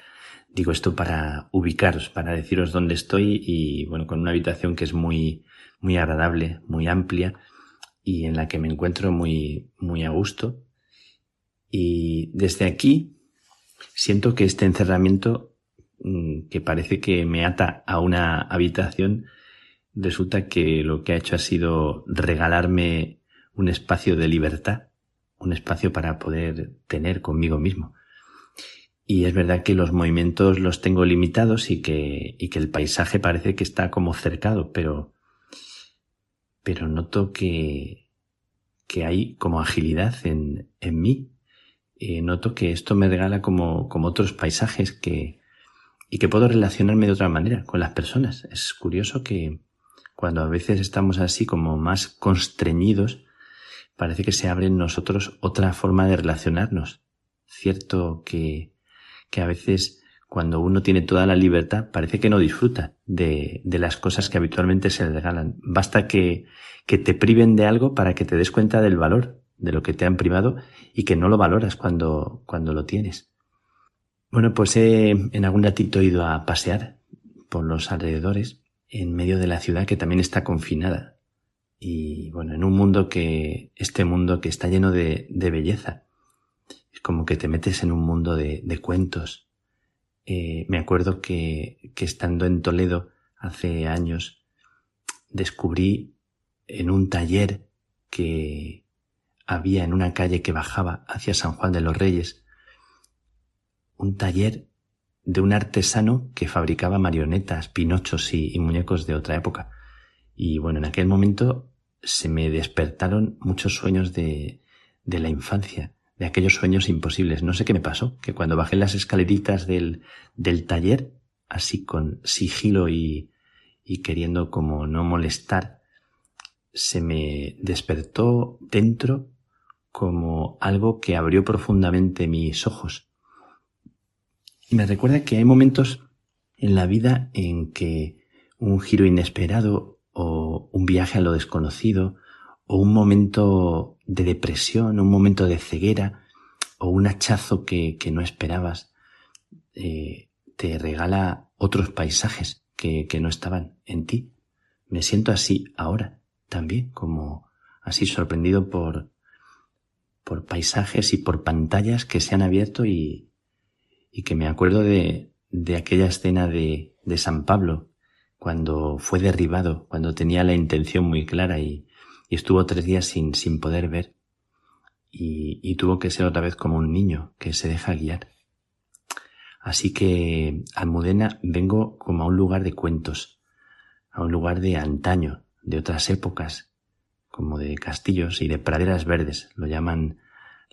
Digo esto para ubicaros, para deciros dónde estoy y bueno, con una habitación que es muy, muy agradable, muy amplia y en la que me encuentro muy, muy a gusto. Y desde aquí siento que este encerramiento mm, que parece que me ata a una habitación, resulta que lo que ha hecho ha sido regalarme un espacio de libertad, un espacio para poder tener conmigo mismo. Y es verdad que los movimientos los tengo limitados y que, y que el paisaje parece que está como cercado, pero, pero noto que, que hay como agilidad en, en mí. Eh, noto que esto me regala como, como otros paisajes que, y que puedo relacionarme de otra manera con las personas. Es curioso que cuando a veces estamos así como más constreñidos, parece que se abre en nosotros otra forma de relacionarnos. Cierto que, que a veces cuando uno tiene toda la libertad, parece que no disfruta de, de las cosas que habitualmente se le regalan. Basta que, que te priven de algo para que te des cuenta del valor de lo que te han privado y que no lo valoras cuando, cuando lo tienes. Bueno, pues he en algún ratito ido a pasear por los alrededores en medio de la ciudad que también está confinada. Y bueno, en un mundo que, este mundo que está lleno de, de belleza. Es como que te metes en un mundo de, de cuentos, eh, me acuerdo que, que estando en Toledo hace años, descubrí en un taller que había en una calle que bajaba hacia San Juan de los Reyes, un taller de un artesano que fabricaba marionetas, pinochos y, y, muñecos de otra época. Y bueno, en aquel momento se me despertaron muchos sueños de, de la infancia de aquellos sueños imposibles. No sé qué me pasó, que cuando bajé las escaleritas del, del taller, así con sigilo y, y queriendo como no molestar, se me despertó dentro como algo que abrió profundamente mis ojos. Y me recuerda que hay momentos en la vida en que un giro inesperado o un viaje a lo desconocido o un momento de depresión, un momento de ceguera o un hachazo que, no esperabas, eh, te regala otros paisajes que, que no estaban en ti. Me siento así ahora también, como así sorprendido por, por paisajes y por pantallas que se han abierto y, y que me acuerdo de, de aquella escena de, de San Pablo, cuando fue derribado, cuando tenía la intención muy clara y, y estuvo tres días sin, sin poder ver y, y tuvo que ser otra vez como un niño que se deja guiar. Así que, Almudena, vengo como a un lugar de cuentos, a un lugar de antaño, de otras épocas, como de castillos y de praderas verdes, lo llaman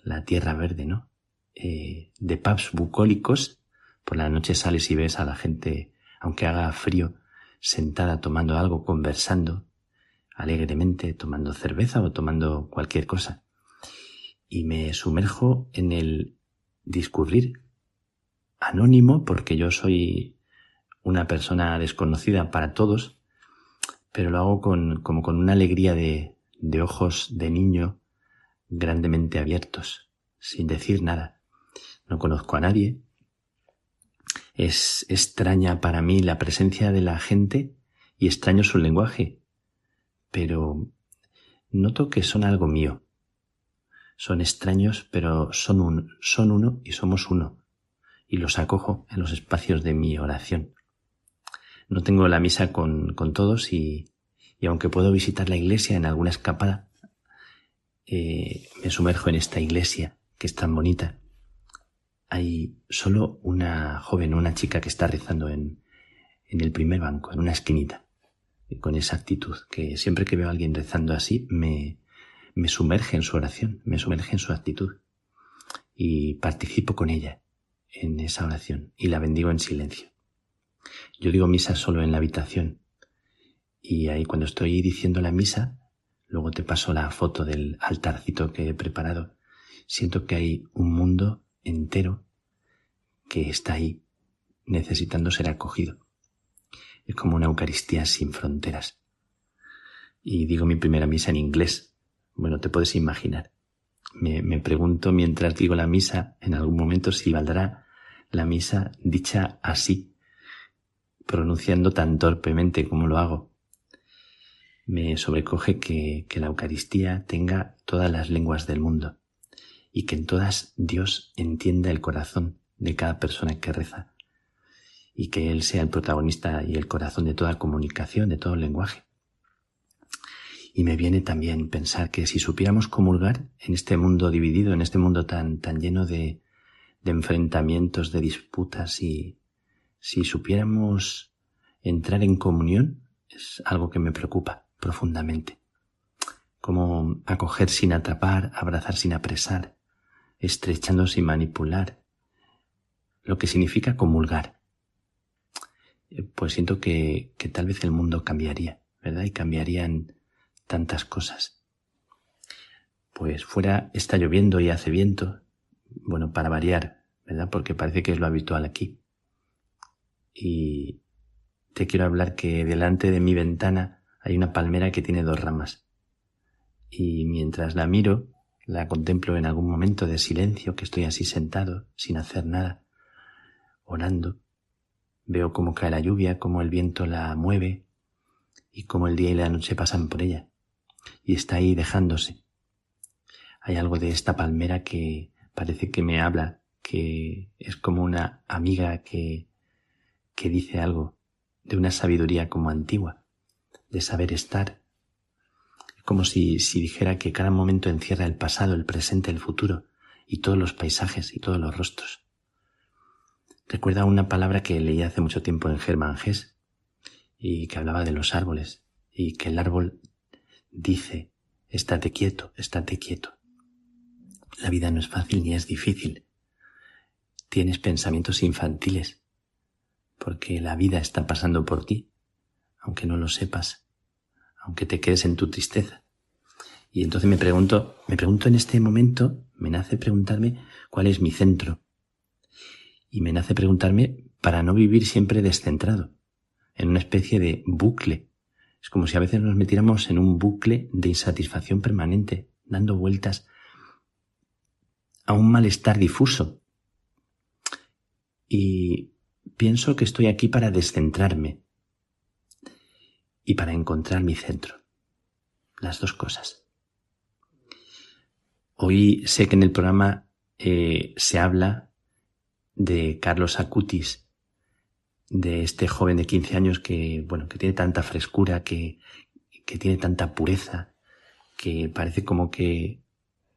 la tierra verde, ¿no? Eh, de pubs bucólicos, por la noche sales y ves a la gente, aunque haga frío, sentada tomando algo, conversando, alegremente tomando cerveza o tomando cualquier cosa. Y me sumerjo en el discurrir anónimo porque yo soy una persona desconocida para todos, pero lo hago con, como con una alegría de, de ojos de niño grandemente abiertos, sin decir nada. No conozco a nadie. Es extraña para mí la presencia de la gente y extraño su lenguaje, pero noto que son algo mío. Son extraños, pero son, un, son uno y somos uno, y los acojo en los espacios de mi oración. No tengo la misa con, con todos y, y aunque puedo visitar la iglesia en alguna escapada, eh, me sumerjo en esta iglesia que es tan bonita, hay solo una joven, una chica que está rezando en, el primer banco, en una esquinita, con esa actitud, que siempre que veo a alguien rezando así, me, me sumerge en su oración, me sumerge en su actitud y participo con ella en esa oración y la bendigo en silencio. Yo digo misa solo en la habitación y ahí cuando estoy diciendo la misa, luego te paso la foto del altarcito que he preparado, siento que hay un mundo entero que está ahí necesitando ser acogido. Es como una Eucaristía sin fronteras. Y digo mi primera misa en inglés. Bueno, te puedes imaginar. Me, me pregunto mientras digo la misa en algún momento si valdrá la misa dicha así, pronunciando tan torpemente como lo hago. Me sobrecoge que, que la Eucaristía tenga todas las lenguas del mundo y que en todas Dios entienda el corazón de cada persona que reza y que Él sea el protagonista y el corazón de toda comunicación, de todo lenguaje. Y me viene también pensar que si supiéramos comulgar en este mundo dividido, en este mundo tan, tan lleno de, de enfrentamientos, de disputas, y si supiéramos entrar en comunión, es algo que me preocupa profundamente. Como acoger sin atrapar, abrazar sin apresar, estrechando sin manipular, lo que significa comulgar. Eh, pues siento que, que tal vez el mundo cambiaría, ¿verdad? Y cambiarían tantas cosas. Pues fuera está lloviendo y hace viento, bueno, para variar, ¿verdad? Porque parece que es lo habitual aquí. Y te quiero hablar que delante de mi ventana hay una palmera que tiene dos ramas. Y mientras la miro, la contemplo en algún momento de silencio, que estoy así sentado, sin hacer nada, orando. Veo cómo cae la lluvia, cómo el viento la mueve y cómo el día y la noche pasan por ella. Y está ahí dejándose. Hay algo de esta palmera que parece que me habla, que es como una amiga que, que dice algo de una sabiduría como antigua, de saber estar, como si, si dijera que cada momento encierra el pasado, el presente, el futuro, y todos los paisajes y todos los rostros. Recuerda una palabra que leí hace mucho tiempo en Germán Gess y que hablaba de los árboles y que el árbol dice, estate quieto, estate quieto. La vida no es fácil ni es difícil. Tienes pensamientos infantiles porque la vida está pasando por ti, aunque no lo sepas aunque te quedes en tu tristeza. Y entonces me pregunto, me pregunto en este momento, me nace preguntarme cuál es mi centro. Y me nace preguntarme para no vivir siempre descentrado, en una especie de bucle. Es como si a veces nos metiéramos en un bucle de insatisfacción permanente, dando vueltas a un malestar difuso. Y pienso que estoy aquí para descentrarme, y para encontrar mi centro. Las dos cosas. Hoy sé que en el programa eh, se habla de Carlos Acutis, de este joven de 15 años que, bueno, que tiene tanta frescura, que, que tiene tanta pureza, que parece como que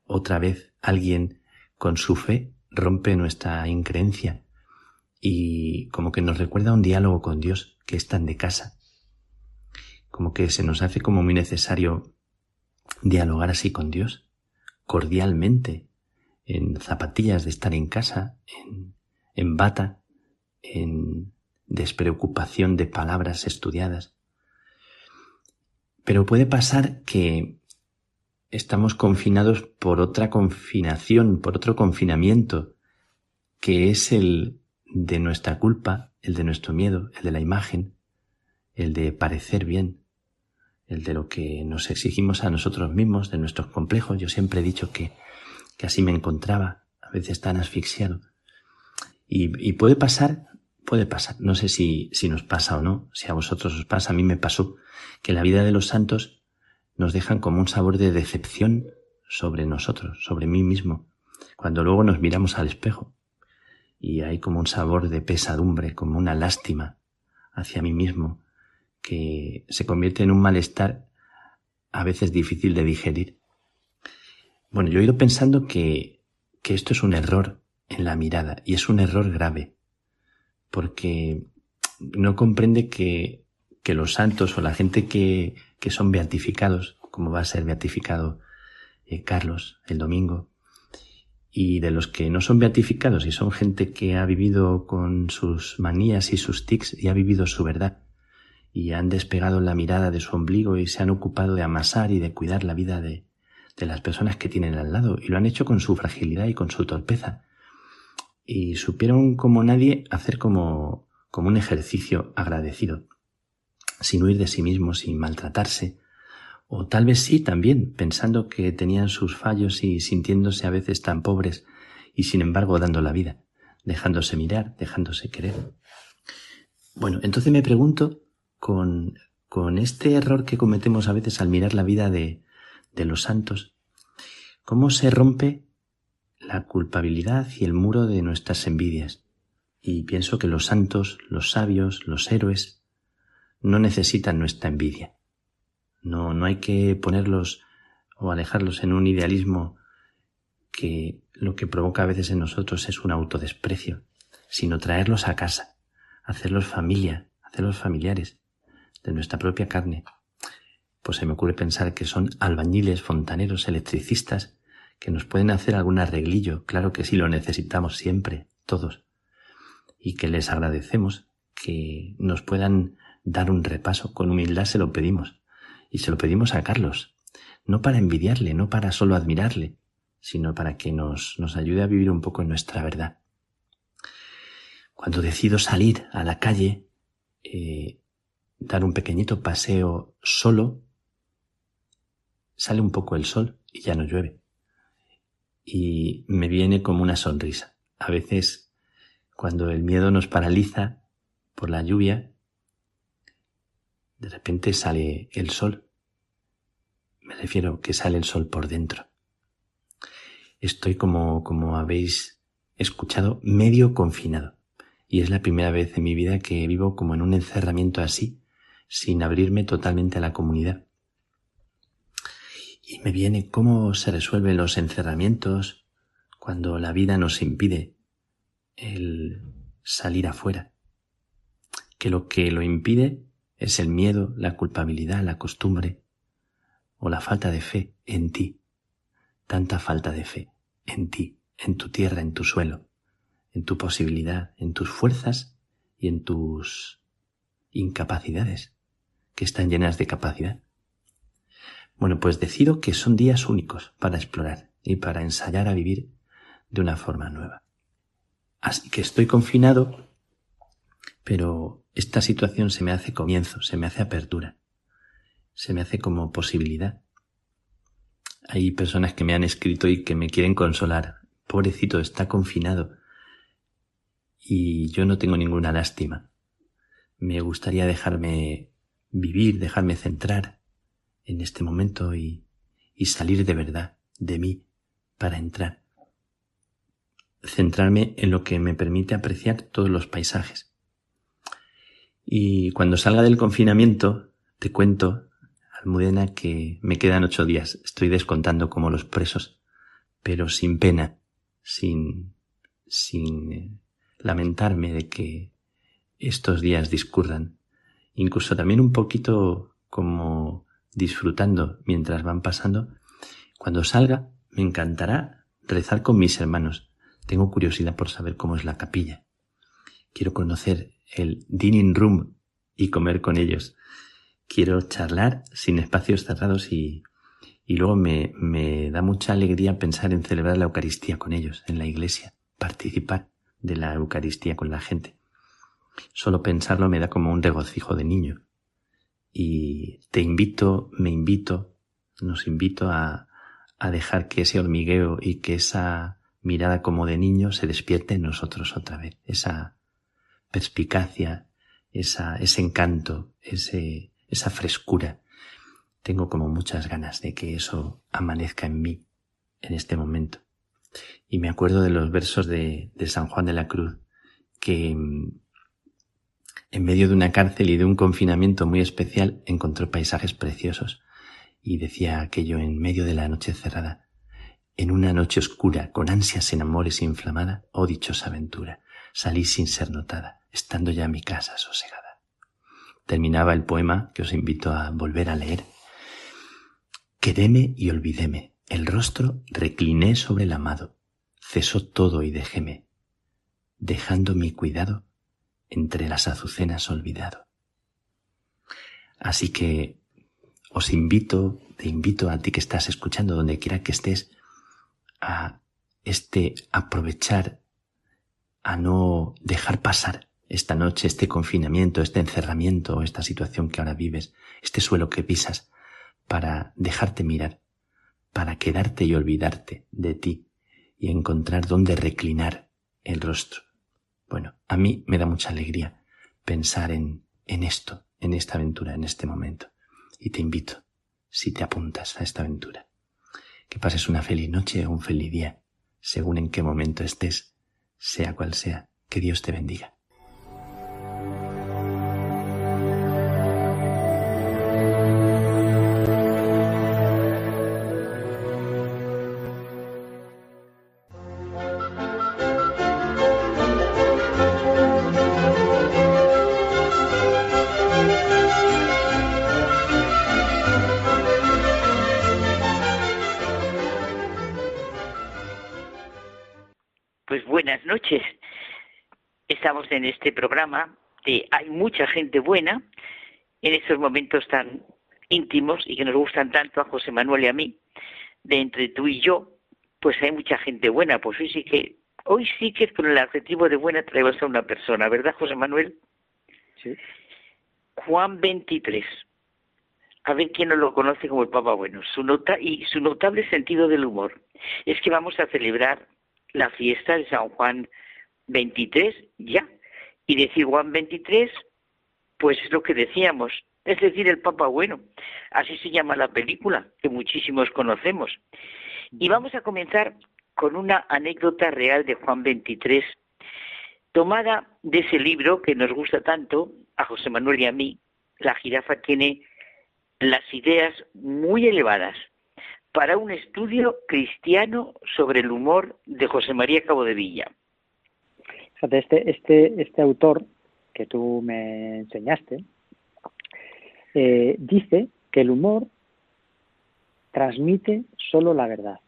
otra vez alguien con su fe rompe nuestra increencia y como que nos recuerda un diálogo con Dios que es tan de casa como que se nos hace como muy necesario dialogar así con Dios, cordialmente, en zapatillas de estar en casa, en, en bata, en despreocupación de palabras estudiadas. Pero puede pasar que estamos confinados por otra confinación, por otro confinamiento, que es el de nuestra culpa, el de nuestro miedo, el de la imagen, el de parecer bien, el de lo que nos exigimos a nosotros mismos, de nuestros complejos. Yo siempre he dicho que, que así me encontraba, a veces tan asfixiado. Y, y, puede pasar, puede pasar, no sé si, si nos pasa o no, si a vosotros os pasa, a mí me pasó, que la vida de los santos nos dejan como un sabor de decepción sobre nosotros, sobre mí mismo, cuando luego nos miramos al espejo y hay como un sabor de pesadumbre, como una lástima hacia mí mismo, que se convierte en un malestar a veces difícil de digerir. Bueno, yo he ido pensando que, que esto es un error en la mirada y es un error grave, porque no comprende que, que los santos o la gente que, que son beatificados, como va a ser beatificado eh, Carlos el domingo, y de los que no son beatificados y son gente que ha vivido con sus manías y sus tics y ha vivido su verdad y han despegado la mirada de su ombligo y se han ocupado de amasar y de cuidar la vida de, de las personas que tienen al lado y lo han hecho con su fragilidad y con su torpeza y supieron como nadie hacer como, como un ejercicio agradecido sin huir de sí mismos, sin maltratarse, o tal vez sí también, pensando que tenían sus fallos y sintiéndose a veces tan pobres y sin embargo dando la vida, dejándose mirar, dejándose querer. Bueno, entonces me pregunto con, con este error que cometemos a veces al mirar la vida de, de los santos, ¿cómo se rompe la culpabilidad y el muro de nuestras envidias? Y pienso que los santos, los sabios, los héroes, no necesitan nuestra envidia. No, no hay que ponerlos o alejarlos en un idealismo que lo que provoca a veces en nosotros es un autodesprecio, sino traerlos a casa, hacerlos familia, hacerlos familiares de nuestra propia carne. Pues se me ocurre pensar que son albañiles, fontaneros, electricistas, que nos pueden hacer algún arreglillo, claro que sí lo necesitamos siempre, todos, y que les agradecemos que nos puedan dar un repaso, con humildad se lo pedimos, y se lo pedimos a Carlos, no para envidiarle, no para solo admirarle, sino para que nos, nos ayude a vivir un poco en nuestra verdad. Cuando decido salir a la calle, eh, dar un pequeñito paseo solo, sale un poco el sol y ya no llueve. Y me viene como una sonrisa. A veces, cuando el miedo nos paraliza por la lluvia, de repente sale el sol. Me refiero que sale el sol por dentro. Estoy como, como habéis escuchado, medio confinado. Y es la primera vez en mi vida que vivo como en un encerramiento así, sin abrirme totalmente a la comunidad. Y me viene cómo se resuelven los encerramientos cuando la vida nos impide el salir afuera. Que lo que lo impide es el miedo, la culpabilidad, la costumbre o la falta de fe en ti. Tanta falta de fe en ti, en tu tierra, en tu suelo, en tu posibilidad, en tus fuerzas y en tus incapacidades, que están llenas de capacidad. Bueno, pues decido que son días únicos para explorar y para ensayar a vivir de una forma nueva. Así que estoy confinado, pero esta situación se me hace comienzo, se me hace apertura, se me hace como posibilidad. Hay personas que me han escrito y que me quieren consolar. Pobrecito, está confinado. Y yo no tengo ninguna lástima. Me gustaría dejarme vivir, dejarme centrar en este momento y, y salir de verdad de mí para entrar. Centrarme en lo que me permite apreciar todos los paisajes y cuando salga del confinamiento, te cuento, Almudena, que me quedan ocho días. Estoy descontando como los presos, pero sin pena, sin, sin eh, lamentarme de que estos días discurran. Incluso también un poquito como disfrutando mientras van pasando. Cuando salga, me encantará rezar con mis hermanos. Tengo curiosidad por saber cómo es la capilla. Quiero conocer el dining room y comer con ellos. Quiero charlar sin espacios cerrados y, y luego me, me da mucha alegría pensar en celebrar la Eucaristía con ellos, en la iglesia, participar de la Eucaristía con la gente. Solo pensarlo me da como un regocijo de niño. Y te invito, me invito, nos invito a, a dejar que ese hormigueo y que esa mirada como de niño se despierte en nosotros otra vez, esa perspicacia, esa, ese encanto, ese, esa frescura. Tengo como muchas ganas de que eso amanezca en mí en este momento. Y me acuerdo de los versos de, de San Juan de la Cruz, que mm, en medio de una cárcel y de un confinamiento muy especial encontró paisajes preciosos y decía aquello en medio de la noche cerrada. En una noche oscura, con ansias en amores inflamada, oh dichosa aventura, salí sin ser notada, estando ya en mi casa sosegada. Terminaba el poema que os invito a volver a leer. Quedéme y olvidéme, el rostro recliné sobre el amado, cesó todo y dejéme, dejando mi cuidado entre las azucenas olvidado. Así que os invito, te invito a ti que estás escuchando donde quiera que estés, a este aprovechar, a no dejar pasar esta noche, este confinamiento, este encerramiento, esta situación que ahora vives, este suelo que pisas, para dejarte mirar, para quedarte y olvidarte de ti y encontrar dónde reclinar el rostro. Bueno, a mí me da mucha alegría pensar en, en esto, en esta aventura, en este momento. Y te invito, si te apuntas a esta aventura, que pases una feliz noche o un feliz día, según en qué momento estés, sea cual sea. Que Dios te bendiga. Programa de Hay mucha gente buena en estos momentos tan íntimos y que nos gustan tanto a José Manuel y a mí, de entre tú y yo, pues hay mucha gente buena. Pues hoy sí que, hoy sí que con el adjetivo de buena traemos a una persona, ¿verdad, José Manuel? Sí. Juan 23. A ver quién no lo conoce como el Papa Bueno. Su nota y su notable sentido del humor. Es que vamos a celebrar la fiesta de San Juan 23 ya. Y decir Juan 23, pues es lo que decíamos, es decir, el Papa Bueno. Así se llama la película, que muchísimos conocemos. Y vamos a comenzar con una anécdota real de Juan 23, tomada de ese libro que nos gusta tanto, a José Manuel y a mí. La jirafa tiene las ideas muy elevadas para un estudio cristiano sobre el humor de José María Cabo de Villa este, este, este autor que tú me enseñaste eh, dice que el humor transmite solo la verdad,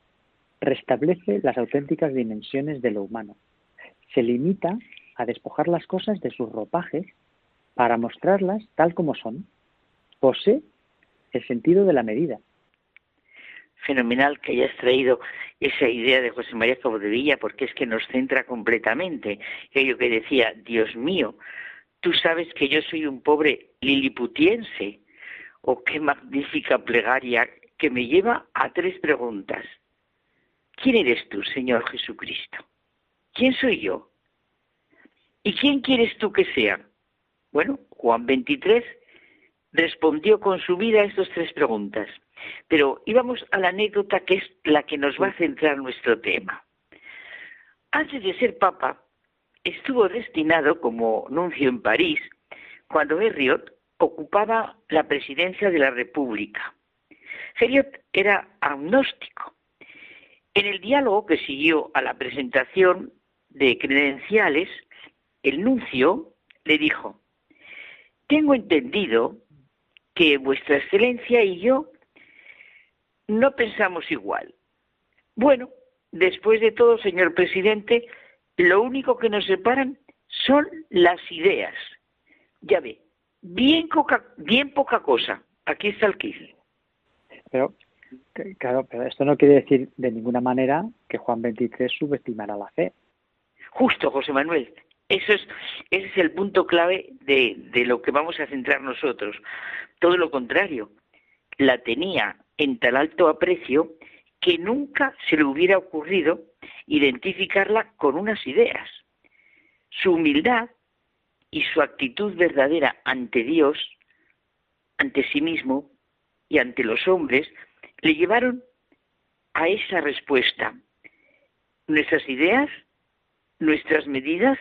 restablece las auténticas dimensiones de lo humano, se limita a despojar las cosas de sus ropajes para mostrarlas tal como son, posee el sentido de la medida, fenomenal que hayas traído esa idea de José María Villa, porque es que nos centra completamente. Aquello que decía, Dios mío, tú sabes que yo soy un pobre liliputiense. Oh, qué magnífica plegaria que me lleva a tres preguntas. ¿Quién eres tú, Señor Jesucristo? ¿Quién soy yo? ¿Y quién quieres tú que sea? Bueno, Juan 23 respondió con su vida a estas tres preguntas. Pero íbamos a la anécdota que es la que nos va a centrar nuestro tema. Antes de ser papa, estuvo destinado como nuncio en París cuando Herriot ocupaba la presidencia de la República. Herriot era agnóstico. En el diálogo que siguió a la presentación de credenciales, el nuncio le dijo, tengo entendido que Vuestra Excelencia y yo no pensamos igual. Bueno, después de todo, señor presidente, lo único que nos separan son las ideas. Ya ve, bien, bien poca cosa. Aquí está el quiz. Pero, claro, pero esto no quiere decir de ninguna manera que Juan 23 subestimara la fe. Justo, José Manuel. Eso es, ese es el punto clave de, de lo que vamos a centrar nosotros. Todo lo contrario, la tenía en tal alto aprecio que nunca se le hubiera ocurrido identificarla con unas ideas. Su humildad y su actitud verdadera ante Dios, ante sí mismo y ante los hombres, le llevaron a esa respuesta. Nuestras ideas, nuestras medidas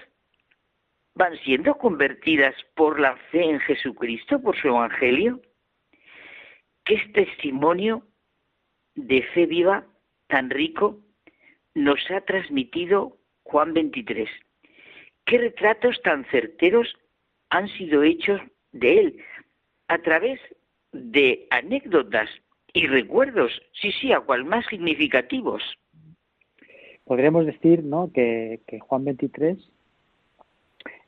van siendo convertidas por la fe en Jesucristo, por su Evangelio es testimonio de fe viva tan rico nos ha transmitido Juan 23? ¿Qué retratos tan certeros han sido hechos de él a través de anécdotas y recuerdos, sí, sí, a cual más significativos? Podríamos decir ¿no? que, que Juan 23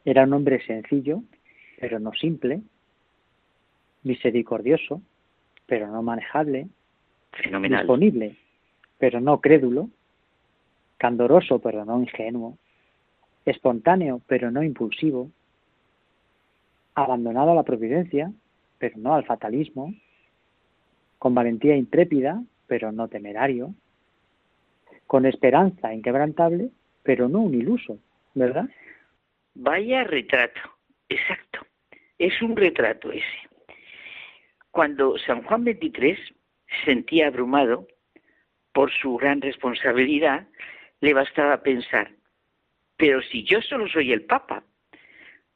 era un hombre sencillo, pero no simple, misericordioso, pero no manejable, Fenomenal. disponible, pero no crédulo, candoroso, pero no ingenuo, espontáneo, pero no impulsivo, abandonado a la providencia, pero no al fatalismo, con valentía intrépida, pero no temerario, con esperanza inquebrantable, pero no un iluso, ¿verdad? Vaya retrato, exacto. Es un retrato ese. Cuando San Juan XXIII se sentía abrumado por su gran responsabilidad, le bastaba pensar, pero si yo solo soy el Papa,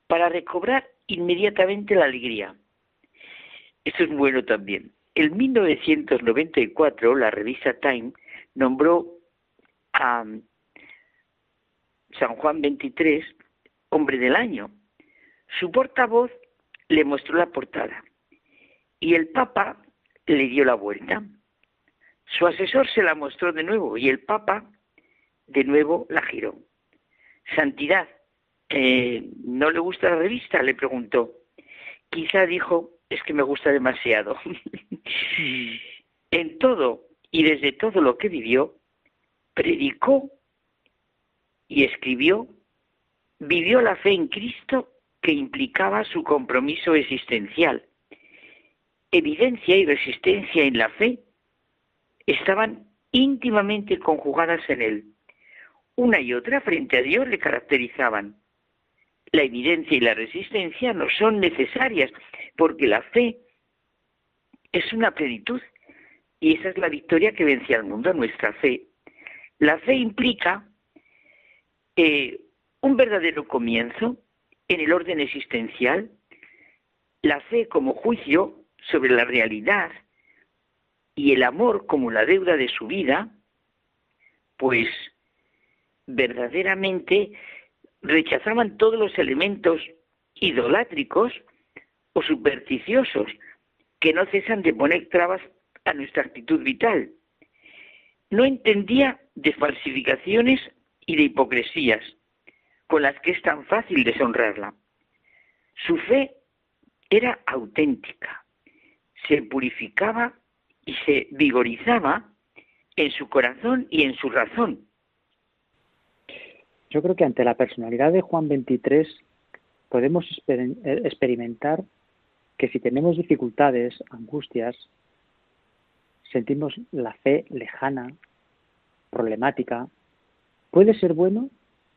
para recobrar inmediatamente la alegría. Eso es bueno también. En 1994, la revista Time nombró a San Juan XXIII hombre del año. Su portavoz le mostró la portada y el Papa le dio la vuelta. Su asesor se la mostró de nuevo y el Papa de nuevo la giró. Santidad, eh, ¿no le gusta la revista? le preguntó. Quizá dijo, es que me gusta demasiado. en todo y desde todo lo que vivió, predicó y escribió, vivió la fe en Cristo que implicaba su compromiso existencial. Evidencia y resistencia en la fe estaban íntimamente conjugadas en él. Una y otra frente a Dios le caracterizaban. La evidencia y la resistencia no son necesarias porque la fe es una plenitud y esa es la victoria que vence al mundo, nuestra fe. La fe implica eh, un verdadero comienzo en el orden existencial, la fe como juicio sobre la realidad y el amor como la deuda de su vida, pues verdaderamente rechazaban todos los elementos idolátricos o supersticiosos que no cesan de poner trabas a nuestra actitud vital. No entendía de falsificaciones y de hipocresías con las que es tan fácil deshonrarla. Su fe era auténtica, se purificaba y se vigorizaba en su corazón y en su razón. Yo creo que ante la personalidad de Juan 23 podemos experimentar que si tenemos dificultades, angustias, sentimos la fe lejana, problemática, puede ser bueno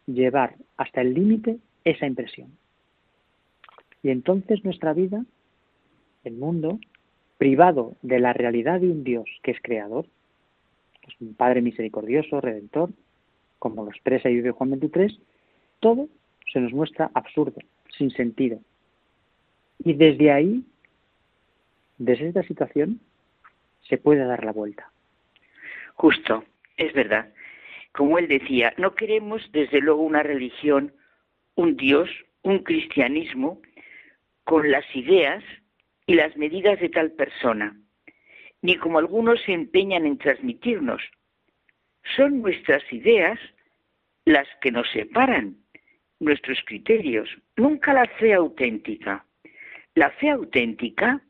llevar hasta el límite esa impresión. Y entonces nuestra vida, el mundo, privado de la realidad de un Dios que es creador, es un Padre misericordioso, redentor, como lo expresa y vive Juan 23, todo se nos muestra absurdo, sin sentido. Y desde ahí, desde esta situación, se puede dar la vuelta. Justo, es verdad. Como él decía, no queremos desde luego una religión, un Dios, un cristianismo con las ideas y las medidas de tal persona, ni como algunos se empeñan en transmitirnos. Son nuestras ideas las que nos separan, nuestros criterios, nunca la fe auténtica. La fe auténtica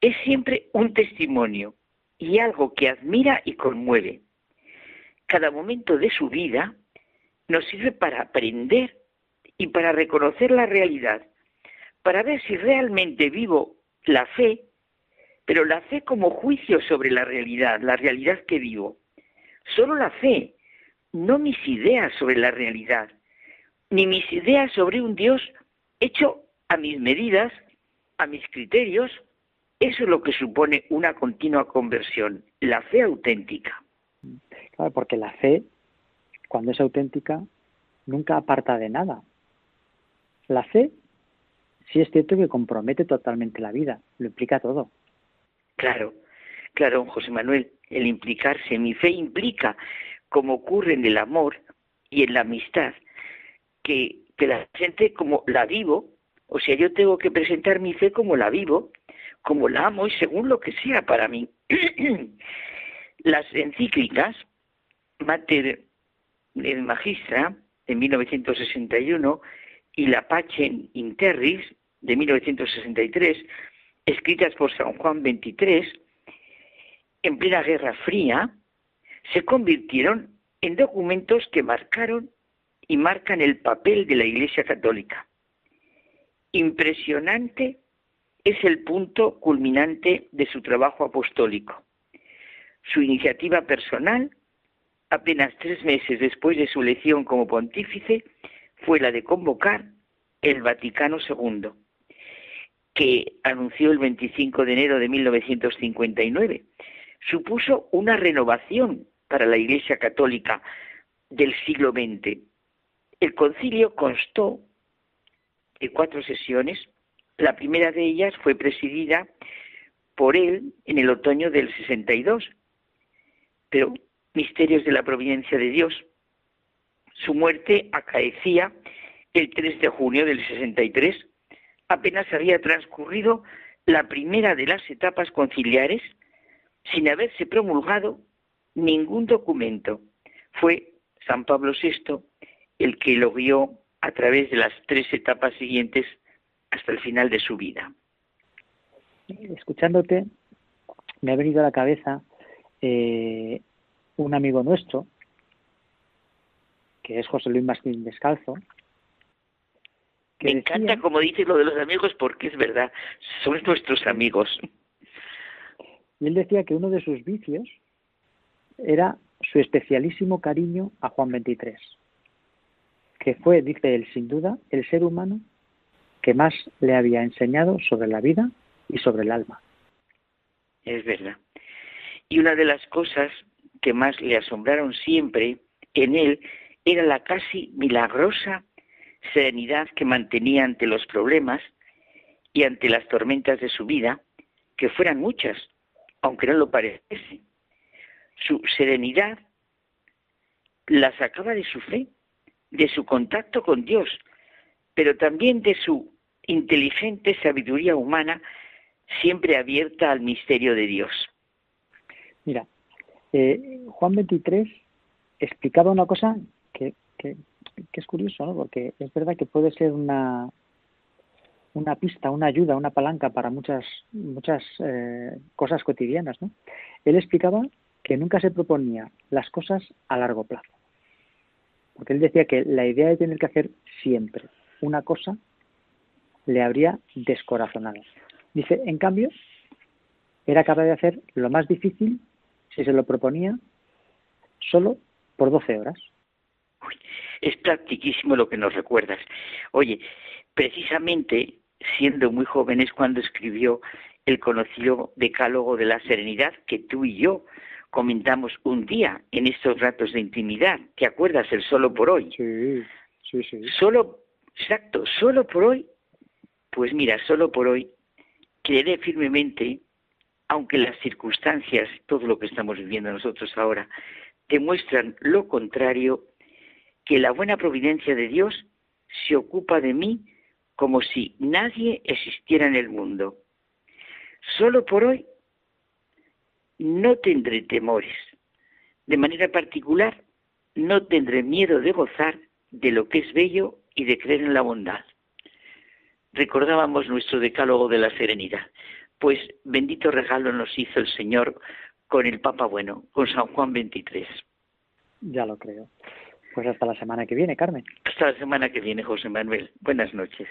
es siempre un testimonio y algo que admira y conmueve. Cada momento de su vida nos sirve para aprender y para reconocer la realidad, para ver si realmente vivo la fe, pero la fe como juicio sobre la realidad, la realidad que vivo. Solo la fe, no mis ideas sobre la realidad, ni mis ideas sobre un Dios hecho a mis medidas, a mis criterios. Eso es lo que supone una continua conversión, la fe auténtica. Claro, porque la fe, cuando es auténtica, nunca aparta de nada. La fe sí es cierto que compromete totalmente la vida, lo implica todo. Claro, claro, José Manuel. el implicarse. Mi fe implica, como ocurre en el amor y en la amistad, que, que la gente como la vivo, o sea, yo tengo que presentar mi fe como la vivo, como la amo y según lo que sea para mí. Las encíclicas, Mater Magistra, de 1961, y la Pacem Interris, de 1963, escritas por San Juan XXIII, en plena Guerra Fría, se convirtieron en documentos que marcaron y marcan el papel de la Iglesia Católica. Impresionante es el punto culminante de su trabajo apostólico. Su iniciativa personal, apenas tres meses después de su elección como pontífice, fue la de convocar el Vaticano II, que anunció el 25 de enero de 1959. Supuso una renovación para la Iglesia Católica del siglo XX. El concilio constó de cuatro sesiones. La primera de ellas fue presidida por él en el otoño del 62. Pero misterios de la providencia de Dios. Su muerte acaecía el 3 de junio del 63. Apenas había transcurrido la primera de las etapas conciliares sin haberse promulgado ningún documento. Fue San Pablo VI el que lo guió a través de las tres etapas siguientes hasta el final de su vida. Escuchándote, me ha venido a la cabeza eh, un amigo nuestro, que es José Luis Martín Descalzo. Me encanta como dices lo de los amigos porque es verdad, son nuestros amigos. Y él decía que uno de sus vicios era su especialísimo cariño a Juan XXIII, que fue, dice él, sin duda, el ser humano que más le había enseñado sobre la vida y sobre el alma. Es verdad. Y una de las cosas que más le asombraron siempre en él era la casi milagrosa serenidad que mantenía ante los problemas y ante las tormentas de su vida, que fueran muchas, aunque no lo pareciese. Su serenidad la sacaba de su fe, de su contacto con Dios, pero también de su inteligente sabiduría humana siempre abierta al misterio de Dios. Mira, eh, Juan 23 explicaba una cosa que, que, es curioso, ¿no? porque es verdad que puede ser una, una pista, una ayuda, una palanca para muchas, muchas eh, cosas cotidianas. ¿no? Él explicaba que nunca se proponía las cosas a largo plazo, porque él decía que la idea de tener que hacer siempre una cosa le habría descorazonado. Dice, en cambio, era capaz de hacer lo más difícil si se lo proponía solo por 12 horas. Es practiquísimo lo que nos recuerdas. Oye, precisamente siendo muy joven es cuando escribió el conocido Decálogo de la Serenidad que tú y yo comentamos un día en estos ratos de intimidad. ¿Te acuerdas? El solo por hoy. Sí, sí, sí. Solo, exacto, solo por hoy. Pues mira, solo por hoy creeré firmemente aunque las circunstancias, todo lo que estamos viviendo nosotros ahora, demuestran lo contrario, que la buena providencia de Dios se ocupa de mí como si nadie existiera en el mundo. Solo por hoy no tendré temores. De manera particular, no tendré miedo de gozar de lo que es bello y de creer en la bondad. Recordábamos nuestro decálogo de la serenidad. Pues bendito regalo nos hizo el Señor con el Papa Bueno, con San Juan XXIII. Ya lo creo. Pues hasta la semana que viene, Carmen. Hasta la semana que viene, José Manuel. Buenas noches.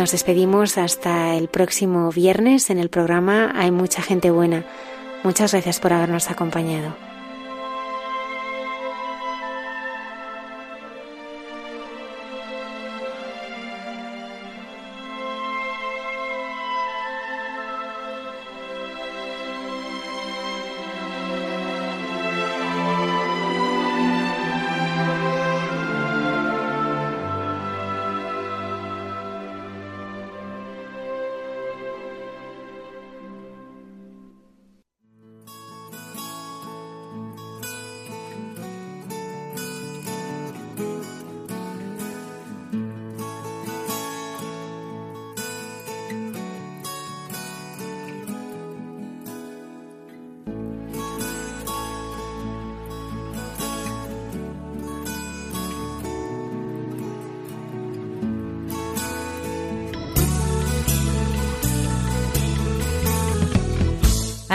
Nos despedimos hasta el próximo viernes en el programa Hay mucha gente buena. Muchas gracias por habernos acompañado.